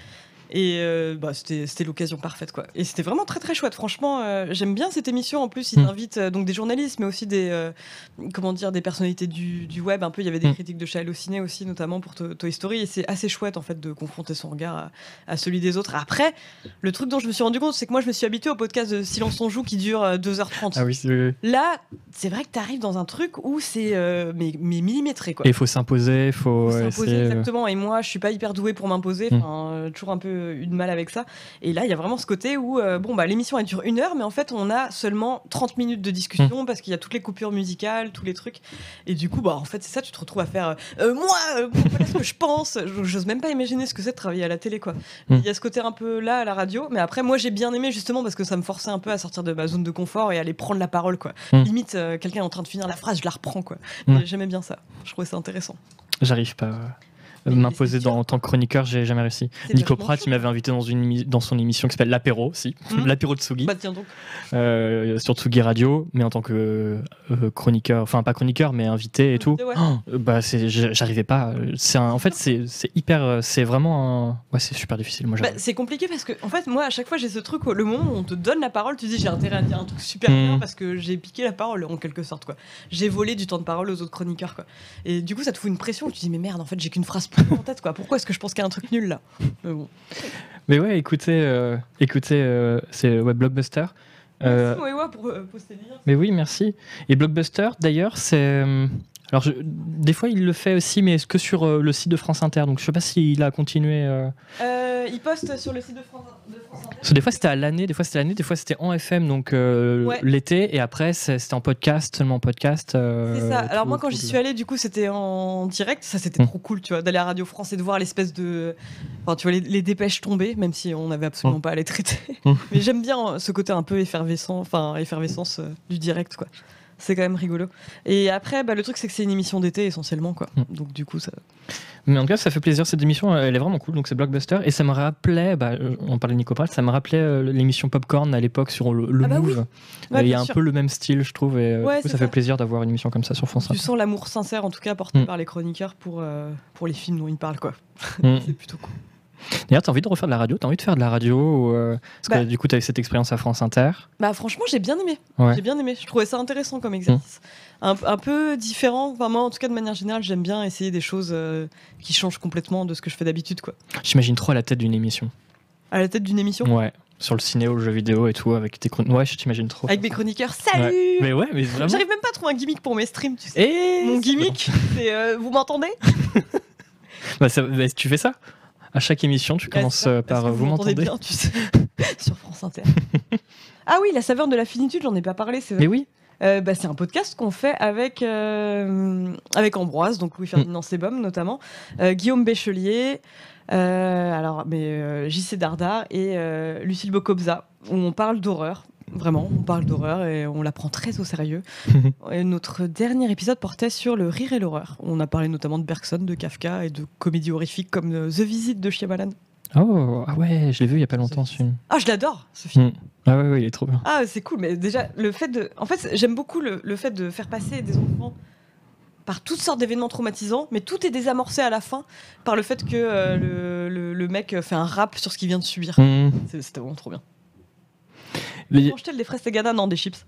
Et euh, bah, c'était l'occasion parfaite quoi. Et c'était vraiment très très chouette. Franchement, euh, j'aime bien cette émission. En plus, ils
Mm.
invitent euh, donc des journalistes, mais aussi des comment dire des personnalités du, du web. Un peu, il y avait des
Mm.
critiques de chez Allociné aussi, notamment pour To- Toy Story. Et c'est assez chouette en fait de confronter son regard à, à celui des autres. Après, le truc dont je me suis rendu compte, c'est que moi je me suis habitué au podcast de Silence on joue qui dure euh, 2h30.
Ah oui, c'est- oui, oui.
Là, c'est vrai que tu arrives dans un truc où c'est mais, mais millimétré quoi
Et il faut s'imposer, il faut,
faut s'imposer exactement. Et moi, je suis pas hyper douée pour m'imposer.
Mm.
Enfin, euh, toujours un peu eu de mal avec ça. Et là, il y a vraiment ce côté où, euh, bon, bah, l'émission elle dure une heure, mais en fait, on a seulement 30 minutes de discussion
Mm.
parce qu'il y a toutes les coupures musicales, tous les trucs. Et du coup, bah, en fait, c'est ça. Tu te retrouves à faire, euh, Euh, moi, euh, voilà ce que je pense. J'ose même pas imaginer ce que c'est de travailler à la télé, quoi.
Mm.
Il y a ce côté un peu là à la radio, mais après, moi, j'ai bien aimé justement parce que ça me forçait un peu à sortir de ma zone de confort et à aller prendre la parole, quoi.
Mm.
Limite, quelqu'un est en train de finir la phrase, je la reprends, quoi. J'aimais bien ça. Je trouvais ça intéressant.
J'arrive pas. M'imposer en tant que chroniqueur, j'ai jamais réussi. Nico Pratt, il m'avait invité dans, une, dans son émission qui s'appelle L'apéro, si.
Mhm.
L'apéro de Sugi,
Bah, tiens donc.
euh, sur Tsugi Radio, mais en tant que euh, chroniqueur, enfin pas chroniqueur, mais invité et tout.
Ouais.
Oh, bah, j'arrivais pas. C'est en fait, c'est hyper. euh, C'est vraiment un. Ouais, c'est super difficile. Moi,
Bah, c'est compliqué parce que, en fait, moi, à chaque fois, j'ai ce truc où le moment où on te donne la parole, tu dis j'ai intérêt à dire un truc super bien parce que j'ai piqué la parole en quelque sorte, quoi. J'ai volé du temps de parole aux autres chroniqueurs, quoi. Et du coup, ça te fout une pression où tu dis mais merde, en fait, j'ai qu'une phrase pour en tête, quoi. Pourquoi est-ce que je pense qu'il y a un truc nul là? Mais bon.
Mais ouais, écoutez, euh, écoutez euh, c'est Web Blockbuster. Euh,
Merci, ouais, ouais, pour euh, poster le lien.
Mais oui, merci. Et Blockbuster, d'ailleurs, c'est. Alors, je- des fois, il le fait aussi, mais que sur euh, le site de France Inter. Donc, je sais pas s'il a continué. euh,
Euh, il poste sur le site de France, de France Inter.
Parce que des fois, c'était à l'année, des fois, c'était l'année, des fois, c'était en FM, donc euh,
Ouais.
l'été, et après, c'est- c'était en podcast, seulement en podcast. euh,
C'est ça. Alors
tout-
moi, quand
tout
j'y
le-
suis allée, du coup, c'était en direct. Ça, c'était
Mm.
trop cool, tu vois, d'aller à Radio France et de voir l'espèce de, enfin, tu vois, les, les dépêches tomber, même si on n'avait absolument
Mm.
pas à les traiter.
Mm.
Mais j'aime bien euh, ce côté un peu effervescent, enfin, effervescence euh, du direct, quoi. C'est quand même rigolo. Et après, bah, le truc, c'est que c'est une émission d'été essentiellement, quoi.
Mm.
Donc du coup, ça.
Mais en tout cas, ça fait plaisir. Cette émission, elle est vraiment cool. Donc, c'est Blockbuster. Et ça me rappelait, bah, euh, on parlait de Nico Pratt, ça me rappelait euh, l'émission Popcorn à l'époque sur le, le
Ah bah oui.
Move.
Ouais,
Il y a un
sûr.
peu le même style, je trouve. Et euh,
Ouais,
du coup, ça fait plaisir d'avoir une émission comme ça sur France
Tu sens l'amour sincère, en tout cas, porté
Mm.
par les chroniqueurs pour euh, pour les films dont ils parlent, quoi.
Mm.
C'est plutôt cool.
D'ailleurs, t'as envie de refaire de la radio? T'as envie de faire de la radio euh, Parce
Bah.
que du coup, t'as eu cette expérience à France Inter?
Bah franchement, j'ai bien aimé.
Ouais.
J'ai bien aimé. Je trouvais ça intéressant comme exercice. Un, un peu différent. Enfin, moi, en tout cas, de manière générale, j'aime bien essayer des choses euh, qui changent complètement de ce que je fais d'habitude, quoi.
J'imagine trop à la tête d'une émission.
À la tête d'une émission,
Ouais. Sur le ciné ou le jeu vidéo et tout, avec tes chroniques. Ouais, je t'imagine trop.
avec mes chroniqueurs. Salut
Mais ouais, mais vraiment.
J'arrive même pas à trouver un gimmick pour mes streams, tu sais.
Et
Mon gimmick, c'est euh, vous m'entendez?
Bah, ça- bah, tu fais ça? À chaque émission, tu commences
Ouais,
euh, par euh, vous m'entendez
bien, tu sais, sur France Inter. ah oui, la saveur de la finitude, j'en ai pas parlé, c'est vrai.
Mais oui.
Euh, bah, c'est un podcast qu'on fait avec, euh, avec Ambroise, donc Louis-Ferdinand Sebum notamment, euh, Guillaume Béchelier, alors, mais, JC Dardar et Lucille Bocobza, où on parle d'horreur. Vraiment, on parle d'horreur et on la prend très au sérieux. Et notre dernier épisode portait sur le rire et l'horreur. On a parlé notamment de Bergson, de Kafka et de comédies horrifiques comme euh, The Visit de Shyamalan.
Oh, ah ouais, je l'ai vu il y a pas longtemps ce film.
Ah, je l'adore ce film.
Mm. Ah ouais, ouais, il est trop bien.
Ah, c'est cool, mais déjà, le fait de. En fait, j'aime beaucoup le, le fait de faire passer des enfants par toutes sortes d'événements traumatisants, mais tout est désamorcé à la fin par le fait que euh, le, le- le mec fait un rap sur ce qu'il vient de subir.
Mm.
C'est- C'était vraiment trop bien.
Mais
des fraises des chips.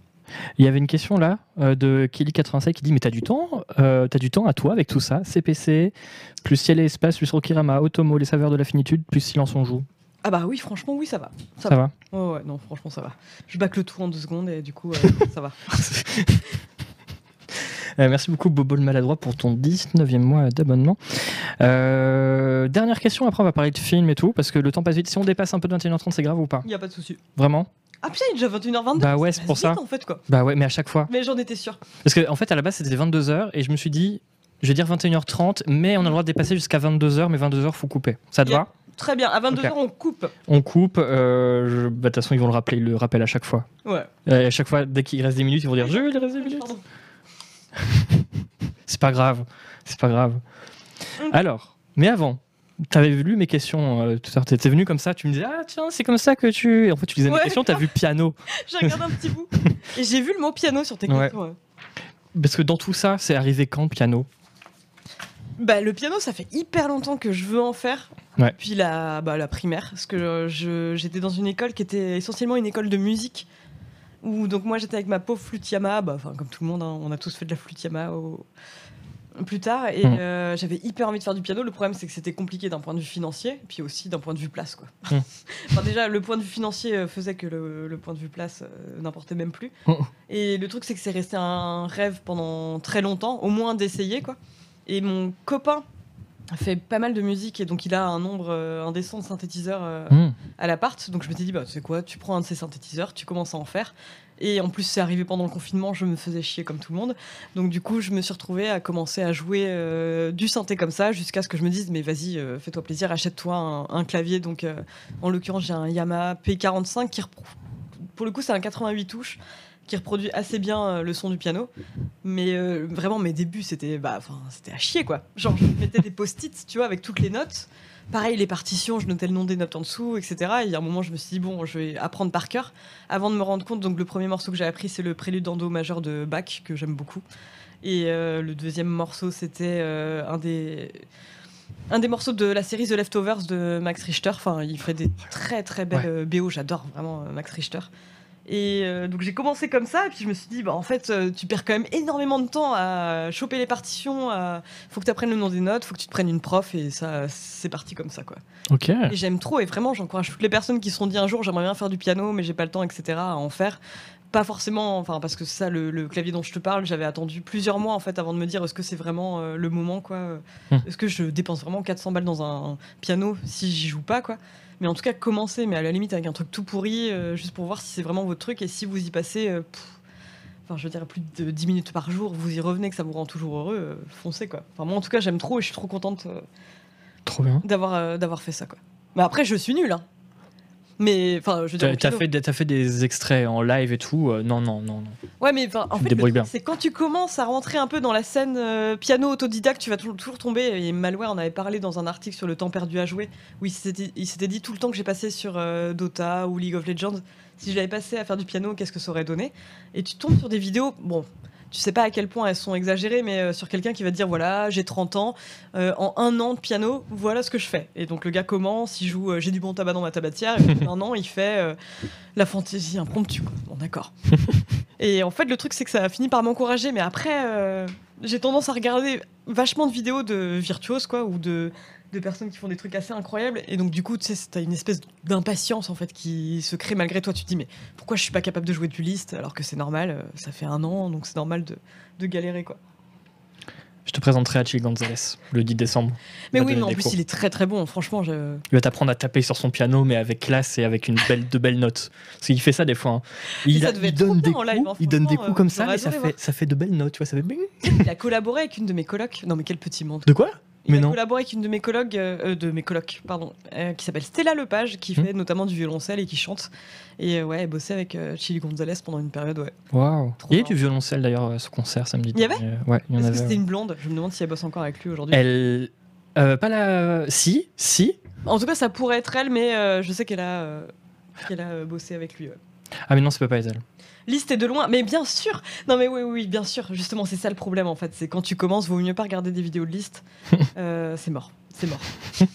Il y avait une question là euh, de Kelly87 qui dit Mais t'as du temps euh, T'as du temps à toi avec tout ça CPC, plus ciel et espace, plus Rokirama, Otomo, les saveurs de la finitude, plus silence on joue.
Ah bah oui, franchement, oui, ça va.
Ça, va
Ouais, ouais, non, franchement, ça va. Je bâcle le tout en deux secondes et du coup, euh, ça va.
Merci beaucoup Bobo le maladroit pour ton 19e mois d'abonnement. Euh, dernière question, après on va parler de films et tout, parce que le temps passe vite. Si on dépasse un peu de 21h30, c'est grave ou pas?
Il y a pas de souci.
Vraiment?
Ah putain, il est déjà 21h22.
Bah ouais, c'est pour ça.
en fait, quoi.
Bah ouais, mais à chaque fois.
Mais j'en étais sûr.
Parce qu'en en fait, à la base, c'était 22h et je me suis dit, je vais dire 21h30, mais on a le droit de dépasser jusqu'à 22h, mais 22h, faut couper. Ça te
Yeah.
va?
Très bien, à 22h,
Ok.
on coupe.
On coupe. euh, je- bah, De toute façon, ils vont le rappeler, ils le rappellent à chaque fois.
Ouais.
Euh, à chaque fois, dès qu'il reste des minutes, ils vont dire Jules, il reste des minutes. C'est pas grave. C'est pas grave.
Mm.
Alors, mais avant, t'avais lu mes questions euh, tout à l'heure. T'étais venu comme ça, tu me disais Ah, tiens, c'est comme ça que tu. Et en fait, tu lisais mes
Ouais,
questions, t'as vu piano.
J'ai regardé un petit bout. Et j'ai vu le mot piano sur tes
Ouais.
questions. ouais.
Parce que dans tout ça, c'est arrivé quand piano?
Bah, le piano, ça fait hyper longtemps que je veux en faire.
Ouais.
Puis la, bah, la primaire, parce que euh, je- j'étais dans une école qui était essentiellement une école de musique. Où donc moi j'étais avec ma pauvre flûte Yamaha, bah, comme tout le monde, hein, on a tous fait de la flûte Yamaha au- plus tard. Et
Mm.
euh, j'avais hyper envie de faire du piano. Le problème c'est que c'était compliqué d'un point de vue financier, puis aussi d'un point de vue place. Quoi.
Mm.
enfin, déjà le point de vue financier euh, faisait que le, le point de vue place euh, n'importait même plus.
Mm.
Et le truc c'est que c'est resté un rêve pendant très longtemps, au moins d'essayer quoi. Et mon copain fait pas mal de musique et donc il a un nombre euh, indécent de synthétiseurs à l'appart. Donc je m'étais dit, bah, tu sais quoi, tu prends un de ces synthétiseurs, tu commences à en faire. Et en plus, c'est arrivé pendant le confinement, je me faisais chier comme tout le monde. Donc du coup, je me suis retrouvée à commencer à jouer euh, du synthé comme ça, jusqu'à ce que je me dise, mais vas-y, euh, fais-toi plaisir, achète-toi un, clavier. Donc euh, en l'occurrence, j'ai un Yamaha P45 qui, pour le coup, c'est un 88 touches qui reproduit assez bien le son du piano. Mais vraiment, mes débuts, c'était bah, c'était à chier, quoi. Genre, je mettais des post-it, tu vois, avec toutes les notes. Pareil, les partitions, je notais le nom des notes en dessous, etc. Et il y a un moment, je me suis dit, bon, je vais apprendre par cœur. Avant de me rendre compte, donc le premier morceau que j'ai appris, c'est le prélude en do majeur de Bach, que j'aime beaucoup. Et euh, le deuxième morceau, c'était euh, un des... Un des morceaux de la série The Leftovers de Max Richter. Enfin, il fait des très très belles euh, BO. J'adore vraiment Max Richter. Et euh, donc j'ai commencé comme ça, et puis je me suis dit, bah, en fait, euh, tu perds quand même énormément de temps à choper les partitions. À... Faut que tu apprennes le nom des notes, faut que tu te prennes une prof, et ça, c'est parti comme ça, quoi.
Ok.
Et j'aime trop, et vraiment, j'encourage toutes les personnes qui se sont dit un jour, j'aimerais bien faire du piano, mais j'ai pas le temps, etc., à en faire. Pas forcément, enfin, parce que c'est ça, le, le clavier dont je te parle, j'avais attendu plusieurs mois, en fait, avant de me dire, est-ce que c'est vraiment euh, le moment, quoi
Hmm.
Est-ce que je dépense vraiment 400 balles dans un piano si j'y joue pas, quoi mais en tout cas, commencer, mais à la limite avec un truc tout pourri, euh, juste pour voir si c'est vraiment votre truc et si vous y passez, euh, pff, enfin, je veux dire, plus de 10 minutes par jour, vous y revenez, que ça vous rend toujours heureux, euh, foncez quoi. Enfin, moi en tout cas, j'aime trop et je suis trop contente
Trop bien.
d'avoir d'avoir fait ça quoi. Mais après, je suis nulle, hein. Mais enfin, je veux dire.
T'as fait, des- t'as fait des extraits en live et tout euh, Non, non, non, non.
Ouais, mais enfin, en fait, c'est quand tu commences à rentrer un peu dans la scène euh, piano autodidacte, tu vas tou- toujours tomber. Et Malware en avait parlé dans un article sur le temps perdu à jouer, où il s'était il s'était dit tout le temps que j'ai passé sur euh, Dota ou League of Legends, si je l'avais passé à faire du piano, qu'est-ce que ça aurait donné? Et tu tombes sur des vidéos, bon. Tu sais pas à quel point elles sont exagérées, mais euh, sur quelqu'un qui va te dire voilà, j'ai 30 ans, euh, en un an de piano, voilà ce que je fais. Et donc le gars commence, il joue euh, j'ai du bon tabac dans ma tabatière, et puis un an, il fait la fantaisie impromptue. quoi. Bon, d'accord. Et en fait, le truc, c'est que ça a fini par m'encourager. Mais après, j'ai tendance à regarder vachement de vidéos de virtuoses, quoi, ou de, de personnes qui font des trucs assez incroyables. Et donc, du coup, tu sais, t'as une espèce d'impatience, en fait, qui se crée malgré toi. Tu te dis, mais pourquoi je suis pas capable de jouer du list alors que c'est normal euh, Ça fait un an, donc c'est normal de, de galérer, quoi.
Je te présenterai Achille Gonzalez le 10 décembre.
Mais oui, mais en plus,
cours.
il est très très bon. Franchement, je...
Il va t'apprendre à taper sur son piano, mais avec classe et avec une belle, de belles notes. Parce qu'il fait ça des fois. hein. Il,
ça
a- donne des coups,
live, hein,
il donne des coups comme
euh,
ça, mais ça fait, ça fait de belles notes. Tu vois, ça fait
il a collaboré avec une de mes colocs. Non, mais quel petit monde.
De quoi?
Il
Mais
a
non.
collaboré avec une de mes collègues, euh, de mes colocs, pardon, euh, qui s'appelle Stella Lepage, qui
Hmm.
fait notamment du violoncelle et qui chante. Et euh, ouais, elle bossait avec euh, Chili Gonzalez pendant une période, ouais.
Waouh. Il y a du violoncelle d'ailleurs à ce concert samedi.
Il y avait.
Ouais, il y en avait.
c'était une blonde Je me demande si elle bosse encore avec lui aujourd'hui.
Elle. pas la. Si, si.
En tout cas, ça pourrait être elle, mais je sais qu'elle a, qu'elle a bossé avec lui. ouais.
Ah, mais non, c'est pas elle.
Liste est de loin, mais bien sûr. Non, mais oui, oui, bien sûr. Justement, c'est ça le problème en fait. C'est quand tu commences, vaut mieux pas regarder des vidéos de liste. Euh, c'est mort, c'est mort.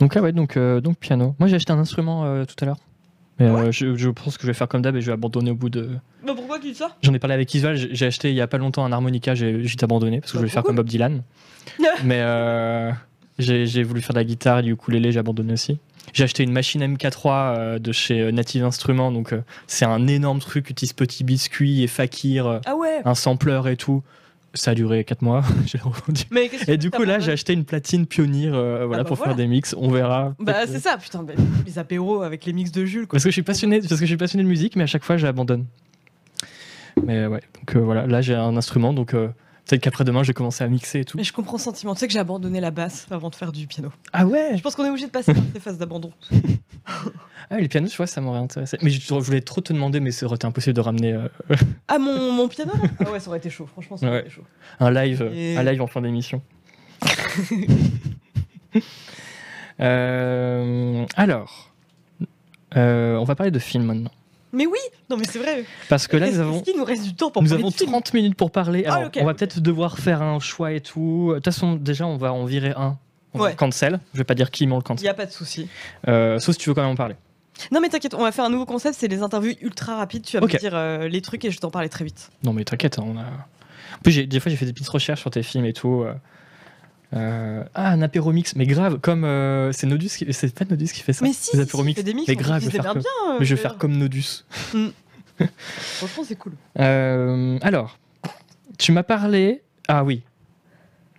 Donc, ah ouais, donc, euh, donc piano. Moi, j'ai acheté un instrument euh, tout à l'heure. Mais
Ouais.
euh, je, je pense que je vais faire comme d'hab et je vais abandonner au bout de.
Bah pourquoi tu dis ça?
J'en ai parlé avec Isval, j'ai acheté il y a pas longtemps un harmonica, j'ai juste abandonné parce que
Bah,
je voulais faire
trop
comme Bob Dylan. Mais j'ai voulu faire de la guitare, du ukulélé, j'ai abandonné aussi. J'ai acheté une machine MK3 euh, de chez euh, Native Instruments, donc euh, c'est un énorme truc qui utilise petit biscuit et fakir,
Ah ouais
un sampler et tout. Ça a duré 4 mois, j'ai revendu.
Mais
Et du coup là j'ai acheté une platine pionnière euh, voilà,
bah
pour
voilà.
faire des mix, on verra.
Bah c'est ça, putain, les apéros avec les mix de Jules quoi.
Parce que je suis passionné, parce que je suis passionné de musique, mais à chaque fois j'abandonne. Mais ouais, donc euh, voilà, là j'ai un instrument, donc euh, peut-être qu'après demain je vais commencer à mixer et tout.
Mais je comprends le sentiment. Tu sais que j'ai abandonné la basse avant de faire du piano.
Ah ouais
Je pense qu'on est obligé de passer par ces phases d'abandon.
Ah, les pianos, tu vois, ça m'aurait intéressé. Mais je, je voulais trop te demander, mais ça aurait été impossible de ramener euh,
Ah mon, mon piano là? Ah ouais, ça aurait été chaud. Franchement, ça aurait
Ouais.
été chaud.
un live,
Et-
un live en fin d'émission. Euh, alors, euh, on va parler de films maintenant.
Mais oui, non mais c'est vrai.
Parce que là, nous avons,
nous reste du temps pour
nous avons
de films
30 minutes pour parler.
Ah,
Alors,
ok,
on va peut-être devoir faire un choix et tout. De toute façon, déjà, on va en virer un. On va
Ouais.
cancel. Je vais pas dire qui, mais on le
Il
cancel.
y a pas de souci.
Euh, sauf si tu veux quand même en parler.
Non mais t'inquiète, on va faire un nouveau concept, c'est les interviews ultra rapides. Tu vas
Ok.
me dire euh, les trucs et je t'en parler très vite.
Non, mais t'inquiète, on a. En plus, des fois, j'ai fait des petites recherches sur tes films et tout. euh, euh, Ah, un apéromix, mais grave, comme euh, c'est Nodus, qui... c'est pas Nodus qui fait ça.
Mais si,
les
si, des mix,
mais grave, je vais, faire comme...
bien. euh,
mais je vais
je-
faire comme Nodus.
Franchement, c'est cool.
Euh, alors, tu m'as parlé. Ah oui.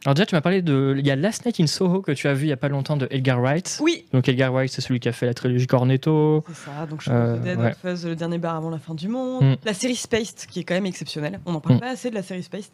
Alors déjà, tu m'as parlé de. Il y a Last Night in Soho que tu as vu il y a pas longtemps de Edgar Wright.
Oui,
Donc Edgar Wright, c'est celui qui a fait la trilogie Cornetto.
c'est ça. Donc je
Euh,
Dead
ouais.
Fuzz, le dernier bar avant la fin du monde.
Mm.
La série Spaced, qui est quand même exceptionnelle. On n'en parle
Mm.
pas assez de la série Spaced.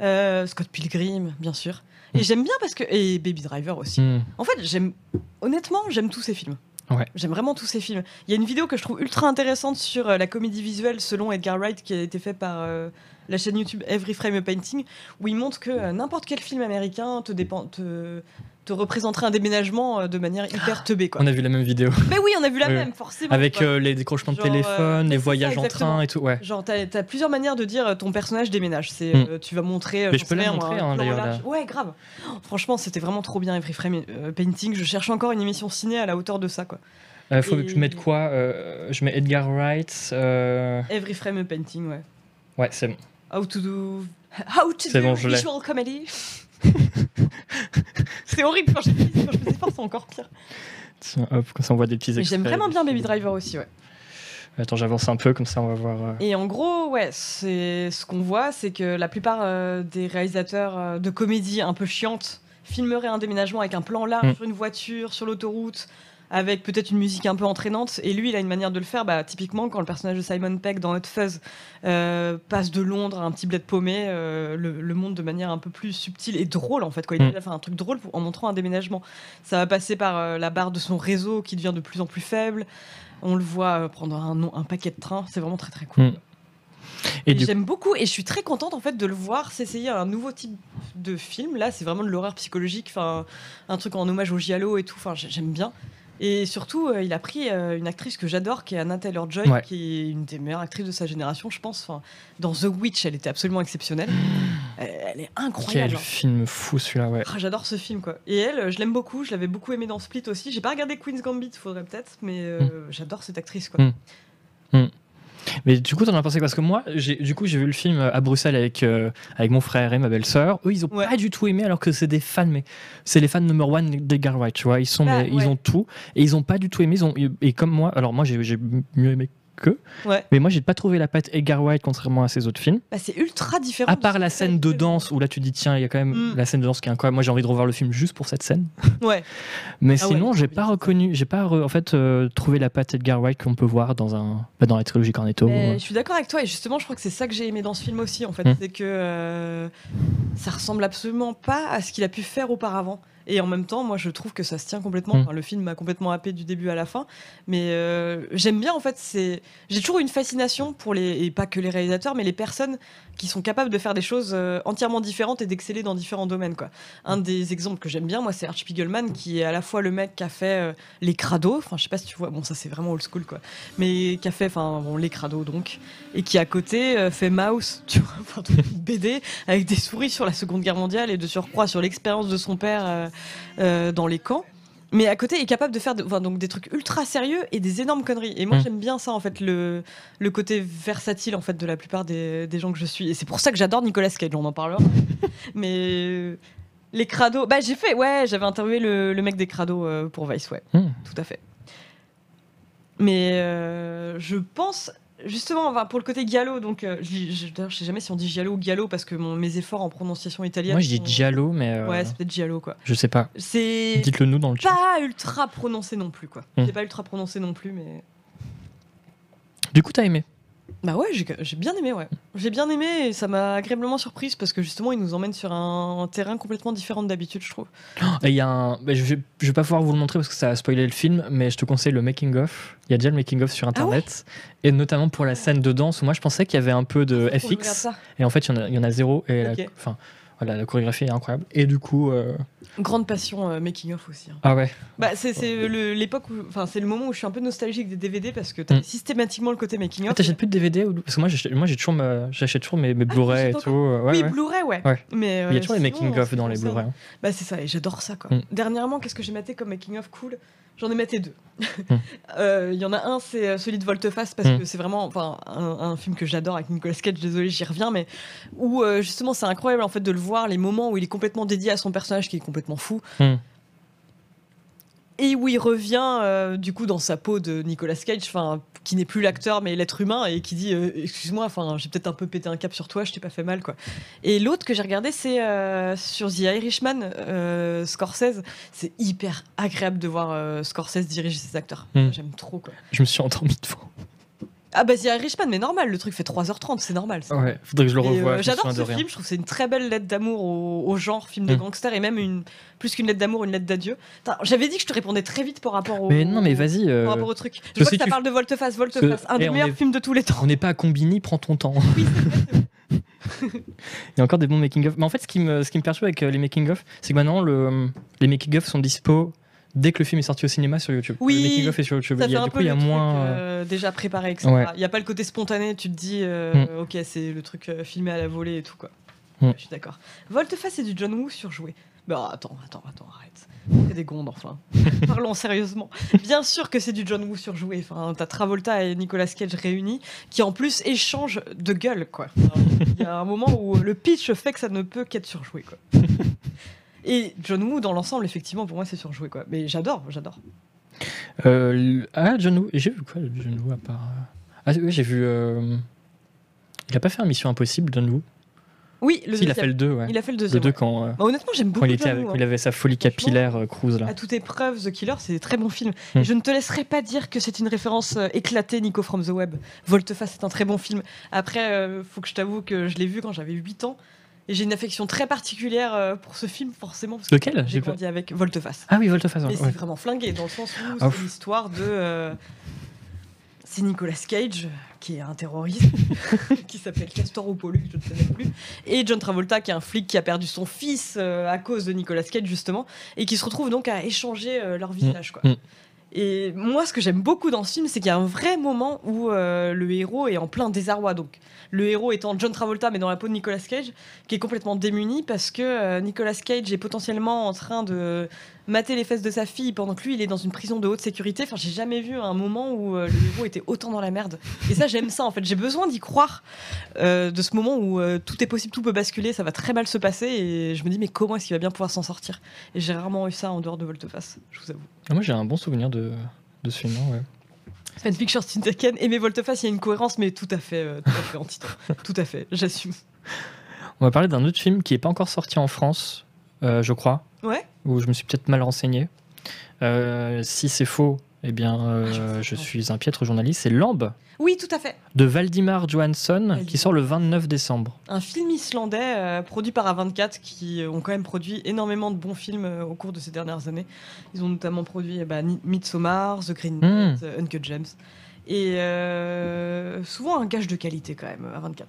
Euh, Scott Pilgrim, bien sûr. Et j'aime bien parce que et Baby Driver aussi.
Hmm.
En fait, j'aime honnêtement, j'aime tous ces films.
Ouais.
J'aime vraiment tous ces films. Il y a une vidéo que je trouve ultra intéressante sur euh, la comédie visuelle selon Edgar Wright qui a été fait par euh, la chaîne YouTube Every Frame a Painting où il montre que euh, n'importe quel film américain te, dépend, te, te représenterait un déménagement euh, de manière hyper teubée quoi.
On a vu la même vidéo.
Mais oui, on a vu la
Oui.
même forcément.
Avec euh, les décrochements de
Genre, euh,
téléphone, les
ça,
voyages en train et tout. Ouais.
Genre, t'as as plusieurs manières de dire ton personnage déménage. C'est,
Mm.
euh, tu vas montrer.
Mais je peux la montrer, hein, d'ailleurs.
Ouais, grave. Oh, franchement, c'était vraiment trop bien Every Frame Painting. Je cherche encore une émission ciné à la hauteur de ça, quoi.
Faut
Et-
que je mette quoi Je mets Edgar Wright.
Every Frame Painting, ouais.
Ouais, c'est bon.
How to do. How to do
bon,
visual comedy. c'est horrible quand fait quand je faisais c'est encore pire.
Tiens, hop, comme ça on voit des petits extraits.
J'aime vraiment bien Baby. Driver aussi, ouais.
Attends, j'avance un peu, comme ça on va voir. euh.
Et en gros, ouais, c'est ce qu'on voit, c'est que la plupart euh, des réalisateurs euh, de comédies un peu chiantes filmeraient un déménagement avec un plan large
Mm.
sur une voiture, sur l'autoroute, avec peut-être une musique un peu entraînante. Et lui, il a une manière de le faire, bah, typiquement quand le personnage de Simon Pegg dans Hot Fuzz euh, passe de Londres à un petit bled paumé, euh, le, le monde de manière un peu plus subtile et drôle en fait. Quoi. Il
Mm.
a fait un truc drôle pour- en montrant un déménagement. Ça va passer par euh, la barre de son réseau qui devient de plus en plus faible. On le voit euh, prendre un, paquet de trains. C'est vraiment très très cool.
Mm. Et
Et
du
J'aime beaucoup et je suis très contente en fait de le voir s'essayer à un nouveau type de film. Là, c'est vraiment de l'horreur psychologique, enfin un truc en hommage au giallo et tout. Enfin, j'aime bien. Et surtout, euh, il a pris euh, une actrice que j'adore, qui est Anna Taylor Joy,
Ouais.
qui est une des meilleures actrices de sa génération, je pense. Enfin, dans The Witch, elle était absolument exceptionnelle. Elle, elle est incroyable.
Quel
hein.
film fou celui-là, ouais.
Ah, J'adore ce film quoi. Et elle, euh, je l'aime beaucoup. Je l'avais beaucoup aimé dans Split aussi. J'ai pas regardé Queen's Gambit, faudrait peut-être, mais euh, j'adore cette actrice quoi.
Mm. Mais du coup, t'en as pensé Parce que moi, du coup, j'ai vu le film à Bruxelles avec, euh, avec mon frère et ma belle-sœur. Eux, ils ont
Ouais.
pas du tout aimé, alors que c'est des fans, mais c'est les fans number one d'Edgar Wright, tu vois. Ils, sont,
Bah,
mais,
ouais.
ils ont tout et ils ont pas du tout aimé. Ils ont, et comme moi, alors moi, j'ai j'ai mieux aimé
Ouais.
mais moi, j'ai pas trouvé la patte Edgar Wright contrairement à ses autres films.
Bah, c'est ultra différent.
À part la scène de danse où là, tu dis, tiens, il y a quand même
Mm.
la scène de danse qui est incroyable. Moi, j'ai envie de revoir le film juste pour cette scène.
Ouais.
Mais
Ah
sinon, j'ai pas reconnu, j'ai pas en fait euh, trouvé la patte Edgar Wright qu'on peut voir dans un, bah, dans la trilogie Cornetto.
Mais
euh.
je suis d'accord avec toi et justement je crois que c'est ça que j'ai aimé dans ce film aussi en fait
Mm.
c'est que euh, ça ressemble absolument pas à ce qu'il a pu faire auparavant et en même temps moi je trouve que ça se tient complètement.
Mm.
Enfin, le film m'a complètement happé du début à la fin. Mais euh, j'aime bien en fait c'est j'ai toujours une fascination pour les et pas que les réalisateurs mais les personnes qui sont capables de faire des choses euh, entièrement différentes et d'exceller dans différents domaines quoi. Un des exemples que j'aime bien moi c'est Art Spiegelman qui est à la fois le mec qui a fait euh, les crados. Enfin je sais pas si tu vois bon ça c'est vraiment old school quoi. Mais qui a fait enfin bon les crados donc. Et qui à côté euh, fait Mouse tu vois enfin BD avec des souris sur la Seconde Guerre mondiale et de surcroît sur l'expérience de son père euh, dans les camps mais à côté est capable de faire de- enfin, donc des trucs ultra sérieux et des énormes conneries. Et moi
Mm.
j'aime bien ça en fait le, le côté versatile en fait de la plupart des, des gens que je suis. Et c'est pour ça que j'adore Nicolas Cage. On en parlera. mais euh, les crados, bah j'ai fait ouais j'avais interviewé le, le mec des crados euh, pour Vice ouais
Hmm.
tout à fait. Mais euh, je pense justement enfin, pour le côté giallo donc euh, je, je, d'ailleurs, je sais jamais si on dit giallo ou giallo parce que mon, mes efforts en prononciation italienne.
Moi, je dis
sont-
Giallo, mais euh,
Ouais c'est peut-être giallo quoi.
je sais pas.
C'est
Dites-le nous dans le chat.
pas ultra prononcé non plus quoi.
Hmm.
C'est pas ultra prononcé non plus mais
Du coup, t'as aimé
bah ouais j'ai bien aimé ouais. J'ai bien aimé et ça m'a agréablement surprise parce que justement il nous emmène sur un, un terrain complètement différent d'habitude je trouve.
Et il y a un. bah, je, vais, je vais pas pouvoir vous le montrer parce que ça a spoilé le film, mais je te conseille le making of. Il y a déjà le making of sur internet, et notamment pour la scène de danse où moi je pensais qu'il y avait un peu de
regarde
FX, et en fait il y en a, il y en a zéro. Et la-. Voilà, la chorégraphie est incroyable. Et du coup, euh,
Grande passion euh, making of aussi. hein.
ah ouais,
Bah, c'est l'époque enfin, c'est le moment où je suis un peu nostalgique des DVD parce que t'as
Mm.
systématiquement le côté making
Ah,
of.
t'achètes plus de DVD ou... Parce que moi j'achète moi, j'ai toujours, ma- j'achète toujours mes, mes
Ah,
Blu-ray et tout. euh, ouais,
oui,
ouais.
Blu-ray, ouais.
Ouais.
Mais
Il y a toujours les making of dans les. Blu-ray. hein.
Bah, c'est ça, et j'adore ça, quoi.
Mm.
Dernièrement, qu'est-ce que j'ai maté comme making of cool? J'en ai maté deux. Euh, Il y en a un, c'est euh, celui de Volteface parce
Mm.
que c'est vraiment, enfin, un, un film que j'adore avec Nicolas Cage. Désolé, j'y reviens, mais où euh, justement, c'est incroyable en fait de le voir, les moments où il est complètement dédié à son personnage qui est complètement fou.
Mm.
Et où il revient euh, du coup dans sa peau de Nicolas Cage, enfin qui n'est plus l'acteur mais l'être humain et qui dit euh, excuse-moi, enfin j'ai peut-être un peu pété un cap sur toi, je t'ai pas fait mal quoi. Et l'autre que j'ai regardé c'est euh, sur The Irishman, Scorsese. C'est hyper agréable de voir Scorsese diriger ses acteurs.
Mm.
J'aime trop quoi.
Je me suis endormi devant.
Ah bah The Irishman mais normal, le truc fait 3h30, c'est normal. ça.
Ouais, faudrait que je le revoie.
euh,
me
J'adore ce film, je trouve que c'est une très belle lettre d'amour au, au genre film de
Mm.
gangster et même une plus qu'une lettre d'amour, une lettre d'adieu. J'avais dit que je te répondais très vite par rapport au
Mais non, mais vas-y. euh,
par rapport au truc. Je
je
vois que ça
tu-
parle de Volteface, Volteface, un
Eh,
des
on
meilleurs
est-
films de tous les temps.
On n'est pas à Combini, prends ton temps.
Oui, c'est c'est.
Il y a encore des bons making-of. Mais en fait, ce qui me, ce qui me perturbe avec euh, les making-of, c'est que maintenant, le, les making-of sont dispo dès que le film est sorti au cinéma sur YouTube.
Oui,
le making-of est sur YouTube.
Ça
Il y
fait
a,
un
du
peu
coup, il y a moins. euh,
euh, déjà préparé, etc.
Ouais.
Il n'y a pas le côté spontané, tu te dis, euh,
Mm.
ok, c'est le truc filmé à la volée et tout, quoi.
Mm.
Je suis d'accord. Volteface, c'est du John Woo surjoué. Bah attends, attends, attends, arrête. C'est des gondes, enfin. Parlons sérieusement. Bien sûr que c'est du John Woo surjoué. Enfin, t'as Travolta et Nicolas Cage réunis, qui en plus échangent de gueule, quoi. Il y a un moment où le pitch fait que ça ne peut qu'être surjoué, quoi. Et John Woo, dans l'ensemble, effectivement, pour moi, c'est surjoué, quoi. Mais j'adore, j'adore.
euh, le- ah, John Woo. J'ai vu quoi, le John Woo, à part. euh, Ah, oui, j'ai vu. euh, Il a pas fait un Mission Impossible, John Woo?
Oui, le
Si, il a fait le 2, ouais.
Il a fait le
Le
deuxième.
2
ouais.
quand, euh,
Bah, honnêtement, j'aime beaucoup
quand il, était avec, il
hein.
avait sa folie
Franchement,
capillaire, euh, Cruise, là.
À toute épreuve, The Killer, c'est des très bons films.
Hmm.
Et je ne te laisserai pas dire que c'est une référence euh, éclatée, Nico from the Web. Volteface est un très bon film. Après, faut que je t'avoue que je l'ai vu quand j'avais 8 ans. Et j'ai une affection très particulière euh, pour ce film, forcément. Parce que
Lequel?
J'ai grandi avec Volteface.
Ah oui, Volteface.
Mais
ouais.
c'est vraiment flingué, dans le sens où
Ah,
c'est l'histoire de. euh, c'est Nicolas Cage, euh, qui est un terroriste, qui s'appelle Castor ou Pollux, je ne sais même plus. Et John Travolta, qui est un flic qui a perdu son fils euh, à cause de Nicolas Cage, justement, et qui se retrouve donc à échanger euh, leur visage. Quoi.
Mm.
Et moi, ce que j'aime beaucoup dans ce film, c'est qu'il y a un vrai moment où euh, le héros est en plein désarroi. Donc, le héros étant John Travolta, mais dans la peau de Nicolas Cage, qui est complètement démuni parce que euh, Nicolas Cage est potentiellement en train de mater les fesses de sa fille pendant que lui, il est dans une prison de haute sécurité. Enfin, j'ai jamais vu un moment où euh, le héros était autant dans la merde. Et ça, j'aime ça, en fait. J'ai besoin d'y croire, euh, de ce moment où euh, tout est possible, tout peut basculer, ça va très mal se passer. Et je me dis, mais comment est-ce qu'il va bien pouvoir s'en sortir? Et j'ai rarement eu ça en dehors de Volteface, je vous avoue.
Ah, Moi, j'ai un bon souvenir de, de ce film, hein, ouais.
Fan Pictures Tintaken et mes Volteface, il y a une cohérence, mais tout à fait, tout à fait anti Tout à fait, j'assume.
On va parler d'un autre film qui n'est pas encore sorti en France, je crois,
Ouais
où je me suis peut-être mal renseigné. Euh, si c'est faux, eh bien, euh,
Ah, je sais
je suis un piètre journaliste. C'est Lambe
Oui, tout à fait.
de Valdimar Johansson
Valdimar.
qui sort le 29 décembre.
Un film islandais euh, produit par A24 qui euh, ont quand même produit énormément de bons films euh, au cours de ces dernières années. Ils ont notamment produit eh ben, Midsommar, The Green
Mm.
Knight, euh, Uncut Gems. Et euh, souvent un gage de qualité quand même, A24.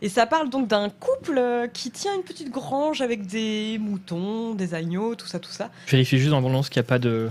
Et ça parle donc d'un couple euh, qui tient une petite grange avec des moutons, des agneaux, tout ça, tout ça.
Je vérifie juste dans l'annonce qu'il n'y a pas de,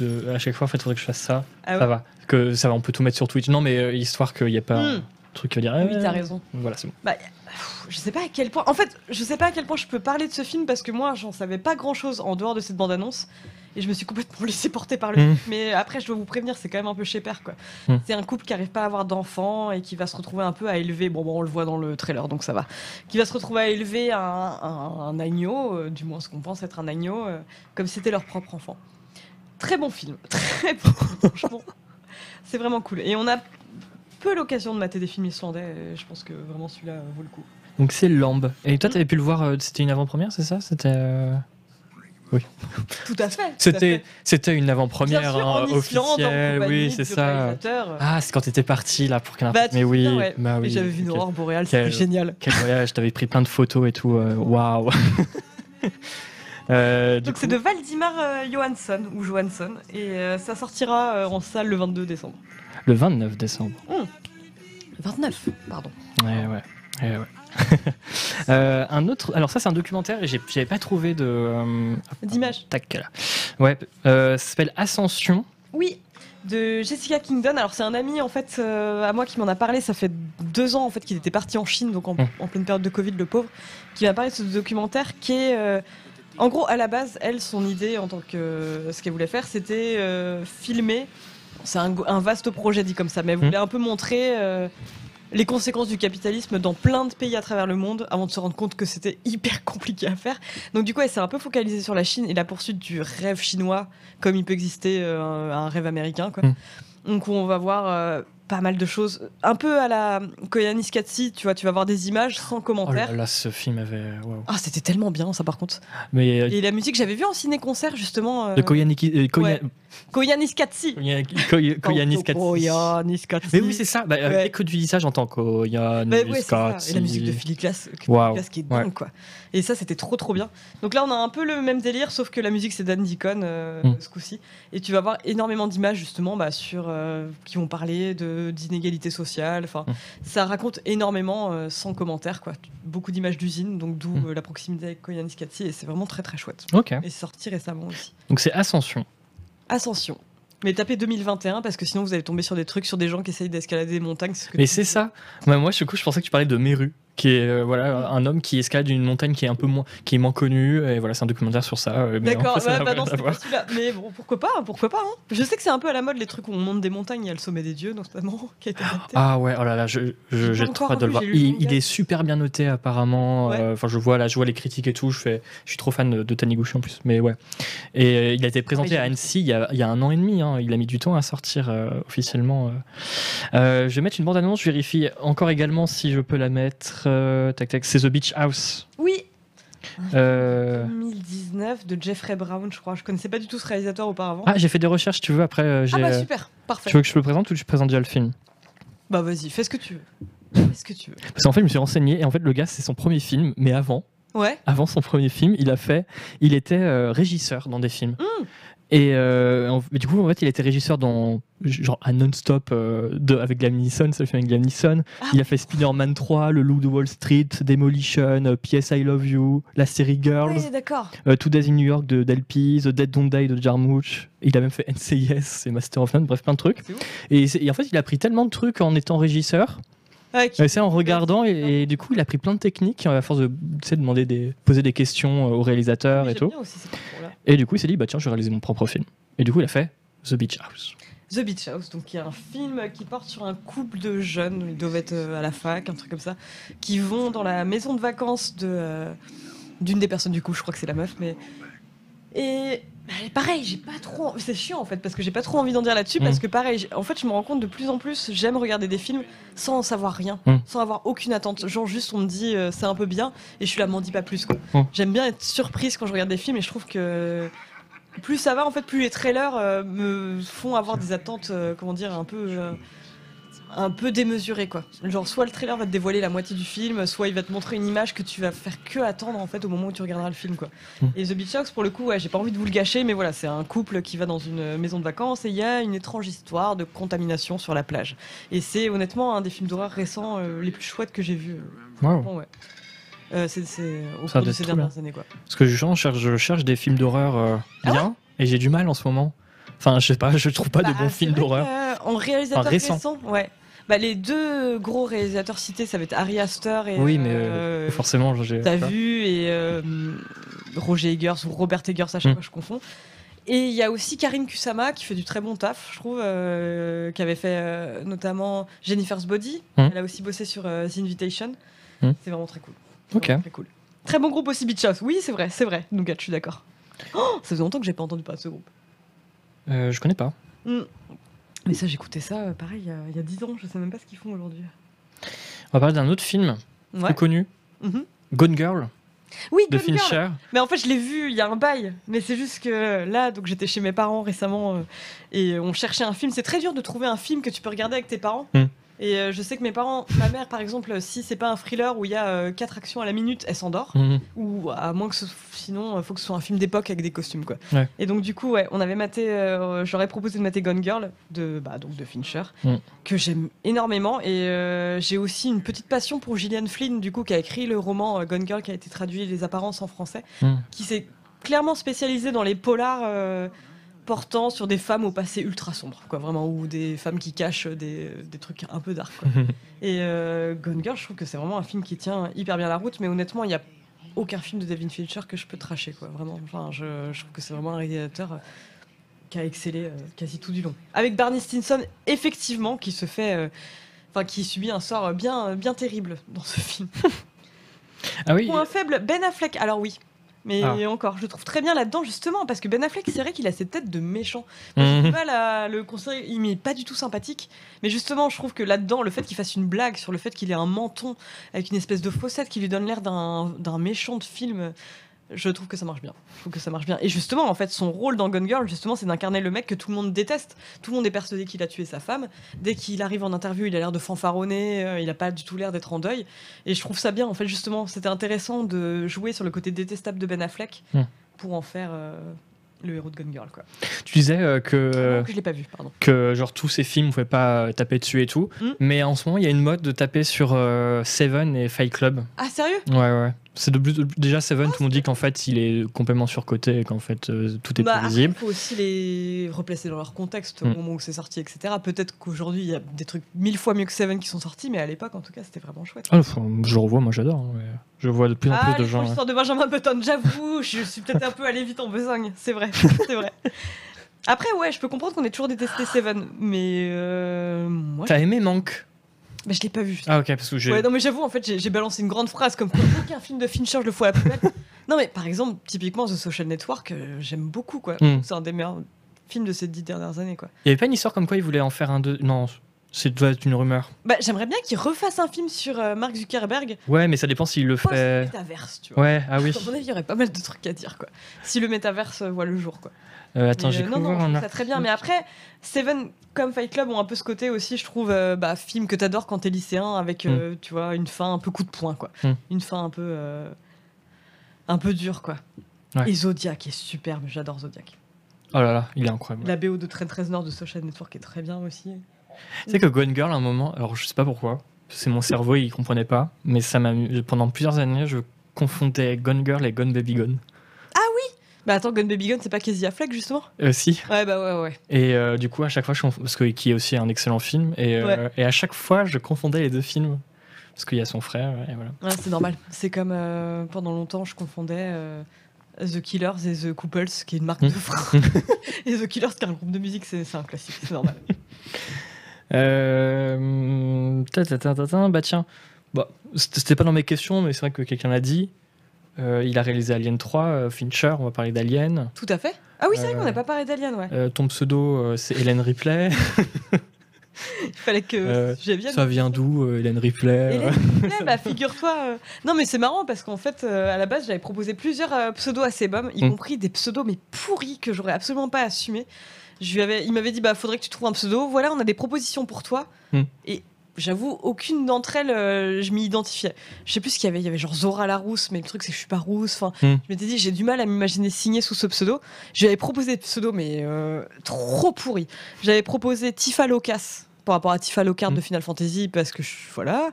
de. À chaque fois, en fait, il faudrait que je fasse ça.
Ah
Ça va. Que ça va, on peut tout mettre sur Twitch. Non, mais euh, histoire qu'il n'y ait pas un
Mm.
truc qui va dire.
Oui,
eh,
t'as raison.
Voilà, c'est bon.
Pff, Je sais pas à quel point. En fait, je sais pas à quel point je peux parler de ce film parce que moi, j'en savais pas grand chose en dehors de cette bande-annonce. Et je me suis complètement laissé porter par le
Mm.
Mais après, je dois vous prévenir, c'est quand même un peu chez père, quoi.
Mm.
C'est un couple qui arrive pas à avoir d'enfants et qui va se retrouver un peu à élever. Bon, bon, on le voit dans le trailer, donc ça va. Qui va se retrouver à élever un, un- un agneau, euh, du moins ce qu'on pense être un agneau, euh, comme si c'était leur propre enfant. Très bon film, très bon, franchement. C'est vraiment cool. Et on a peu l'occasion de mater des films islandais. et je pense que vraiment celui-là euh, vaut le coup.
Donc c'est Lamb. Et toi,
Mm.
t'avais pu le voir, euh, c'était une avant-première, c'est ça? C'était. Euh,
Tout à fait.
C'était, une avant-première hein, officielle, oui, c'est ça.
réalisateur.
Ah, c'est quand t'étais parti là pour qu'un
Bah,
Mais oui,
ouais.
bah oui.
j'avais vu une aurore boréale, c'était génial.
Quel voyage, t'avais pris plein de photos et tout. euh, Waouh. Euh, du
Donc
coup,
c'est de Valdimar euh, Johansson ou Johansson et euh, ça sortira euh, en salle le 22 décembre.
le 29 décembre.
Le 29, pardon.
Ouais, ouais. ouais, ouais. Euh, un autre. Alors ça, c'est un documentaire et j'avais pas trouvé de. euh,
D'image.
Tac là. Ouais. Euh, ça s'appelle Ascension.
Oui, de Jessica Kingdon. Alors c'est un ami en fait euh, à moi qui m'en a parlé. Ça fait deux ans en fait qu'il était parti en Chine, donc en, en pleine période de Covid, le pauvre, qui m'a parlé de ce documentaire qui est euh, en gros à la base, elle, son idée en tant que ce qu'elle voulait faire, c'était filmer. C'est un, un vaste projet dit comme ça, mais elle
Mm.
voulait un peu montrer. Les conséquences du capitalisme dans plein de pays à travers le monde avant de se rendre compte que c'était hyper compliqué à faire. Donc du coup, elle s'est un peu focalisée sur la Chine et la poursuite du rêve chinois comme il peut exister euh, un rêve américain. Quoi.
Mm.
Donc on va voir euh, pas mal de choses, un peu à la Koyanis Katsi, tu vois, tu vas voir des images sans
Oh
commentaire.
là là, ce film avait.
Ah, c'était tellement bien ça par contre.
Mais euh,
Et la musique, j'avais vu en ciné-concert justement.
de Koyaniki. euh, Koya-
ouais. Koyanis Katsi.
Koya- Koy- Koyanis Katsi.
Koyanis Katsi.
Mais oui, c'est ça. Bah,
Ouais.
Dès que tu dis ça, j'entends Koyanis
ouais.
Katsi.
Et la musique de Philly Glass. Glass qui est dingue,
Ouais.
quoi. Et ça, c'était trop, trop bien. Donc là, on a un peu le même délire, sauf que la musique, c'est Dan Deacon, euh,
Mm.
ce coup-ci. Et tu vas voir énormément d'images, justement, bah, sur, euh, qui vont parler de- d'inégalités sociales. Enfin,
Mm.
ça raconte énormément, euh, sans commentaire, quoi. Beaucoup d'images d'usines, donc d'où
Mm.
euh, la proximité avec Koyanis Katsi. Et c'est vraiment très, très chouette.
Ok.
Et c'est sorti récemment aussi.
Donc c'est Ascension.
Ascension. Mais tapez 2021 parce que sinon vous allez tomber sur des trucs sur des gens qui essayent d'escalader des montagnes. ce que
Mais
tu
c'est ça. Moi, du coup, je pensais que tu parlais de Meru, qui est euh, voilà un homme qui escalade une montagne qui est un peu moins, qui est moins connue. Et voilà, c'est un documentaire sur ça. euh, en
D'accord,
fait,
bah non, pas celui-là. Mais bon, pourquoi pas, hein, pourquoi pas. hein. Je sais que c'est un peu à la mode les trucs où on monte des montagnes, il y a le sommet des dieux notamment, qui a été adapté.
Ah ouais, oh là là, je- je-
J'ai
trop hâte de le voir. Il, est super bien noté apparemment.
Ouais.
Euh, Enfin, je vois là, je vois les critiques et tout. Je fais, je suis trop fan de, de Taniguchi en plus. Mais ouais. Et euh, il a été présenté à Annecy il y, a, il y a un an et demi. hein. Il a mis du temps à sortir officiellement. je vais mettre une bande annonce. Je vérifie encore également si je peux la mettre. Euh, tac tac. C'est The Beach House.
Oui,
Euh,
2019 de Jeffrey Brown, je crois. Je connaissais pas du tout ce réalisateur auparavant.
Ah, j'ai fait des recherches. Tu veux après euh, j'ai,
Ah bah
euh,
super, parfait.
Tu veux que je le présente ou je présente déjà le film?
Bah vas-y, fais ce que tu veux. Fais ce que tu veux.
Parce qu'en fait, je me suis renseigné et en fait, le gars, c'est son premier film, mais avant.
Ouais.
avant son premier film, il a fait, il était euh, régisseur dans des films.
Mm.
Et euh, en- mais du coup, en fait, il était régisseur dans genre un non-stop euh, de- avec Liam Neeson, film avec Liam Neeson.
Ah.
Il a fait Spider-Man 3, Le Loup de Wall Street, Demolition, euh, P.S. I Love You, la série Girls,
Ouais, d'accord.
euh, Two Days in New York de Delpy, The Dead Don't Die de Jarmusch. Il a même fait NCIS et Master of None, bref, plein de trucs. Et, et en fait, il a pris tellement de trucs en étant régisseur
Qui-
euh, C'est en regardant et, et du coup il a pris plein de techniques à force de demander des, poser des questions euh, aux réalisateurs et tout.
aussi.
Et du coup il s'est dit bah tiens je vais réaliser mon propre film. Et du coup il a fait The Beach House.
The Beach House, donc il y a un film qui porte sur un couple de jeunes, ils doivent être euh, à la fac, un truc comme ça, qui vont dans la maison de vacances de euh, d'une des personnes du coup, je crois que c'est la meuf, mais et pareil, j'ai pas trop, c'est chiant en fait parce que j'ai pas trop envie d'en dire là-dessus
Mm.
parce que pareil, en fait je me rends compte de plus en plus, j'aime regarder des films sans en savoir rien,
Mm.
sans avoir aucune attente, genre juste on me dit euh, c'est un peu bien et je suis là m'en dis pas plus quoi.
Mm.
J'aime bien être surprise quand je regarde des films et je trouve que plus ça va, en fait, plus les trailers euh, me font avoir des attentes, euh, comment dire, un peu, un peu démesurées, quoi. Genre, soit le trailer va te dévoiler la moitié du film, soit il va te montrer une image que tu vas faire que attendre, en fait, au moment où tu regarderas le film, quoi.
Mm.
Et The Beach House, pour le coup, ouais, j'ai pas envie de vous le gâcher, mais voilà, c'est un couple qui va dans une maison de vacances et il y a une étrange histoire de contamination sur la plage. Et c'est honnêtement un des films d'horreur récents euh, les plus chouettes que j'ai vus. euh,
Wow.
Bon, ouais. Euh, c'est c'est au
Ça
cours de ces dernières années, quoi.
Parce que je cherche, je cherche des films d'horreur euh,
Ah
bien et j'ai du mal en ce moment. Enfin je sais pas, je trouve pas de
Bah,
bons films d'horreur.
euh, En réalisateur
récent.
ouais. Bah, les deux gros réalisateurs cités, ça va être Ari Aster et.
Oui mais
euh,
euh, forcément j'ai.
T'as vu et euh, Roger Eggers ou Robert Eggers, à chaque
Mm.
fois je confonds. Et il y a aussi Karine Kusama qui fait du très bon taf, je trouve, euh, qui avait fait notamment Jennifer's Body.
Hmm.
Elle a aussi bossé sur The Invitation.
Hmm.
C'est vraiment très cool.
Ok.
Très cool. Très bon groupe aussi, Beach House. Oui, c'est vrai, c'est vrai. Nougat, je suis d'accord. Oh, ça faisait longtemps que j'ai pas entendu parler de ce groupe.
Je connais pas.
Mais ça, j'écoutais ça, euh, pareil, il y a- il y a 10 ans. Je sais même pas ce qu'ils font aujourd'hui.
On va parler d'un autre film
Ouais.
plus connu,
Mhm.
Gone Girl
Oui,
de
Gone Girl.
Fincher.
Mais en fait, je l'ai vu il y a un bail. Mais c'est juste que là, donc j'étais chez mes parents récemment euh, et on cherchait un film. C'est très dur de trouver un film que tu peux regarder avec tes parents.
Hmm.
Et euh, je sais que mes parents, ma mère par exemple, si c'est pas un thriller où il y a euh, quatre actions à la minute, elle s'endort.
Mhm.
Ou à moins que ce, sinon, il faut que ce soit un film d'époque avec des costumes quoi.
Ouais.
Et donc du coup, ouais, on avait maté, euh, j'aurais proposé de mater Gone Girl de, bah, donc de Fincher,
Hmm.
que j'aime énormément. Et euh, j'ai aussi une petite passion pour Gillian Flynn, du coup, qui a écrit le roman euh, Gone Girl, qui a été traduit Les apparences en français
Mhm.
qui s'est clairement spécialisé dans les polars euh, portant sur des femmes au passé ultra sombre, quoi, vraiment, ou des femmes qui cachent des, des trucs un peu dark. Quoi. Et euh, Gone Girl, je trouve que c'est vraiment un film qui tient hyper bien la route, mais honnêtement, il n'y a aucun film de David Fincher que je peux tracher, quoi, vraiment. Enfin, je, je trouve que c'est vraiment un réalisateur euh, qui a excellé euh, quasi tout du long. Avec Barney Stinson, effectivement, qui se fait. euh, Enfin, qui subit un sort bien, bien terrible dans ce film.
Ah oui,
Point faible, Ben Affleck. Alors oui. Mais
Ah.
encore, je le trouve très bien là-dedans justement parce que Ben Affleck, c'est vrai qu'il a cette tête de méchant. Moi, J'ai du
Mhm.
mal à le considérer, il m'est pas du tout sympathique. Mais justement, je trouve que là-dedans, le fait qu'il fasse une blague sur le fait qu'il ait un menton avec une espèce de fossette qui lui donne l'air d'un méchant de film, je trouve que ça marche bien. Je trouve que ça marche bien. Et justement, en fait, son rôle dans Gone Girl, justement, c'est d'incarner le mec que tout le monde déteste. Tout le monde est persuadé qu'il a tué sa femme. Dès qu'il arrive en interview, il a l'air de fanfaronner, euh, il a pas du tout l'air d'être en deuil. Et je trouve ça bien, en fait, justement, c'était intéressant de jouer sur le côté détestable de Ben Affleck
Hmm.
pour en faire euh, le héros de Gone Girl, quoi.
tu disais euh, que,
Vraiment que je l'ai pas vu, pardon.
que genre tous ces films, on pouvait pas taper dessus et tout.
Mm.
Mais en ce moment, il y a une mode de taper sur Seven et Fight Club.
Ah, sérieux?
Ouais, ouais. C'est de plus, de- déjà Seven, tout le monde dit qu'en fait, il est complètement surcoté et qu'en fait, euh, tout est
Bah,
prévisible.
Il faut aussi les replacer dans leur contexte au
Mm.
moment où c'est sorti, etc. Peut-être qu'aujourd'hui, il y a des trucs mille fois mieux que Seven qui sont sortis, mais à l'époque, en tout cas, c'était vraiment chouette.
Ah, enfin, je le revois, moi j'adore. hein, ouais. Je vois de plus en
Ah,
plus de
les
gens.
franches histoires de Benjamin Button, j'avoue, je suis peut-être un peu allé vite en besogne, c'est vrai, c'est vrai. Après, ouais, je peux comprendre qu'on ait toujours détesté Seven, mais euh, moi,
T'as aimé Manque?
Mais je l'ai pas vu.
Ah, ok, parce que j'ai.
Ouais, non, mais j'avoue, en fait, j'ai balancé une grande phrase comme quoi aucun film de Fincher, je le fous à la poubelle. non, mais par exemple, typiquement, The Social Network, euh, j'aime beaucoup, quoi.
Mm.
C'est un des meilleurs films de ces dix dernières années, quoi.
Il y avait pas une histoire comme quoi il voulait en faire un deux. Non, c'est doit être une rumeur.
Bah, j'aimerais bien qu'il refasse un film sur euh, Mark Zuckerberg
Ouais, mais ça dépend s'il le fait.
post-métaverse, tu vois.
Ouais, ah oui.
À mon avis, il y aurait pas mal de trucs à dire, quoi. Si le métaverse euh, voit le jour, quoi.
Euh, attends, j'ai
euh,
cru
non, non,
voir
je
un
trouve ça très bien. Mais après, Seven comme Fight Club ont un peu ce côté aussi, je trouve, euh, bah, film que t'adores quand t'es lycéen, avec, euh, tu vois, une fin un peu coup de poing, quoi.
Mm.
Une fin un peu, un peu dure, quoi.
Ouais.
Et Zodiac est superbe, j'adore Zodiac.
Oh là là, il est incroyable.
La BO de Trent Reznor de Social Network est très bien aussi.
Tu sais que Gone Girl, à un moment, alors je sais pas pourquoi, c'est mon cerveau, il comprenait pas, mais ça m'a. Pendant plusieurs années, je confondais Gone Girl et Gone Baby Gone.
Bah attends, Gun Baby Gun, c'est pas Casey Affleck, justement?
Euh, si.
Ouais, bah ouais, ouais.
Et euh, du coup, à chaque fois, je conf- parce que qui est aussi un excellent film, et, euh, et à chaque fois, je confondais les deux films. Parce qu'il y a son frère, et voilà.
Ouais, c'est normal. C'est comme euh, pendant longtemps, je confondais The Killers et The Couples, qui est une marque de
Mm.
frein. et The Killers, qui est un groupe de musique, c'est un classique, c'est normal.
Euh, bah tiens, bah, c'était pas dans mes questions, mais c'est vrai que quelqu'un l'a dit. Euh, il a réalisé Alien 3, euh, Fincher, on va parler d'Alien.
Tout à fait. Ah oui, c'est vrai
Euh,
qu'on n'a pas parlé d'Alien, ouais.
Ton pseudo, c'est Hélène Ripley.
Il fallait que bien.
Ça vient d'où, Hélène Ripley
Hélène Ripley, bah, figure-toi. Non, mais c'est marrant parce qu'en fait, à la base, j'avais proposé plusieurs pseudos à Sebum, y
Mm.
compris des pseudos mais pourris que j'aurais absolument pas assumé. Je lui avais, il m'avait dit, bah, faudrait que tu trouves un pseudo. Voilà, on a des propositions pour toi.
Mm.
Et j'avoue, aucune d'entre elles, euh, je m'y identifiais. Je sais plus ce qu'il y avait. Il y avait genre Zora la rousse, mais le truc c'est que je suis pas rousse. Enfin,
Mm.
je m'étais dit, j'ai du mal à m'imaginer signer sous ce pseudo. J'avais proposé des pseudos, mais euh, trop pourris. J'avais proposé Tifa Locas par rapport à Tifa Lockhart
Mm.
de Final Fantasy parce que je, voilà.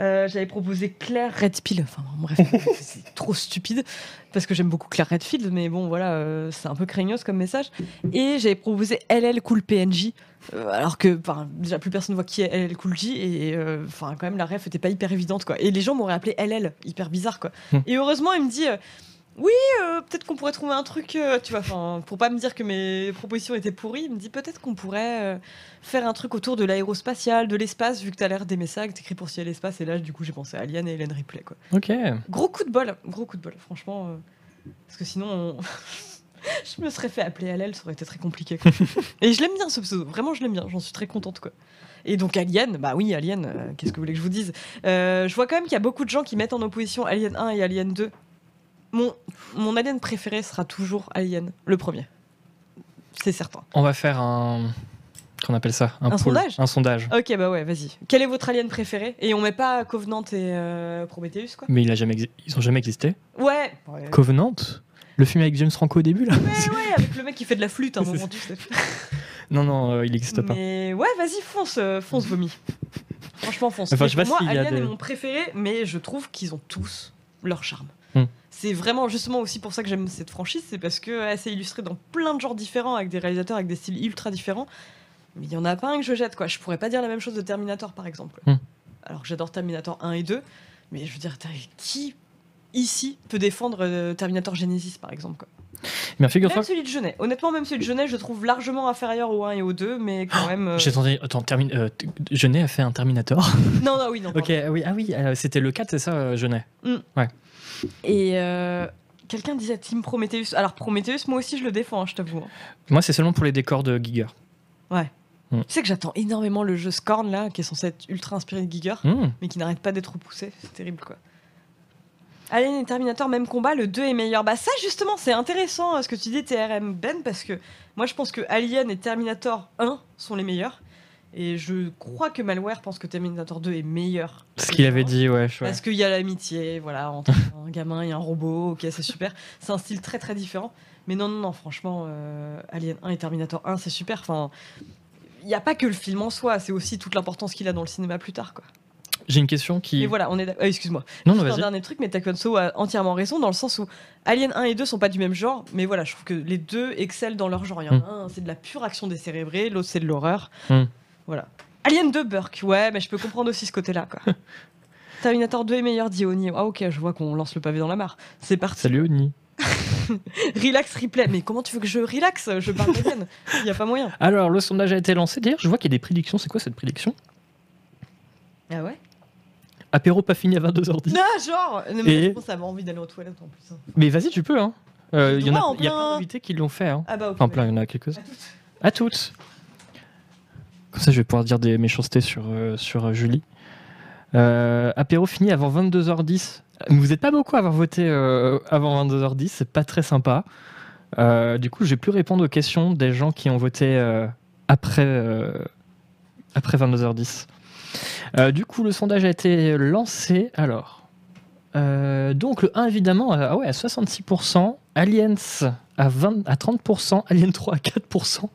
Euh, j'avais proposé Claire Redfield. Enfin bref, c'est trop stupide parce que j'aime beaucoup Claire Redfield, mais bon voilà, euh, c'est un peu craignos comme message. Et j'avais proposé LL Cool PNJ. Euh, alors que déjà plus personne voit qui est LL Cool J et euh, enfin quand même la ref était pas hyper évidente quoi et les gens m'auraient appelé LL hyper bizarre quoi
Mm.
et heureusement il me dit euh, Euh, peut-être qu'on pourrait trouver un truc, euh, tu vois, enfin, pour pas me dire que mes propositions étaient pourries, il me dit peut-être qu'on pourrait euh, faire un truc autour de l'aérospatial, de l'espace, vu que t'as l'air d'aimer ça, que t'écris pour ciel l'espace, et là, du coup, j'ai pensé à Alien et Hélène Ripley, quoi.
Ok.
Gros coup de bol, gros coup de bol, franchement. parce que sinon, on- je me serais fait appeler l'aile, ça aurait été très compliqué. quoi. Et je l'aime bien ce pseudo, vraiment je l'aime bien, j'en suis très contente quoi. Et donc Alien, bah oui, Alien, euh, qu'est-ce que vous voulez que je vous dise? Euh, Je vois quand même qu'il y a beaucoup de gens qui mettent en opposition Alien 1 et Alien 2. Mon, mon Alien préféré sera toujours Alien, le premier. C'est certain.
On va faire un. Qu'on appelle ça
Un
poll.
sondage?
Un sondage.
Ok, bah ouais, vas-y. Quel est votre Alien préféré? Et on met pas Covenant et euh, Prometheus quoi?
Mais il a jamais exi- ils ont jamais existé.
Ouais,
Covenant? Le film avec James Franco au début, là
ouais, avec le mec qui fait de la flûte à un moment, tu sais.
Non, non, euh, il n'existe pas.
Mais ouais, vas-y, fonce, euh, fonce, vomi. Franchement, fonce.
Enfin,
Mais
je sais pas
pour moi,
s'il y a
Alien
des-
est mon préféré, mais je trouve qu'ils ont tous leur charme.
Hmm.
C'est vraiment justement aussi pour ça que j'aime cette franchise, c'est parce que elle s'est illustrée dans plein de genres différents, avec des réalisateurs avec des styles ultra différents. Mais il y en a pas un que je jette, quoi. Je pourrais pas dire la même chose de Terminator, par exemple.
Hmm.
Alors que j'adore Terminator 1 et 2, mais je veux dire, t'as- qui ici peut défendre euh, Terminator Genesis, par exemple, quoi.
Mais figure-toi.
Même celui de Genet. Honnêtement, même celui de Genet, je trouve largement inférieur au 1 et au 2, mais quand même. euh,
J'ai entendu. Attends, termine. Euh, t- Jeunet a fait un Terminator.
Non, non, oui, non.
ok, ah oui, ah oui, euh, c'était le 4, c'est ça, euh, Jeunet.
Et euh, quelqu'un disait Team Prometheus. Alors Prometheus, moi aussi je le défends, hein, je t'avoue. hein.
Moi, c'est seulement pour les décors de Giger.
Tu sais que j'attends énormément le jeu Scorn là, qui est censé être ultra inspiré de Giger,
Hmm.
mais qui n'arrête pas d'être repoussé. C'est terrible quoi. Alien et Terminator, même combat, le 2 est meilleur. Bah ça justement, c'est intéressant euh, ce que tu dis TRM Ben, parce que moi je pense que Alien et Terminator 1 sont les meilleurs. Et je crois que Malware pense que Terminator 2 est meilleur.
Ce qu'il avait dit, ouais. je-.
Parce qu'il y a l'amitié, voilà, entre un gamin et un robot, ok, c'est super. C'est un style très très différent. Mais non, non, non, franchement, euh, Alien 1 et Terminator 1, c'est super. Enfin, il n'y a pas que le film en soi, c'est aussi toute l'importance qu'il a dans le cinéma plus tard, quoi.
J'ai une question qui.
Et voilà, on est. euh, Excuse-moi.
Non, non,
Juste un dernier truc, mais Taekwondo a entièrement raison dans le sens où Alien 1 et 2 sont pas du même genre, mais voilà, je trouve que les deux excellent dans leur genre. Il y en a un, c'est de la pure action décérébrée, l'autre, c'est de l'horreur.
Hmm.
Voilà. Alien 2, Burke, ouais, mais je peux comprendre aussi ce côté-là, quoi. Terminator 2 est meilleur, dit Oni. Ah, ok, je vois qu'on lance le pavé dans la mare. C'est parti.
Salut, Oni.
Relax, replay. Mais comment tu veux que je relaxe? Je parle d'Alien. Il n'y a pas moyen.
Alors, le sondage a été lancé. D'ailleurs, je vois qu'il y a des prédictions. C'est quoi cette prédiction?
Ah ouais?
Apéro pas fini à 22h10.
Non, genre non, mais
Et-
Je pense que ça m'a envie d'aller aux toilettes en plus. hein.
Mais vas-y, tu peux. Hein. Euh, Il y, en
Droit
a,
en
il y a
plein-
plein d'invités qui l'ont fait. Hein.
Ah bah ok.
Enfin, plein, il y en a quelques-uns.
À toutes.
À toutes. Comme ça, je vais pouvoir dire des méchancetés sur, euh, sur euh, Julie. Euh, apéro fini avant 22h10. Vous n'êtes pas beaucoup à avoir voté euh, avant 22h10, c'est pas très sympa. Euh, du coup, j'ai pu répondre aux questions des gens qui ont voté euh, après, euh, après 22h10. Euh, du coup, le sondage a été lancé. Alors, euh, donc le 1 évidemment ah ouais, à 66%, Aliens à, 20, à 30%, Alien 3 à 4%,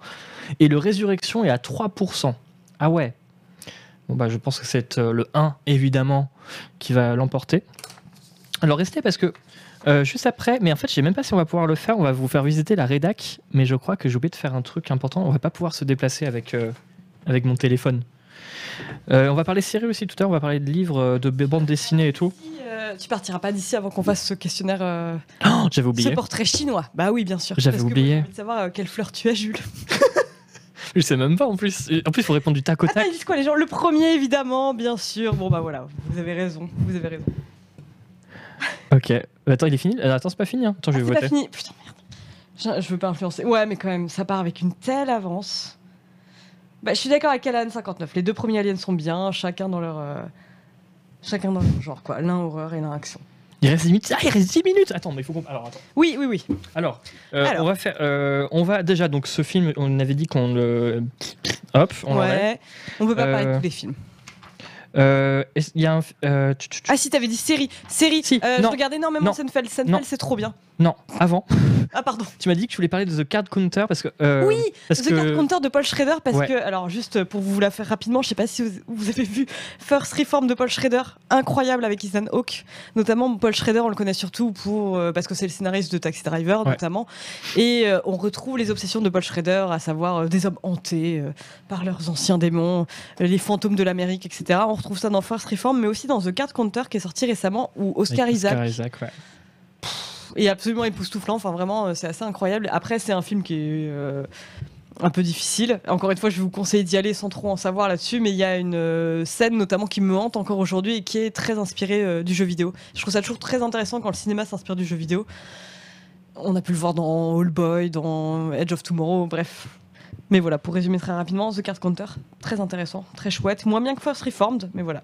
et le Résurrection est à 3%. Ah ouais. Bon bah je pense que c'est euh, le 1 évidemment qui va l'emporter. Alors restez parce que juste après, mais en fait je sais même pas si on va pouvoir le faire, on va vous faire visiter la rédac, mais je crois que j'ai oublié de faire un truc important, on va pas pouvoir se déplacer avec, avec mon téléphone. Euh, on va parler série aussi tout à l'heure, on va parler de livres, euh, de bandes dessinées et tout.
Euh, tu partiras pas d'ici avant qu'on fasse ce questionnaire, euh,
Oh, J'avais
ce
oublié.
portrait chinois. Bah oui, bien sûr.
J'avais oublié.
J'ai envie de savoir quelle fleur tu as, Jules.
Je sais même pas en plus. En plus, il faut répondre du tac au
Attends,
tac.
ils disent quoi les gens? Le premier, évidemment, bien sûr. Bon bah voilà, vous avez raison, vous avez raison.
Ok. Attends, il est fini? Attends, c'est pas fini. hein. Attends, je
Ah,
vais
c'est
voter.
pas fini. Putain merde. Je, je veux pas influencer. Ouais, mais quand même, ça part avec une telle avance. Bah, je suis d'accord avec Alan 59. Les deux premiers aliens sont bien, chacun dans leur, euh, chacun dans leur genre quoi. L'un horreur et l'un action.
Il reste 10 minutes. Ah, il reste 10 minutes. Attends, mais il faut qu'on. Alors, attends.
Oui, oui, oui.
Alors, euh,
Alors.
on va faire. euh, on va déjà donc ce film. On avait dit qu'on le. Hop, on l'enlève.
ouais. On peut pas parler de
Euh,
tous les films.
Euh, est-ce- Il y a un. euh.
Ah si, t'avais dit série, série.
Si,
Euh, je
non.
regarde énormément
Non.
Seinfeld.
Non.
Seinfeld, c'est trop bien.
Non, avant.
Ah pardon.
Tu m'as dit que tu voulais parler de The Card Counter parce que. euh,
oui,
parce
The
que.
Card Counter de Paul Schrader parce
Ouais.
que alors juste pour vous la faire rapidement, je sais pas si vous, vous avez vu First Reform de Paul Schrader, incroyable avec Ethan Hawke, notamment Paul Schrader, on le connaît surtout pour euh, parce que c'est le scénariste de Taxi Driver
Ouais.
notamment et euh, on retrouve les obsessions de Paul Schrader, à savoir des hommes hantés par leurs anciens démons, les fantômes de l'Amérique, etc. On retrouve ça dans First Reform, mais aussi dans The Card Counter qui est sorti récemment où Oscar
avec
Isaac
Oscar Isaac, ouais.
Est absolument époustouflant. Enfin, vraiment, euh, c'est assez incroyable. Après, c'est un film qui est euh, un peu difficile. Encore une fois, je vous conseiller d'y aller sans trop en savoir là-dessus, mais il y a une euh, scène notamment qui me hante encore aujourd'hui et qui est très inspirée du jeu vidéo. Je trouve ça toujours très intéressant quand le cinéma s'inspire du jeu vidéo. On a pu le voir dans All Boy, dans Edge of Tomorrow, bref. Mais voilà, pour résumer très rapidement, The Card Counter, très intéressant, très chouette. Moins bien que Force Reformed, mais voilà.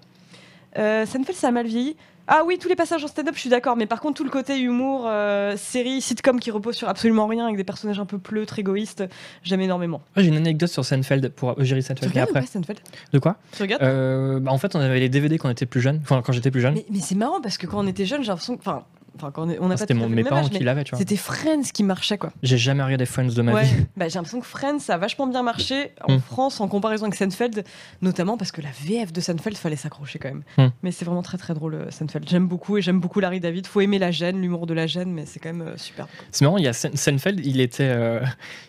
Euh, Seinfeld, ça a mal vieilli. Ah oui, tous les passages en stand-up, je suis d'accord, mais par contre, tout le côté humour, euh, série, sitcom qui repose sur absolument rien, avec des personnages un peu pleutres, égoïstes, j'aime énormément.
Moi, J'ai une anecdote sur Seinfeld pour euh,
Tu
Seinfeld.
Ou
après,
pas Seinfeld?
De quoi?
Tu regardes?
Euh, bah, En fait, on avait les DVD quand on était plus jeune. Enfin, quand j'étais plus jeune.
Mais, mais c'est marrant parce que quand on était jeune, j'ai l'impression que. Enfin, enfin, quand on est- on n'a
Ah,
pas
C'était mes parents
âge,
qui l'avaient, tu vois.
C'était Friends qui marchait, quoi.
J'ai jamais regardé Friends de ma
Ouais.
vie.
Bah, j'ai l'impression que Friends, ça a vachement bien marché en
Mm.
France en comparaison avec Seinfeld, notamment parce que la VF de Seinfeld, fallait s'accrocher quand même.
Mm.
Mais c'est vraiment très très drôle, euh, Seinfeld. J'aime beaucoup et j'aime beaucoup Larry David. Faut aimer la gêne, l'humour de la gêne, mais c'est quand même euh, super.
C'est marrant, il y a Seinfeld, il était, euh,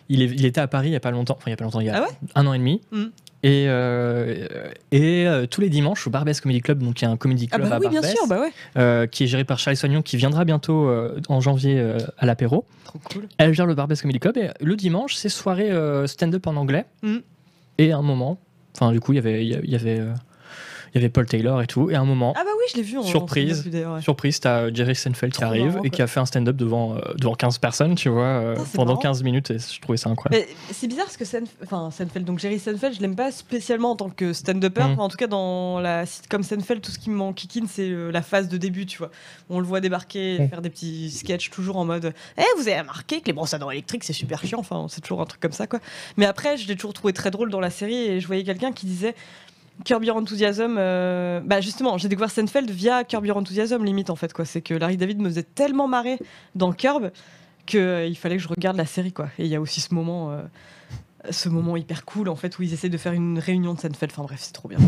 il, est- il était à Paris il y a pas longtemps. Enfin, il y a pas longtemps, il y a
Ah ouais?
un an et demi.
Mm.
Et, euh, et euh, tous les dimanches au Barbès Comedy Club, donc il y a un comedy
Ah
club
bah
à
oui, bien
Barbès,
sûr, bah ouais.
euh, qui est géré par Charlie Soignon, qui viendra bientôt en janvier à l'apéro.
Cool.
Elle gère le Barbès Comedy Club et le dimanche, c'est soirée stand-up en anglais.
Mm.
Et à un moment, enfin du coup, il y avait, il y avait- il y avait, euh, Paul Taylor et tout. Et à un moment,
Ah bah oui, je l'ai vu en
Surprise.
ouais.
surprise, t'as Jerry Seinfeld qui arrive
marrant,
et qui a fait un stand-up devant, euh, devant 15 personnes, tu vois, euh, pendant
marrant.
15 minutes. Et je trouvais ça incroyable.
C'est bizarre parce que Seinf- enfin, Seinfeld, donc Jerry Seinfeld, je l'aime pas spécialement en tant que stand-upper.
Mm.
mais En tout cas, dans la sitcom Seinfeld, tout ce qui me m'enquiquine, c'est euh, la phase de début, tu vois. On le voit débarquer,
Mm.
faire des petits sketchs toujours en mode Eh, vous avez remarqué que les brosses à dents électriques, c'est super chiant. Enfin, c'est toujours un truc comme ça, quoi. Mais après, je l'ai toujours trouvé très drôle dans la série et je voyais quelqu'un qui disait. Curb Your Enthusiasm, euh, bah justement, j'ai découvert Seinfeld via Curb Your Enthusiasm, limite en fait quoi. C'est que Larry David me faisait tellement marrer dans Curb que euh, fallait que je regarde la série quoi. Et il y a aussi ce moment, euh, ce moment hyper cool en fait où ils essaient de faire une réunion de Seinfeld. Enfin bref, c'est trop bien.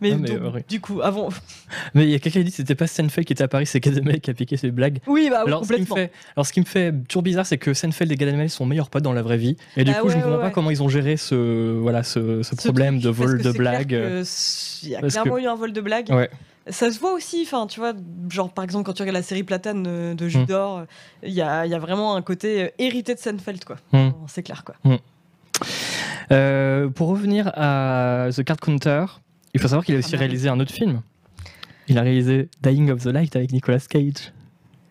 Mais,
Ah, mais,
donc,
ouais.
du coup, avant,
Mais il y a quelqu'un qui dit que c'était pas Seinfeld qui était à Paris, c'est Gad Elmaleh qui a piqué ses blagues.
oui, bah oui,
Alors ce, qui me
complètement.
fait, alors, ce qui me fait toujours bizarre, c'est que Seinfeld et Gad Elmaleh sont meilleurs potes dans la vraie vie. Et du
Ah
coup, je ne comprends
ouais,
pas comment ils ont géré ce, voilà, ce, ce
Ce
problème
truc,
de vol de blagues.
Il y a
Parce
clairement
que-
eu un vol de blagues.
Ouais.
Ça se voit aussi, enfin, tu vois, genre par exemple quand tu regardes la série Platane de Judor, il y, a, il y a vraiment un côté euh, hérité de Seinfeld, quoi.
Mm.
C'est clair, quoi.
Euh, pour revenir à The Card Counter, il faut savoir qu'il a aussi
Ah, bah
réalisé un autre film. Il a réalisé Dying of the Light avec Nicolas Cage,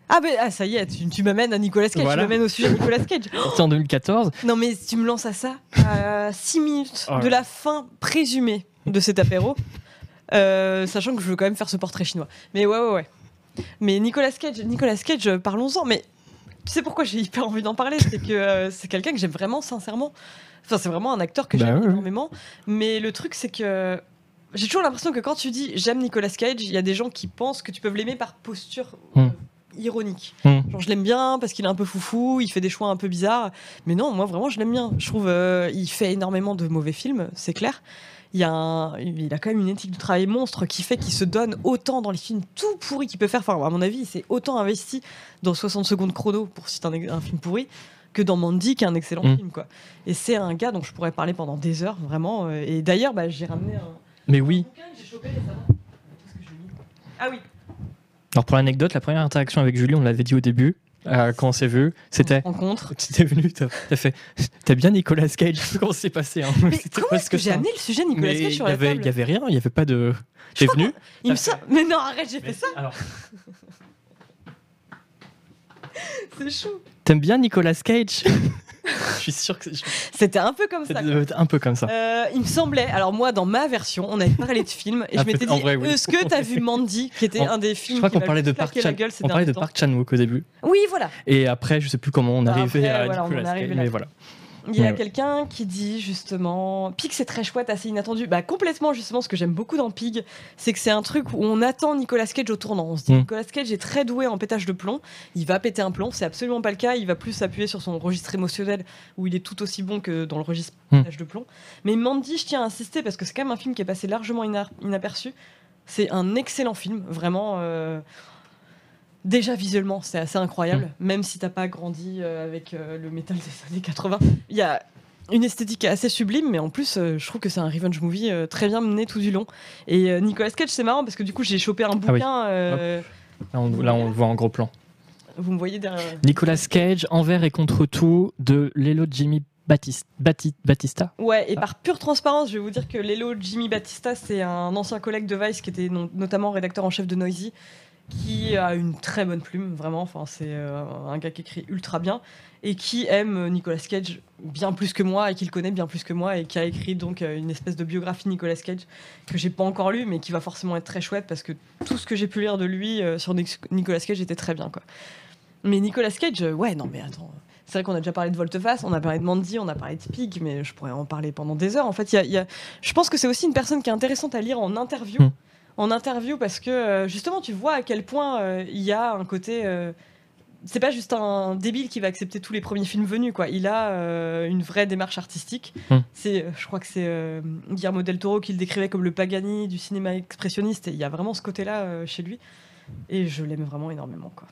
Ah, ben ah, ça y est, tu, tu m'amènes à Nicolas Cage,
Voilà.
tu m'amènes au sujet de Nicolas Cage.
sorti en 2014.
Non, mais tu me lances à ça, à 6 minutes
Oh
de la fin présumée de cet apéro, euh, sachant que je veux quand même faire ce portrait chinois. Mais ouais, ouais, ouais. Mais Nicolas Cage, Nicolas Cage, euh, parlons-en. Mais tu sais pourquoi j'ai hyper envie d'en parler? C'est que euh, c'est quelqu'un que j'aime vraiment sincèrement. Enfin, c'est vraiment un acteur que
Bah
j'aime
ouais.
énormément. Mais le truc, c'est que j'ai toujours l'impression que quand tu dis j'aime Nicolas Cage, il y a des gens qui pensent que tu peux l'aimer par posture euh,
Hmm.
ironique.
Hmm.
Genre, je l'aime bien parce qu'il est un peu foufou, il fait des choix un peu bizarres. Mais non, moi vraiment, je l'aime bien. Je trouve euh, il fait énormément de mauvais films, c'est clair. Il, y a un- il a quand même une éthique de travail monstre qui fait qu'il se donne autant dans les films tout pourris qu'il peut faire. Enfin, à mon avis, il s'est autant investi dans 60 secondes chrono pour citer un, un film pourri que dans Mandy, qui est un excellent
Mm.
film. Quoi. Et c'est un gars dont je pourrais parler pendant des heures, vraiment. euh, Et d'ailleurs, bah, j'ai ramené un,
Mais oui.
Ah oui,
Alors pour l'anecdote, la première interaction avec Julie, on l'avait dit au début, euh, quand on s'est vu, c'était.
rencontre.
Tu t'es venu, t'as fait. T'as bien Nicolas Cage, comment c'est passé hein
Mais comment est-ce que j'ai amené le sujet Nicolas Cage sur
y
la
avait,
table
il y avait rien, il y avait pas de. T'es venu
Il me Mais non, arrête, j'ai fait ça,
Alors,
c'est chaud.
t'aimes bien Nicolas Cage? Je suis sûr que
C'était un peu comme ça. quoi.
un peu comme ça.
Euh, il me semblait, alors moi dans ma version, on avait parlé de films et
Ah,
je m'étais dit,
oui.
est-ce que t'as vu Mandy, qui était
En-
un des
Je
films
crois
qui
qu'on parlait de Park Chan.
gueule
On parlait de. Park Chan-wook au début.
Oui, voilà.
Et après, je sais plus comment on arrivé
Après,
à
voilà, on.
Mais voilà.
Il y a
Ouais.
quelqu'un qui dit justement Pig c'est très chouette, assez inattendu. Bah complètement justement ce que j'aime beaucoup dans Pig, c'est que c'est un truc où on attend Nicolas Cage au tournant. On se dit
Mm.
Nicolas Cage est très doué en pétage de plomb, il va péter un plomb, c'est absolument pas le cas, il va plus s'appuyer sur son registre émotionnel où il est tout aussi bon que dans le registre
Mm.
pétage de plomb. Mais Mandy, je tiens à insister parce que c'est quand même un film qui est passé largement ina- inaperçu. C'est un excellent film, vraiment. euh, Déjà visuellement, c'est assez incroyable, même si t'as pas grandi euh, avec euh, le métal des années 80. Il y a une esthétique assez sublime, mais en plus, euh, je trouve que c'est un revenge movie euh, très bien mené tout du long. Et euh, Nicolas Cage, c'est marrant parce que du coup, j'ai chopé un
Ah oui.
bouquin. euh,
Là on, là, on le voit en gros plan.
Vous me voyez derrière.
Nicolas Cage, Envers et contre tout, de Lelo Jimmy Batista. Batista
Ouais, et par pure transparence, je vais vous dire que Lelo Jimmy Batista, c'est un ancien collègue de Vice qui était non- notamment rédacteur en chef de Noisy, qui a une très bonne plume, vraiment. Enfin, c'est euh, un gars qui écrit ultra bien et qui aime Nicolas Cage bien plus que moi et qui le connaît bien plus que moi et qui a écrit donc euh, une espèce de biographie Nicolas Cage que j'ai pas encore lu mais qui va forcément être très chouette parce que tout ce que j'ai pu lire de lui euh, sur Nic- Nicolas Cage était très bien quoi. Mais Nicolas Cage, euh, ouais, non mais attends. C'est vrai qu'on a déjà parlé de Volteface, on a parlé de Mandy, on a parlé de Pig, mais je pourrais en parler pendant des heures. En fait, y a- y a- je pense que c'est aussi une personne qui est intéressante à lire en interview.
Hmm.
En interview, parce que euh, justement, tu vois à quel point euh, il y a un côté. euh, c'est pas juste un débile qui va accepter tous les premiers films venus, quoi. Il a euh, une vraie démarche artistique.
Hmm.
C'est, je crois que c'est euh, Guillermo del Toro qui le décrivait comme le Pagani du cinéma expressionniste, et il y a vraiment ce côté-là euh, chez lui. Et je l'aime vraiment énormément, quoi.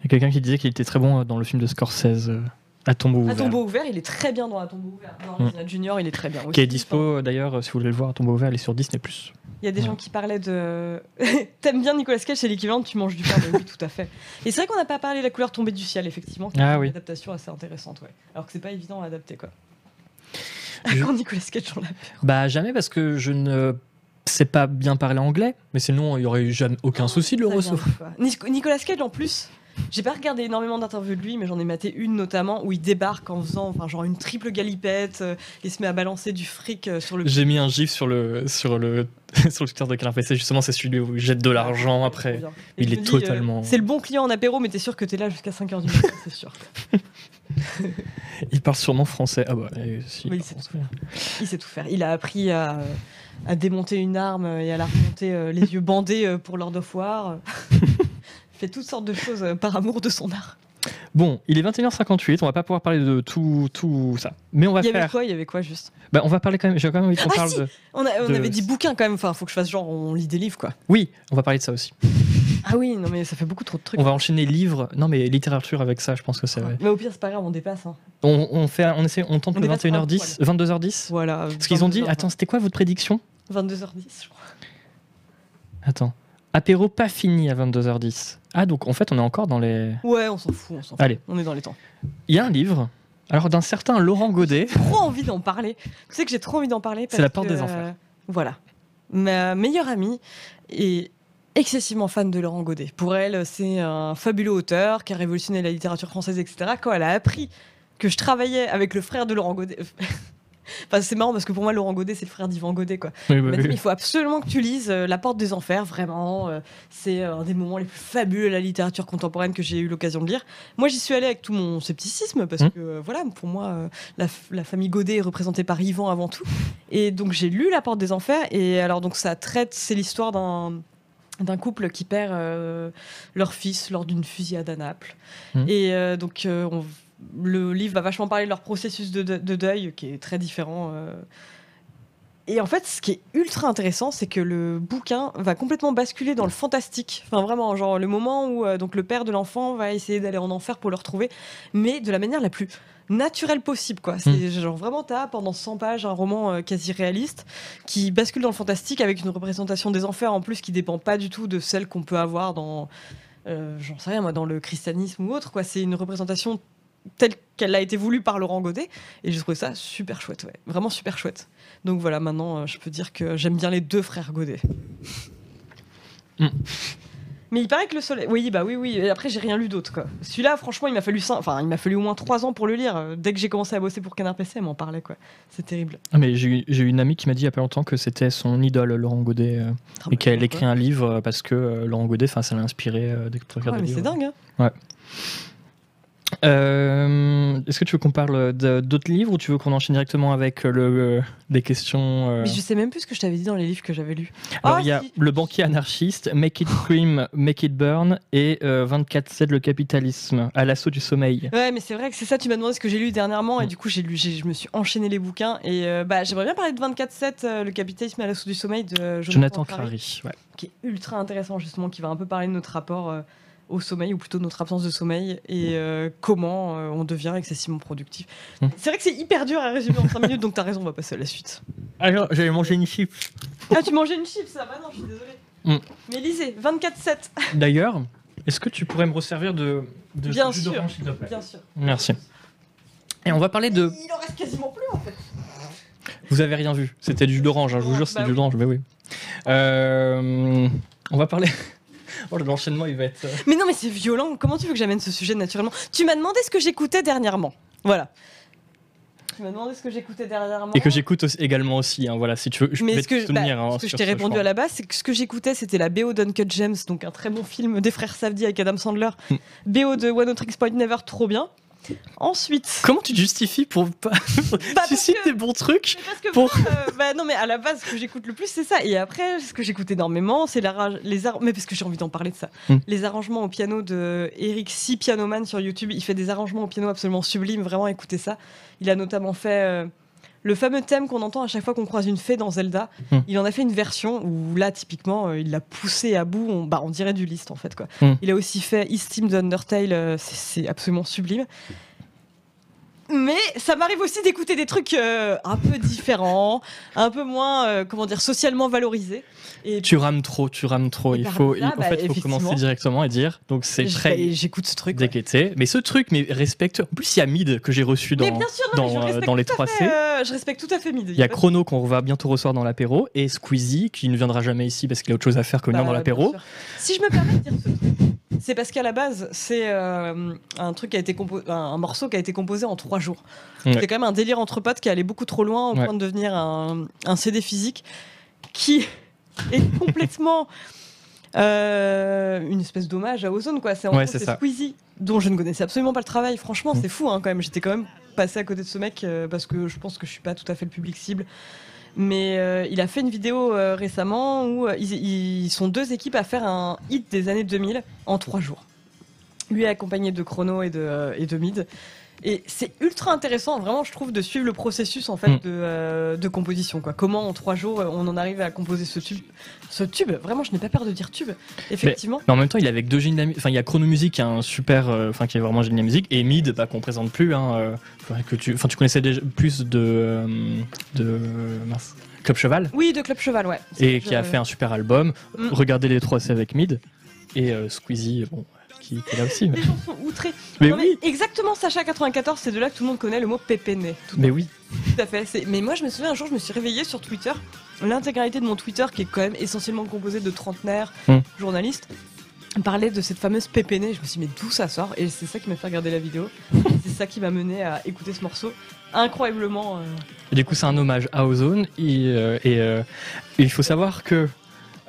Il y a quelqu'un qui disait qu'il était très bon dans le film de Scorsese, À tombeau
À
ouvert.
tombeau ouvert, il est très bien dans À tombeau ouvert. Dans. Regina Junior, il est très bien.
Qui est dispo d'ailleurs, si vous voulez le voir, à tombeau ouvert, il est sur Disney.
Il y a des
Ouais.
gens qui parlaient de. T'aimes bien Nicolas Cage, c'est l'équivalent de tu manges du pain. Oui, tout à fait. Et c'est vrai qu'on n'a pas parlé de la couleur tombée du ciel, effectivement. qui est
Ah
une
oui.
adaptation assez intéressante, ouais. Alors que c'est pas évident à adapter, quoi.
Je-
Quand Nicolas Cage, on l'a peur.
Bah jamais parce que je ne sais pas bien parler anglais, mais sinon il y aurait eu jamais aucun souci de le recevoir.
Nicolas Cage, en plus, j'ai pas regardé énormément d'interviews de lui, mais j'en ai maté une notamment où il débarque en faisant enfin, genre une triple galipette euh, et se met à balancer du fric euh, sur le.
J'ai mis un gif sur le sur le sur le Twitter de Canard PC justement c'est celui où il jette de l'argent après. Il est
dis,
totalement-
c'est le bon client en apéro, mais t'es sûr que t'es là jusqu'à 5h du matin, c'est sûr.
Il parle sûrement français. Ah bah si,
il sait tout faire. Il sait tout faire. Il a appris à, à démonter une arme et à la remonter euh, les yeux bandés euh, pour Lord of War. Fait toutes sortes de choses euh, par amour de son art.
Bon, il est 21h58, on va pas pouvoir parler de tout tout ça. Mais on va
Il y avait
faire
quoi Il y avait quoi juste?
Bah, on va parler quand même j'ai quand même envie qu'on
Ah,
parle
si
de
On, a- on
De-
avait dit bouquin quand même. Enfin, faut que je fasse genre on lit des livres quoi.
Oui, on va parler de ça aussi.
Ah oui, non mais ça fait beaucoup trop de trucs.
On va enchaîner livres, non mais littérature avec ça, je pense que c'est vrai.
Mais au pire, c'est pas grave, on dépasse. hein.
On, on fait on essaie on tente
On
le
dépasse un
21h10, 22h10
Voilà.
Parce qu'ils ont dit attends, c'était quoi votre prédiction?
22h10, je crois.
Attends. Apéro pas fini à 22h10. Ah, donc en fait, on est encore dans les.
Ouais, on s'en fout, on s'en fout.
Allez.
On est dans les temps.
Il y a un livre, alors d'un certain Laurent Godet.
trop envie d'en parler. Tu sais que j'ai trop envie d'en parler.
C'est la porte
que,
des
euh,
enfers.
voilà. Ma meilleure amie est excessivement fan de Laurent Godet. Pour elle, c'est un fabuleux auteur qui a révolutionné la littérature française, etc. Quand elle a appris que je travaillais avec le frère de Laurent Godet. Enfin, c'est marrant parce que pour moi, Laurent Godet, c'est le frère d'Yvan Godet, quoi.
Oui, oui,
il faut absolument que tu lises euh, La Porte des Enfers, vraiment. euh, c'est euh, un des moments les plus fabuleux de la littérature contemporaine que j'ai eu l'occasion de lire. Moi, j'y suis allée avec tout mon scepticisme, parce
Mhm.
que, euh, voilà, pour moi, la, famille Godet est représentée par Yvan avant tout. Et donc, j'ai lu La Porte des Enfers, et alors, donc, ça traite, c'est l'histoire d'un d'un couple qui perd leur fils lors d'une fusillade à Naples.
Mhm.
Et donc, on- le livre va vachement parler de leur processus de, de- de deuil, qui est très différent. euh, et en fait, ce qui est ultra intéressant, c'est que le bouquin va complètement basculer dans le fantastique. Enfin, vraiment, genre le moment où euh, donc le père de l'enfant va essayer d'aller en enfer pour le retrouver, mais de la manière la plus naturelle possible, quoi. C'est genre vraiment, t'as pendant 100 pages un roman euh, quasi réaliste qui bascule dans le fantastique avec une représentation des enfers en plus qui dépend pas du tout de celle qu'on peut avoir dans, euh, j'en sais rien moi, dans le christianisme ou autre, quoi. C'est une représentation telle qu'elle a été voulue par Laurent Godet et j'ai trouvé ça super chouette, ouais. Vraiment super chouette. Donc voilà, maintenant, euh, je peux dire que j'aime bien les deux frères Godet.
Mm.
Mais il paraît que le soleil. Oui, bah oui, oui. Et après, j'ai rien lu d'autre, quoi. Celui-là, franchement, il m'a fallu cinq- enfin, il m'a fallu au moins trois ans pour le lire. Euh, Dès que j'ai commencé à bosser pour Canard PC, elle m'en parlait, quoi. C'est terrible.
Ah, mais j'ai eu- une amie qui m'a dit il y a pas longtemps que c'était son idole, Laurent Godet, euh,
Ah,
et
bah,
qu'elle écrit un livre parce que euh, Laurent Godet, enfin, ça l'a inspiré euh, d'écrire
Ouais,
des
mais c'est dingue, hein.
Euh, Est-ce que tu veux qu'on parle d'autres livres ou tu veux qu'on enchaîne directement avec euh, le, euh, des questions euh,
Mais je sais même plus ce que je t'avais dit dans les livres que j'avais lus.
Alors,
Ah,
il y a
si.
Le banquier anarchiste, Make it scream, Make it burn et euh, 24-7 le capitalisme, à l'assaut du sommeil.
Ouais, mais c'est vrai que c'est ça, tu m'as demandé ce que j'ai lu dernièrement, et du coup, j'ai lu, je me suis enchaîné les bouquins, et euh, bah, j'aimerais bien parler de 24-7, euh, le capitalisme à l'assaut du sommeil de
Jonathan Clary. Ouais.
qui est ultra intéressant, justement, qui va un peu parler de notre rapport euh, au sommeil, ou plutôt notre absence de sommeil, et euh, comment euh, on devient excessivement productif.
Mm.
C'est vrai que c'est hyper dur à résumer en 5 minutes, donc t'as raison, on va passer à la suite.
Alors, j'avais mangé une chips.
Ah, tu mangeais une chips, ça va Non, je suis désolée.
Mm.
Mais lisez, 24-7.
D'ailleurs, Est-ce que tu pourrais me resservir de, de
Bien
jus
sûr.
d'orange, s'il te plaît?
Bien sûr.
Merci. Et on va parler de.
Il en reste quasiment plus en fait.
Vous avez rien vu. C'était du jus d'orange, hein, je vous jure, c'était
Bah
du jus d'orange, mais oui. Euh, on va parler. Oh, l'enchaînement, il va être. euh,
Mais non, mais c'est violent. Comment tu veux que j'amène ce sujet naturellement? Tu m'as demandé ce que j'écoutais dernièrement. Voilà. Tu m'as demandé ce que j'écoutais dernièrement.
Et que j'écoute aussi- également aussi, hein, voilà, si tu veux. Je
Mais
vais
ce que,
te soutenir.
bah,
hein,
ce que je t'ai répondu à la base, c'est que ce que j'écoutais, c'était la BO d'Uncut James, donc un très bon film des frères Safdie avec Adam Sandler.
Hmm.
BO de One Tricks Point Never, trop bien. Ensuite.
Comment tu te justifies pour pas.
Bah,
tu
parce
cites
que-
des bons trucs
Mais parce que
Pour-
moi, euh, bah non mais à la base ce que j'écoute le plus c'est ça et après ce que j'écoute énormément c'est l'arrange- les ar- mais parce que j'ai envie d'en parler de ça
Mm.
les arrangements au piano de Eric C Pianoman sur YouTube il fait des arrangements au piano absolument sublimes vraiment écoutez ça il a notamment fait euh, le fameux thème qu'on entend à chaque fois qu'on croise une fée dans Zelda
Mm.
il en a fait une version où là typiquement euh, il l'a poussé à bout on, bah, on dirait du list en fait quoi
Mm.
il a aussi fait East Team d'Undertale euh, c'est absolument sublime mais ça m'arrive aussi d'écouter des trucs euh, un peu différents, un peu moins, euh, comment dire, socialement valorisés. Et
Tu rames trop, tu rames trop.
Et
Il
par
faut,
ça,
il- en
bah,
fait, il faut commencer directement et dire. Donc c'est très
j'écoute ce truc. ouais.
Mais ce truc, mais respecte. En plus, il y a Mid que j'ai reçu dans.
sûr, non,
euh,
respecte
dans les
tout à
3C.
fait, euh, je respecte tout à fait Mid.
Il y a Chrono qu'on va bientôt recevoir dans l'apéro et Squeezie qui ne viendra jamais ici parce qu'il a autre chose à faire que venir
Bah,
dans l'apéro.
Si je me permets de dire ce truc, c'est parce qu'à la base, c'est euh, un truc qui a été compo- un, morceau qui a été composé en trois jours.
Ouais.
C'était quand même un délire entre potes qui allait beaucoup trop loin au
Ouais.
point de devenir un, un CD physique qui est complètement euh, une espèce d'hommage à Ozone quoi. C'est en
Ouais, c'est
c'est. Squeezie dont je ne connaissais absolument pas le travail. Franchement,
Mm.
c'est fou hein, quand même. J'étais quand même passé à côté de ce mec euh, parce que je pense que je suis pas tout à fait le public cible. Mais euh, il a fait une vidéo euh, récemment où euh, ils, sont deux équipes à faire un hit des années 2000 en trois jours. Lui est accompagné de Chrono et de, et de Mid. Et c'est ultra intéressant, vraiment, je trouve, de suivre le processus en fait
Mm.
de, euh, de composition. Quoi. Comment en trois jours euh, on en arrive à composer ce tube. Ce tube, vraiment, je n'ai pas peur de dire tube. Effectivement.
Mais en même temps, il est avec deux génies de la mu- Enfin, il y a Chrono Music qui est un super, euh, enfin qui est vraiment génie de la musique, et Mid, bah, qu'on présente plus. Hein, euh, que tu, enfin, tu connaissais déjà plus de, de mince, Club Cheval,
Oui, de Club Cheval, ouais.
et
Je-
qui a fait un super album.
Mm.
Regardez les trois C avec Mid et Squeezie, bon, qui, est là aussi. mais-
Les gens sont outrés.
Mais
Non,
oui,
exactement, Sacha 94, c'est de là que tout le monde connaît le mot pépéné. Tout
mais oui.
Tout à fait. Mais moi, je me souviens un jour, je me suis réveillée sur Twitter. L'intégralité de mon Twitter, qui est quand même essentiellement composé de trentenaires,
Hmm.
journalistes, parlait de cette fameuse pépénée. Je me suis dit, mais d'où ça sort? Et c'est ça qui m'a fait regarder la vidéo. c'est ça qui m'a mené à écouter ce morceau. Incroyablement. euh,
Et du coup, c'est un hommage à Ozone. Et, euh, et, euh, il faut savoir que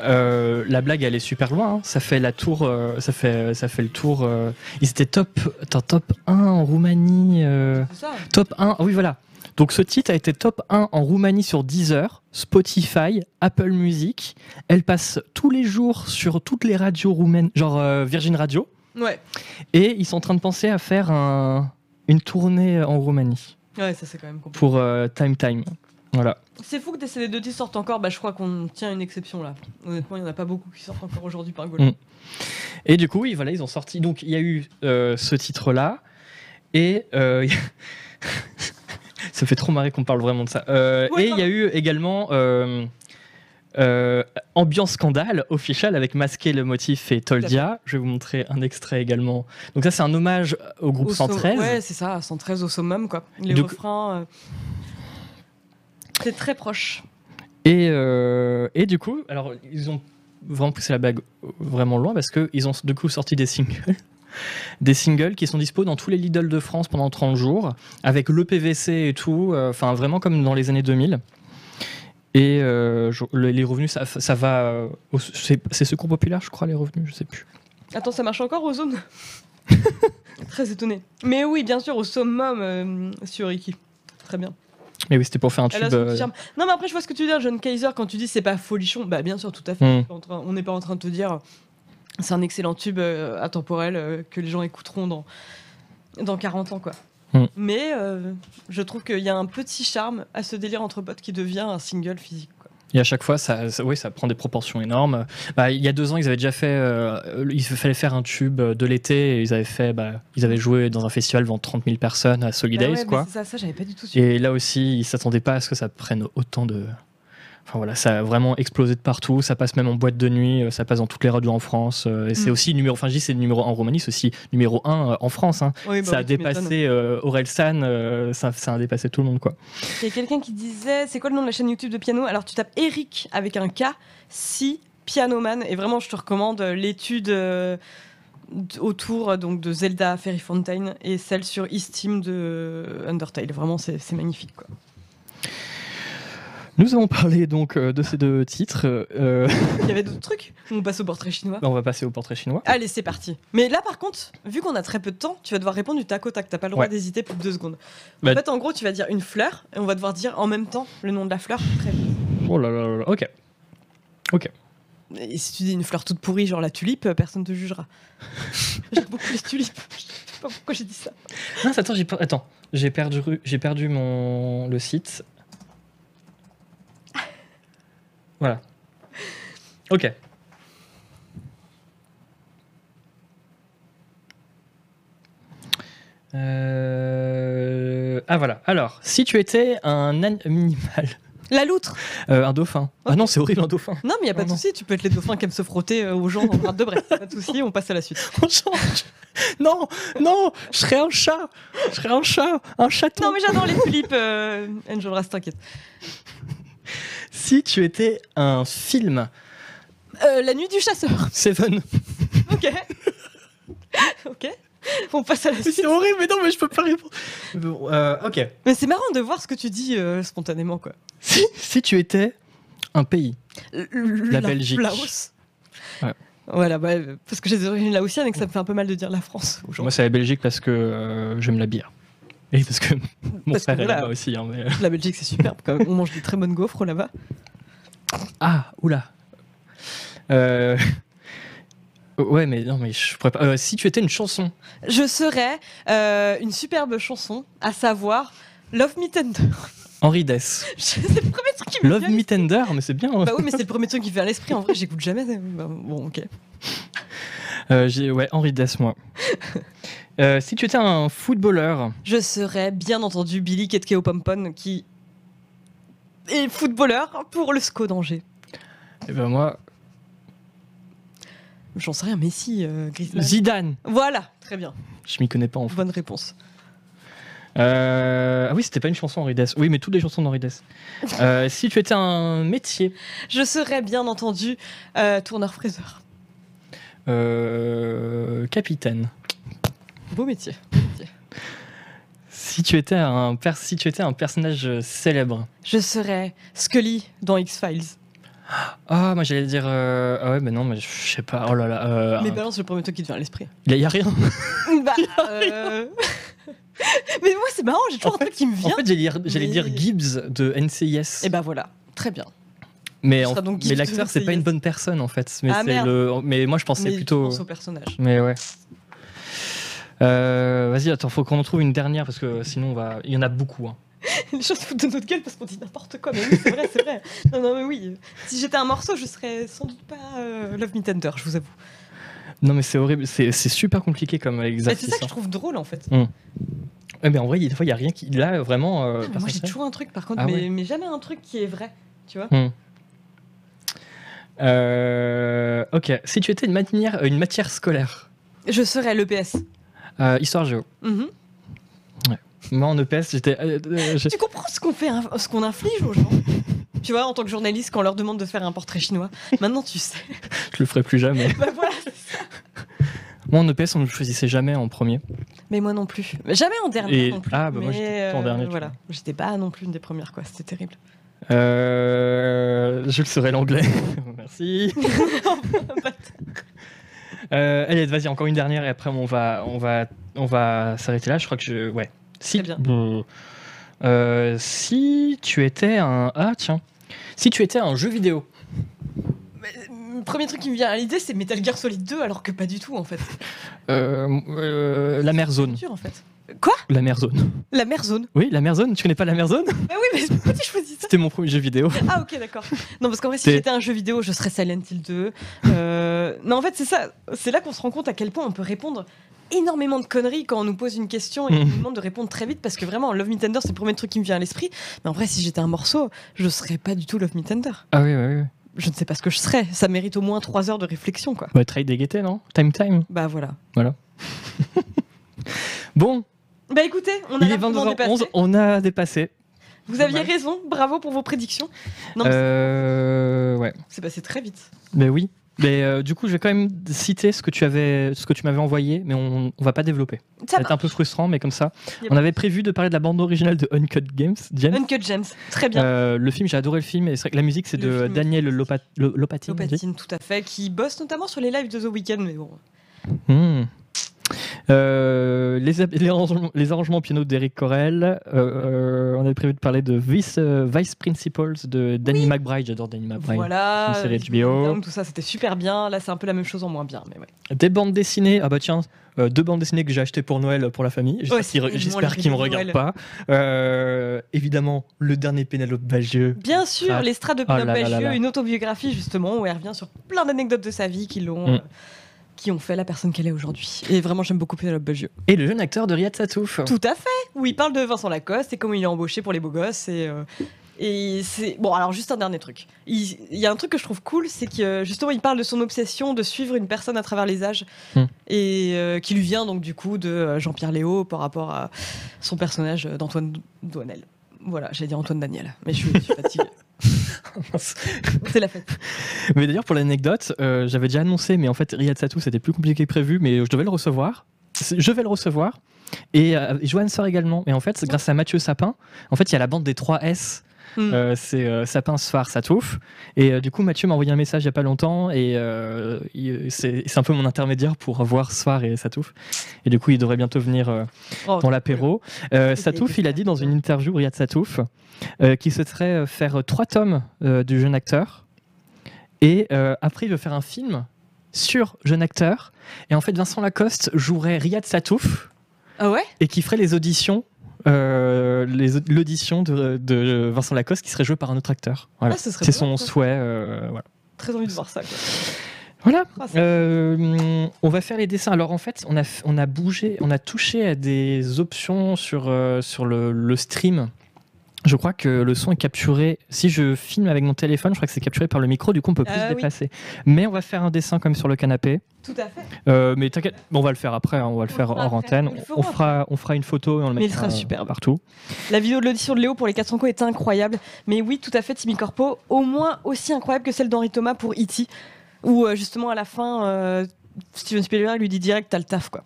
euh, la blague, elle est super loin. hein. Ça fait la tour, euh, ça fait, ça fait le tour. euh, ils étaient top, top 1 en Roumanie.
ça.
top 1, ah oui, voilà. Donc ce titre a été top 1 en Roumanie sur Deezer, Spotify, Apple Music. Elle passe tous les jours sur toutes les radios roumaines, genre Virgin Radio.
Ouais.
Et ils sont en train de penser à faire un- une tournée en Roumanie
Ouais, ça c'est quand même compliqué.
pour Time Time. Voilà.
C'est fou que des CD de 10 sortent encore. Bah, je crois qu'on tient une exception là. Honnêtement, il n'y en a pas beaucoup qui sortent encore aujourd'hui par Gold.
Mm. Et du coup, oui, voilà, ils ont sorti. Donc, il y a eu euh, ce titre-là. Et. euh, ça fait trop marrer qu'on parle vraiment de ça. Euh,
Ouais,
et il y a eu également. Ambiance Scandale official avec Masqué le motif et Toldia. Je vais vous montrer un extrait également. Donc, ça, c'est un hommage au groupe
Au som-
113.
Ouais, c'est ça, 113 au summum quoi. Les
Donc-
refrains. C'est très proche.
Et, euh, et du coup, alors, ils ont vraiment poussé la bague vraiment loin parce qu'ils ont du coup sorti des singles. Des singles qui sont dispo dans tous les Lidl de France pendant 30 jours, avec le PVC et tout, euh, enfin vraiment comme dans les années 2000. Et euh, je- les revenus, ça, ça va. c'est Secours Populaire, je crois, les revenus, je sais plus.
Attends, ça marche encore aux zones Très étonné. Mais oui, bien sûr, au summum sur Iki. Très bien.
Mais oui, c'était pour faire un tube. euh.
Non, mais après, je vois ce que tu veux dire, John Kaiser, quand tu dis c'est pas folichon. Bah, bien sûr, tout à fait.
Hmm.
On n'est pas en train de te dire c'est un excellent tube euh, atemporel euh, que les gens écouteront dans, dans 40 ans, quoi.
Hmm.
Mais euh, je trouve qu'il y a un petit charme à ce délire entre potes qui devient un single physique.
Et à chaque fois, ça, ça- oui, ça prend des proportions énormes. Bah, il y a deux ans, ils avaient déjà fait. euh, il fallait faire un tube de l'été. Et ils avaient fait. Bah, ils avaient joué dans un festival devant 30 000 personnes à Solidays,
Bah ouais,
quoi.
mais c'est ça, ça j'avais pas du tout su.
Et là aussi, ils s'attendaient pas à ce que ça prenne autant de Enfin voilà, ça a vraiment explosé de partout. Ça passe même en boîte de nuit, euh, ça passe dans toutes les radios en France. euh, c'est
Mm.
aussi numéro. Enfin, je dis c'est numéro 1 en Roumanie, c'est aussi numéro 1 en France. hein.
Oui, bah
ça a
oui,
dépassé euh, Aurel San, euh, ça, ça a dépassé tout le monde quoi.
Il y a quelqu'un qui disait c'est quoi le nom de la chaîne YouTube de piano? Alors tu tapes Eric avec un K, si Pianoman. Et vraiment, je te recommande euh, l'étude euh, autour euh, donc, de Zelda Fairy Fountain et celle sur Steam de Undertale. Vraiment, c'est c'est magnifique. Quoi.
Nous avons parlé donc euh, de ces deux titres. euh,
Il y avait d'autres trucs On passe au portrait chinois
on va passer au portrait chinois.
Allez, c'est parti. Mais là, par contre, vu qu'on a très peu de temps, tu vas devoir répondre du tac au tac. T'as pas le droit
Ouais.
d'hésiter plus de deux secondes.
Bah-
En fait, en gros, tu vas dire une fleur et on va devoir dire en même temps le nom de la fleur. Très vite.
Oh là là là là, ok.
Et si tu dis une fleur toute pourrie, genre la tulipe, euh, personne te jugera. J'aime beaucoup les tulipes. Je sais pas pourquoi j'ai dit ça.
Attends, j'ai attends, j'ai perdu, j'ai perdu mon le site. Voilà. Ok. Euh, Ah voilà. Alors, si tu étais un animal,
La loutre
euh, un dauphin. Ah non, c'est horrible un dauphin.
Non, mais y a pas
Oh
de
non.
souci. Tu peux être les dauphins qui aiment se frotter euh, aux gens dans le rade de Brest. Pas de souci, on passe à la suite.
On change. Non, non, je serais un chat. Je serais un chat, un chaton.
Non, mais j'adore les tulipes. Euh... Angel Rast, t'inquiète.
Si tu étais un film,
Euh, la nuit du chasseur.
Seven.
Ok. ok. On passe à la suite.
c'est horrible, mais non, mais je peux pas répondre. Bon, euh, ok.
Mais c'est marrant de voir ce que tu dis euh, spontanément, quoi.
Si, si tu étais un pays,
La,
Belgique.
Laos.
Ouais.
Voilà, bah, parce que j'ai des origines laotiennes et que ça me fait un peu mal de dire la France
moi c'est la Belgique parce que j'aime la bière. Et parce que mon
Parce que
est là-bas aussi. hein, mais...
La Belgique, c'est superbe. quand même. On mange des très bonnes gaufres là-bas.
Ah, oula. Euh... Ouais, mais non, mais je pourrais pas. euh, si tu étais une chanson,
Je serais euh, une superbe chanson, à savoir Love Me Tender.
Henri Dess.
c'est le premier truc qui me
Love. Me Tender, mais c'est bien. hein.
Bah oui, mais c'est le premier truc qui me vient à l'esprit. En vrai, j'écoute jamais. Bah, bon, ok.
Euh, ouais, Henri Dess, moi. Euh, si tu étais un footballeur,
Je serais bien entendu Billy Ketkeo Pompon qui est footballeur pour le SCO d'Angers.
eh ben moi,
J'en sais rien, Messi, euh, Griezmann.
Zidane.
Voilà, très bien.
Je m'y connais pas en fait.
Bonne réponse.
Euh, Ah oui, c'était pas une chanson Henri Dess. Oui, mais toutes les chansons d'Henri Dess. Euh, si tu étais un métier,
Je serais bien entendu euh, tourneur-fraiseur.
euh, capitaine.
Beau métier.
Si tu étais un si tu étais un personnage euh, célèbre.
Je serais Scully dans X-Files.
Ah, moi j'allais dire. euh, Ah ouais, mais non, mais je sais pas. Oh là là. euh,
Mais
un-
balance le premier truc qui te vient à l'esprit.
Il y, a rien.
bah, euh, Mais moi, c'est marrant, j'ai toujours
En
un truc qui me
En
vient.
fait, j'allais dire, j'allais
Mais-
dire Gibbs de NCIS.
Et bah voilà, très bien.
mais en- l'acteur, c'est pas une bonne personne en fait. Mais,
Ah,
le... mais moi je pensais
Mais
plutôt.
au personnage.
Mais ouais. Euh, Vas-y, attends, faut qu'on en trouve une dernière parce que sinon on va. Il y en a beaucoup. hein.
Les choses se foutent de notre gueule parce qu'on dit n'importe quoi. Mais oui, c'est vrai, c'est vrai. Non, non, mais oui. Si j'étais un morceau, je serais sans doute pas euh, Love Me Tender, je vous avoue.
Non, mais c'est horrible. C'est super compliqué comme exercice.
c'est ça que
hein.
je trouve drôle en fait.
Ouais, mais en vrai, il y a des fois, il y a rien qui. Là, vraiment. euh,
Ah, moi, j'ai toujours un truc par contre,
Ah
mais,
ouais.
mais jamais un truc qui est vrai. Tu vois.
Euh, ok. Si tu étais une matière, une matière scolaire,
Je serais l'EPS.
Euh, histoire géo.
Mhm.
Moi en EPS, j'étais. euh, euh,
Tu comprends ce qu'on fait, ce qu'on inflige aux gens? Tu vois, en tant que journaliste, quand on leur demande de faire un portrait chinois, maintenant tu sais.
je le ferai plus jamais.
bah voilà.
Moi en EPS, on ne choisissait jamais en premier.
Mais moi non plus. Mais jamais en dernier
Et-
non plus.
ah, bah, moi, j'étais en dernier,
Voilà, j'étais pas non plus une des premières quoi. C'était terrible.
Euh, je le serai l'anglais. Merci. Euh, allez, vas-y, encore une dernière et après on va, on va, on va s'arrêter là. Je crois que je, ouais. Si,
Très bien.
Euh, si tu étais un, ah tiens, si tu étais un jeu vidéo,
Mais, euh, le premier truc qui me vient à l'idée, c'est Metal Gear Solid 2, alors que pas du tout en fait.
euh, la mer zone,
en fait. Quoi?
La mer zone.
La mer zone
Oui, la mer zone. Tu connais pas la mer zone?
Ah oui, mais pourquoi tu choisis ça?
C'était mon premier jeu vidéo.
Ah ok d'accord. Non parce qu'en vrai si j'étais un jeu vidéo je serais Silent Hill 2. Euh, Non en fait c'est ça, c'est là qu'on se rend compte à quel point on peut répondre énormément de conneries quand on nous pose une question et
Mm.
on nous demande de répondre très vite parce que vraiment, Love Me Tender, c'est le premier truc qui me vient à l'esprit. Mais en vrai, si j'étais un morceau, je serais pas du tout Love Me Tender.
Ah oui, oui, oui.
Je ne sais pas ce que je serais. Ça mérite au moins trois heures de réflexion, quoi.
Bah, trade des non? Time Time?
Bah voilà.
Bon,
Bah écoutez, on a
il est
largement
22h11,
dépassé.
on a dépassé.
Vous aviez raison, bravo pour vos prédictions. Non,
Euh, ouais.
c'est passé très vite.
Mais oui. Mais euh, du coup, je vais quand même citer ce que tu avais, ce que tu m'avais envoyé, mais on, on va pas développer.
Ça
C'est un peu frustrant, mais comme ça.
Yep.
On avait prévu de parler de la bande originale de Uncut Games, James.
Uncut Gems, très bien.
Euh, le film, j'ai adoré le film, et c'est vrai que la musique, c'est de
film
Daniel. Lopat Lo- Lopatine.
Lopatine, tout à fait, qui bosse notamment sur les lives de The Weeknd, mais bon.
Hmm. Euh, les, les arrangements, les arrangements piano d'Eric Corel. Euh, euh, on avait prévu de parler de Vice, euh, Vice Principals de Danny McBride. J'adore Danny McBride.
Voilà,
une série HBO.
Tout ça, c'était super bien. Là, c'est un peu la même chose en moins bien, mais ouais.
Des bandes dessinées. Ah bah tiens, deux bandes dessinées que j'ai achetées pour Noël pour la famille. J'espère
Ouais,
qu'ils qu'ils me regardent pas. Évidemment, le dernier Pénélope Bagieux.
Bien sûr,
Ah.
Les Strats de
Oh là
Pinot
là là là.
une autobiographie justement, où elle revient sur plein d'anecdotes de sa vie qui l'ont.
Mm.
Qui ont fait la personne qu'elle est aujourd'hui. Et vraiment, j'aime beaucoup Penelope Bagieux.
Et le jeune acteur de Riyad Satouf.
Tout à fait Où il parle de Vincent Lacoste et comment il est embauché pour les beaux gosses. Et, euh, et c'est. Bon, alors, juste un dernier truc. Il, il y a un truc que je trouve cool, c'est que justement, il parle de son obsession de suivre une personne à travers les âges.
Hmm.
Et euh, qui lui vient donc du coup de euh, Jean-Pierre Léo par rapport à son personnage d'Antoine Douanel. Voilà, j'allais dire Antoine Daniel, mais je suis, je suis fatiguée. c'est la fête.
Mais d'ailleurs, pour l'anecdote, euh, j'avais déjà annoncé, mais en fait, Riyad Satouf, c'était plus compliqué que prévu, mais je devais le recevoir. Je vais le recevoir. Et euh, Joanne sort également. Et en fait, grâce à Mathieu Sapin, en fait, il y a la bande des 3 S.
Hmm.
Euh, c'est euh, Sapin, Sfar, Satouf. Et euh, du coup, Mathieu m'a envoyé un message il n'y a pas longtemps. Et euh, c'est un peu mon intermédiaire pour voir Sfar et Satouf. Et du coup, il devrait bientôt venir
Oh,
dans l'apéro. Satouf, il a dit dans une interview, Riyad Satouf, qu'il souhaiterait faire trois tomes du jeune acteur. Et après, il veut faire un film sur jeune acteur. Et en fait, Vincent Lacoste jouerait Riyad Satouf
Ah ouais?
Et qui ferait les auditions. Euh, l'audition de, de Vincent Lacoste qui serait joué par un autre acteur. Voilà.
Ah,
C'est son
ça.
souhait. euh, voilà.
Très envie de voir ça. Quoi.
Voilà.
Ah,
Euh, on va faire les dessins. Alors en fait, on a, on a bougé, on a touché à des options sur, sur le, le stream. Je crois que le son est capturé. Si je filme avec mon téléphone, je crois que c'est capturé par le micro. Du coup, on peut plus se
oui.
déplacer. Mais on va faire un dessin comme sur le canapé.
Tout à fait.
Euh, mais t'inquiète, on va le faire après. hein, on va le
On
faire hors antenne.
Le
On fera, on fera une photo et on le
Mais il
mettra
sera
euh,
superbe.
partout.
La vidéo de l'audition de Léo pour les 400 coups est incroyable. Mais oui, tout à fait, Timmy Corpo, au moins aussi incroyable que celle d'Henri Thomas pour E.T. Où euh, justement à la fin, euh, Steven Spielberg lui dit direct T'as le taf quoi.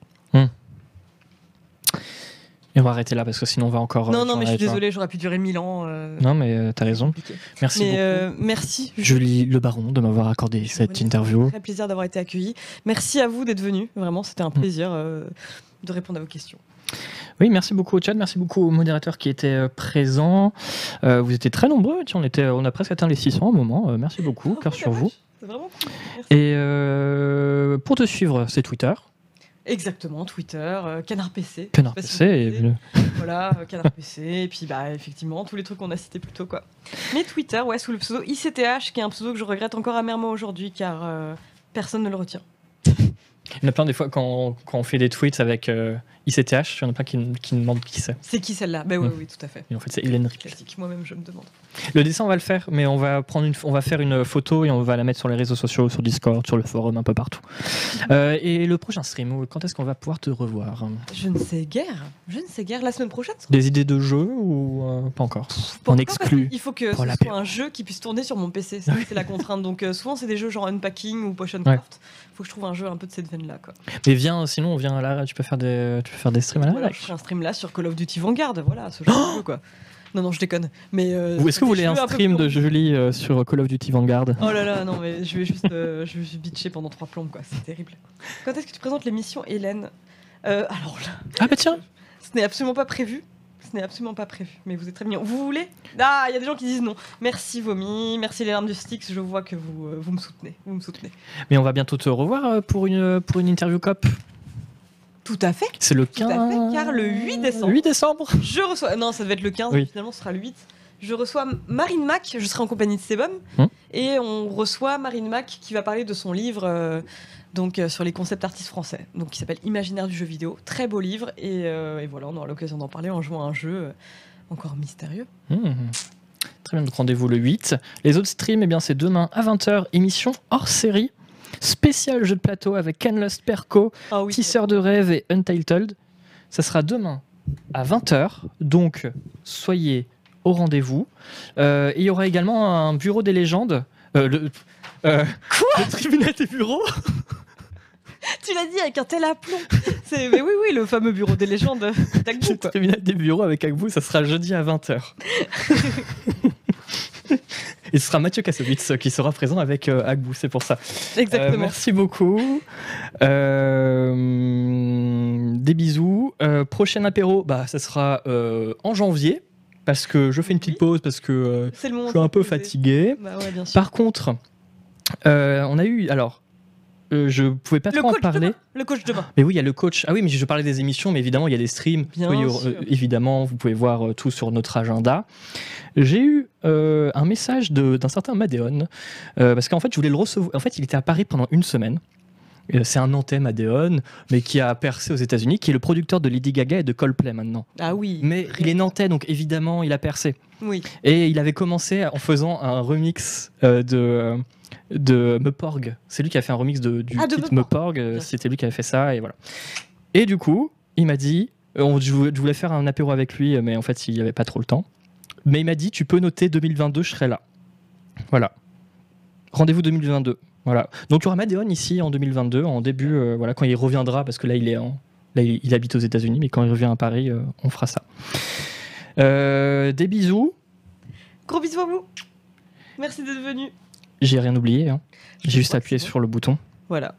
Et on va arrêter là parce que sinon on va encore.
non,
euh,
non, mais je suis désolée, j'aurais pu durer 1000 ans. euh,
Non, mais euh, t'as raison. Merci
mais
beaucoup.
euh, merci.
Julie Le Baron de m'avoir accordé cette interview.
Très plaisir d'avoir été accueilli. Merci à vous d'être venu. Vraiment, c'était
Mm.
un plaisir euh, de répondre à vos questions.
Oui, merci beaucoup au chat, merci beaucoup aux modérateurs qui étaient présents. Vous étiez très nombreux, on, était, on a presque atteint les 600 au moment. Merci beaucoup,
Oh,
cœur sur vous.
vache, C'est vraiment cool.
Et pour te suivre, c'est Twitter,
Exactement, Twitter, euh, Canard PC.
Canard
si
PC. et le-
Voilà, euh, Canard PC, et puis bah effectivement, tous les trucs qu'on a cités plus tôt quoi. Mais Twitter, ouais, sous le pseudo ICTH, qui est un pseudo que je regrette encore amèrement aujourd'hui car euh, personne ne le retient.
Il y en a plein des fois quand, quand on fait des tweets avec ICTH, il y en a plein qui, qui me demandent qui c'est.
C'est qui celle-là? Bah oui,
Mm.
oui, tout à fait.
Et en fait, c'est Hélène Ripley.
Moi-même je me demande.
Le dessin, on va le faire, mais on va, prendre une, on va faire une photo et on va la mettre sur les réseaux sociaux, sur Discord, sur le forum, un peu partout. Euh, et le prochain stream, quand est-ce qu'on va pouvoir te revoir?
Je ne sais guère, je ne sais guère. La semaine prochaine
Des idées de jeu ou euh, pas encore?
Pas
On
encore,
exclut.
qu'il faut que ce
l'apéro.
soit un jeu qui puisse tourner sur mon PC. C'est la contrainte. Donc euh, souvent c'est des jeux genre Unpacking ou Potion Craft. Faut que je trouve un jeu un peu de cette veine là quoi.
Mais viens, sinon on vient là, tu peux faire des, tu peux faire des streams à la
Voilà, je ferai un stream là sur Call of Duty Vanguard. Voilà, ce genre de jeu quoi. Non non, je déconne. Mais euh,
Ou est-ce que vous voulez un stream de Julie euh, sur Call of Duty Vanguard?
Oh là là, non, mais je vais juste, euh, je vais bitcher pendant trois plombes, quoi. C'est terrible. Quand est-ce que tu présentes l'émission, Hélène? Euh, Alors là,
Ah bah tiens
ce n'est absolument pas prévu. Ce n'est absolument pas prévu. Mais vous êtes très mignon. Vous voulez? Ah, il y a des gens qui disent non. Merci, Vomi. Merci, les larmes du Styx. Je vois que vous, euh, vous me soutenez. Vous me soutenez.
Mais on va bientôt te revoir pour une, pour une interview cop.
Tout à fait.
C'est le
Tout
15.
à fait, car le 8 décembre.
8 décembre
Je reçois. Non, ça devait être le 15.
Oui.
mais Finalement, ce sera le 8. Je reçois Marine Mac, je serai en compagnie de Sebum,
Hmm.
et on reçoit Marine Mac qui va parler de son livre euh, donc, euh, sur les concepts artistes français, donc, qui s'appelle Imaginaire du jeu vidéo. Très beau livre, et, euh, et voilà, on aura l'occasion d'en parler en jouant à un jeu encore mystérieux.
Mmh. Très bien, donc rendez-vous le 8. Les autres streams, eh bien, c'est demain à 20h, émission hors série, spécial jeu de plateau avec Canlust Perco,
Ah oui,
Tisseur de rêve et Untitled. Ça sera demain à 20h, donc soyez au rendez-vous. Euh, et il y aura également un bureau des légendes. Euh, le, euh, le tribunal des bureaux
tu l'as dit avec un tel aplomb. Mais oui, oui, le fameux bureau des légendes d'Agbou,
Le
quoi.
tribunal des bureaux avec Agbou, ça sera jeudi à 20h. Et ce sera Mathieu Kassovitz qui sera présent avec euh, Agbou, c'est pour ça. Euh,
Exactement.
merci beaucoup. Euh, des bisous. Euh, prochain apéro, bah, ça sera euh, en janvier. Parce que je fais une petite pause parce que euh, je suis un peu fatigué.
Bah ouais, bien sûr.
Par contre, euh, on a eu. Alors, euh, je pouvais pas
le
trop en parler.
Le coach demain.
Mais oui, il y a le coach. Ah oui, mais je parlais des émissions, mais évidemment, il y a des streams.
Bien
Oui,
sûr.
euh, évidemment, vous pouvez voir euh, tout sur notre agenda. J'ai eu euh, un message de- d'un certain Madeon, euh, parce qu'en fait, je voulais le recevoir. En fait, il était à Paris pendant une semaine. Euh, C'est un Nantais, Madeon, mais qui a percé aux États-Unis, qui est le producteur de Lady Gaga et de Coldplay maintenant.
Ah oui.
Mais il est Nantais, donc évidemment, il a percé.
Oui.
Et il avait commencé en faisant un remix euh, de, de Meporg. C'est lui qui a fait un remix de, du
Ah, de
titre
Meporg.
C'était lui qui avait fait ça, et voilà. Et du coup, il m'a dit, euh, on- je voulais je voulais faire un apéro avec lui, mais en fait, il n'y avait pas trop le temps. Mais il m'a dit, tu peux noter 2022, je serai là. Voilà. Rendez-vous 2022. Voilà. Donc il y aura Madeon ici en 2022, en début, euh, voilà, quand il reviendra, parce que là, il est en, là, il, il habite aux États-Unis, mais quand il revient à Paris, euh, on fera ça. Euh, des bisous.
Gros bisous à vous. Merci d'être venu.
J'ai rien oublié. hein. J'ai juste appuyé sur le bouton.
Voilà.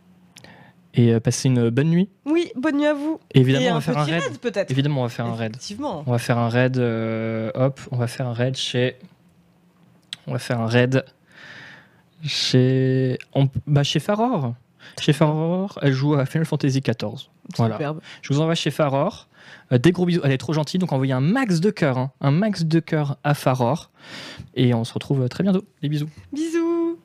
Et passer une bonne nuit.
Oui, bonne nuit à vous.
Et évidemment,
Et
on va faire un raid.
raid, peut-être.
Évidemment, on va faire un raid.
Effectivement.
On va faire un raid. hop, on va faire un raid chez. On va faire un raid chez. on- bah, chez Faror. Chez Faror, elle joue à Final Fantasy XIV. Voilà.
Superbe.
Je vous envoie chez Faror. Euh, des gros bisous. Elle est trop gentille, donc envoyez un max de cœur. hein. Un max de cœur à Faror. Et on se retrouve euh, très bientôt. Des bisous.
Bisous.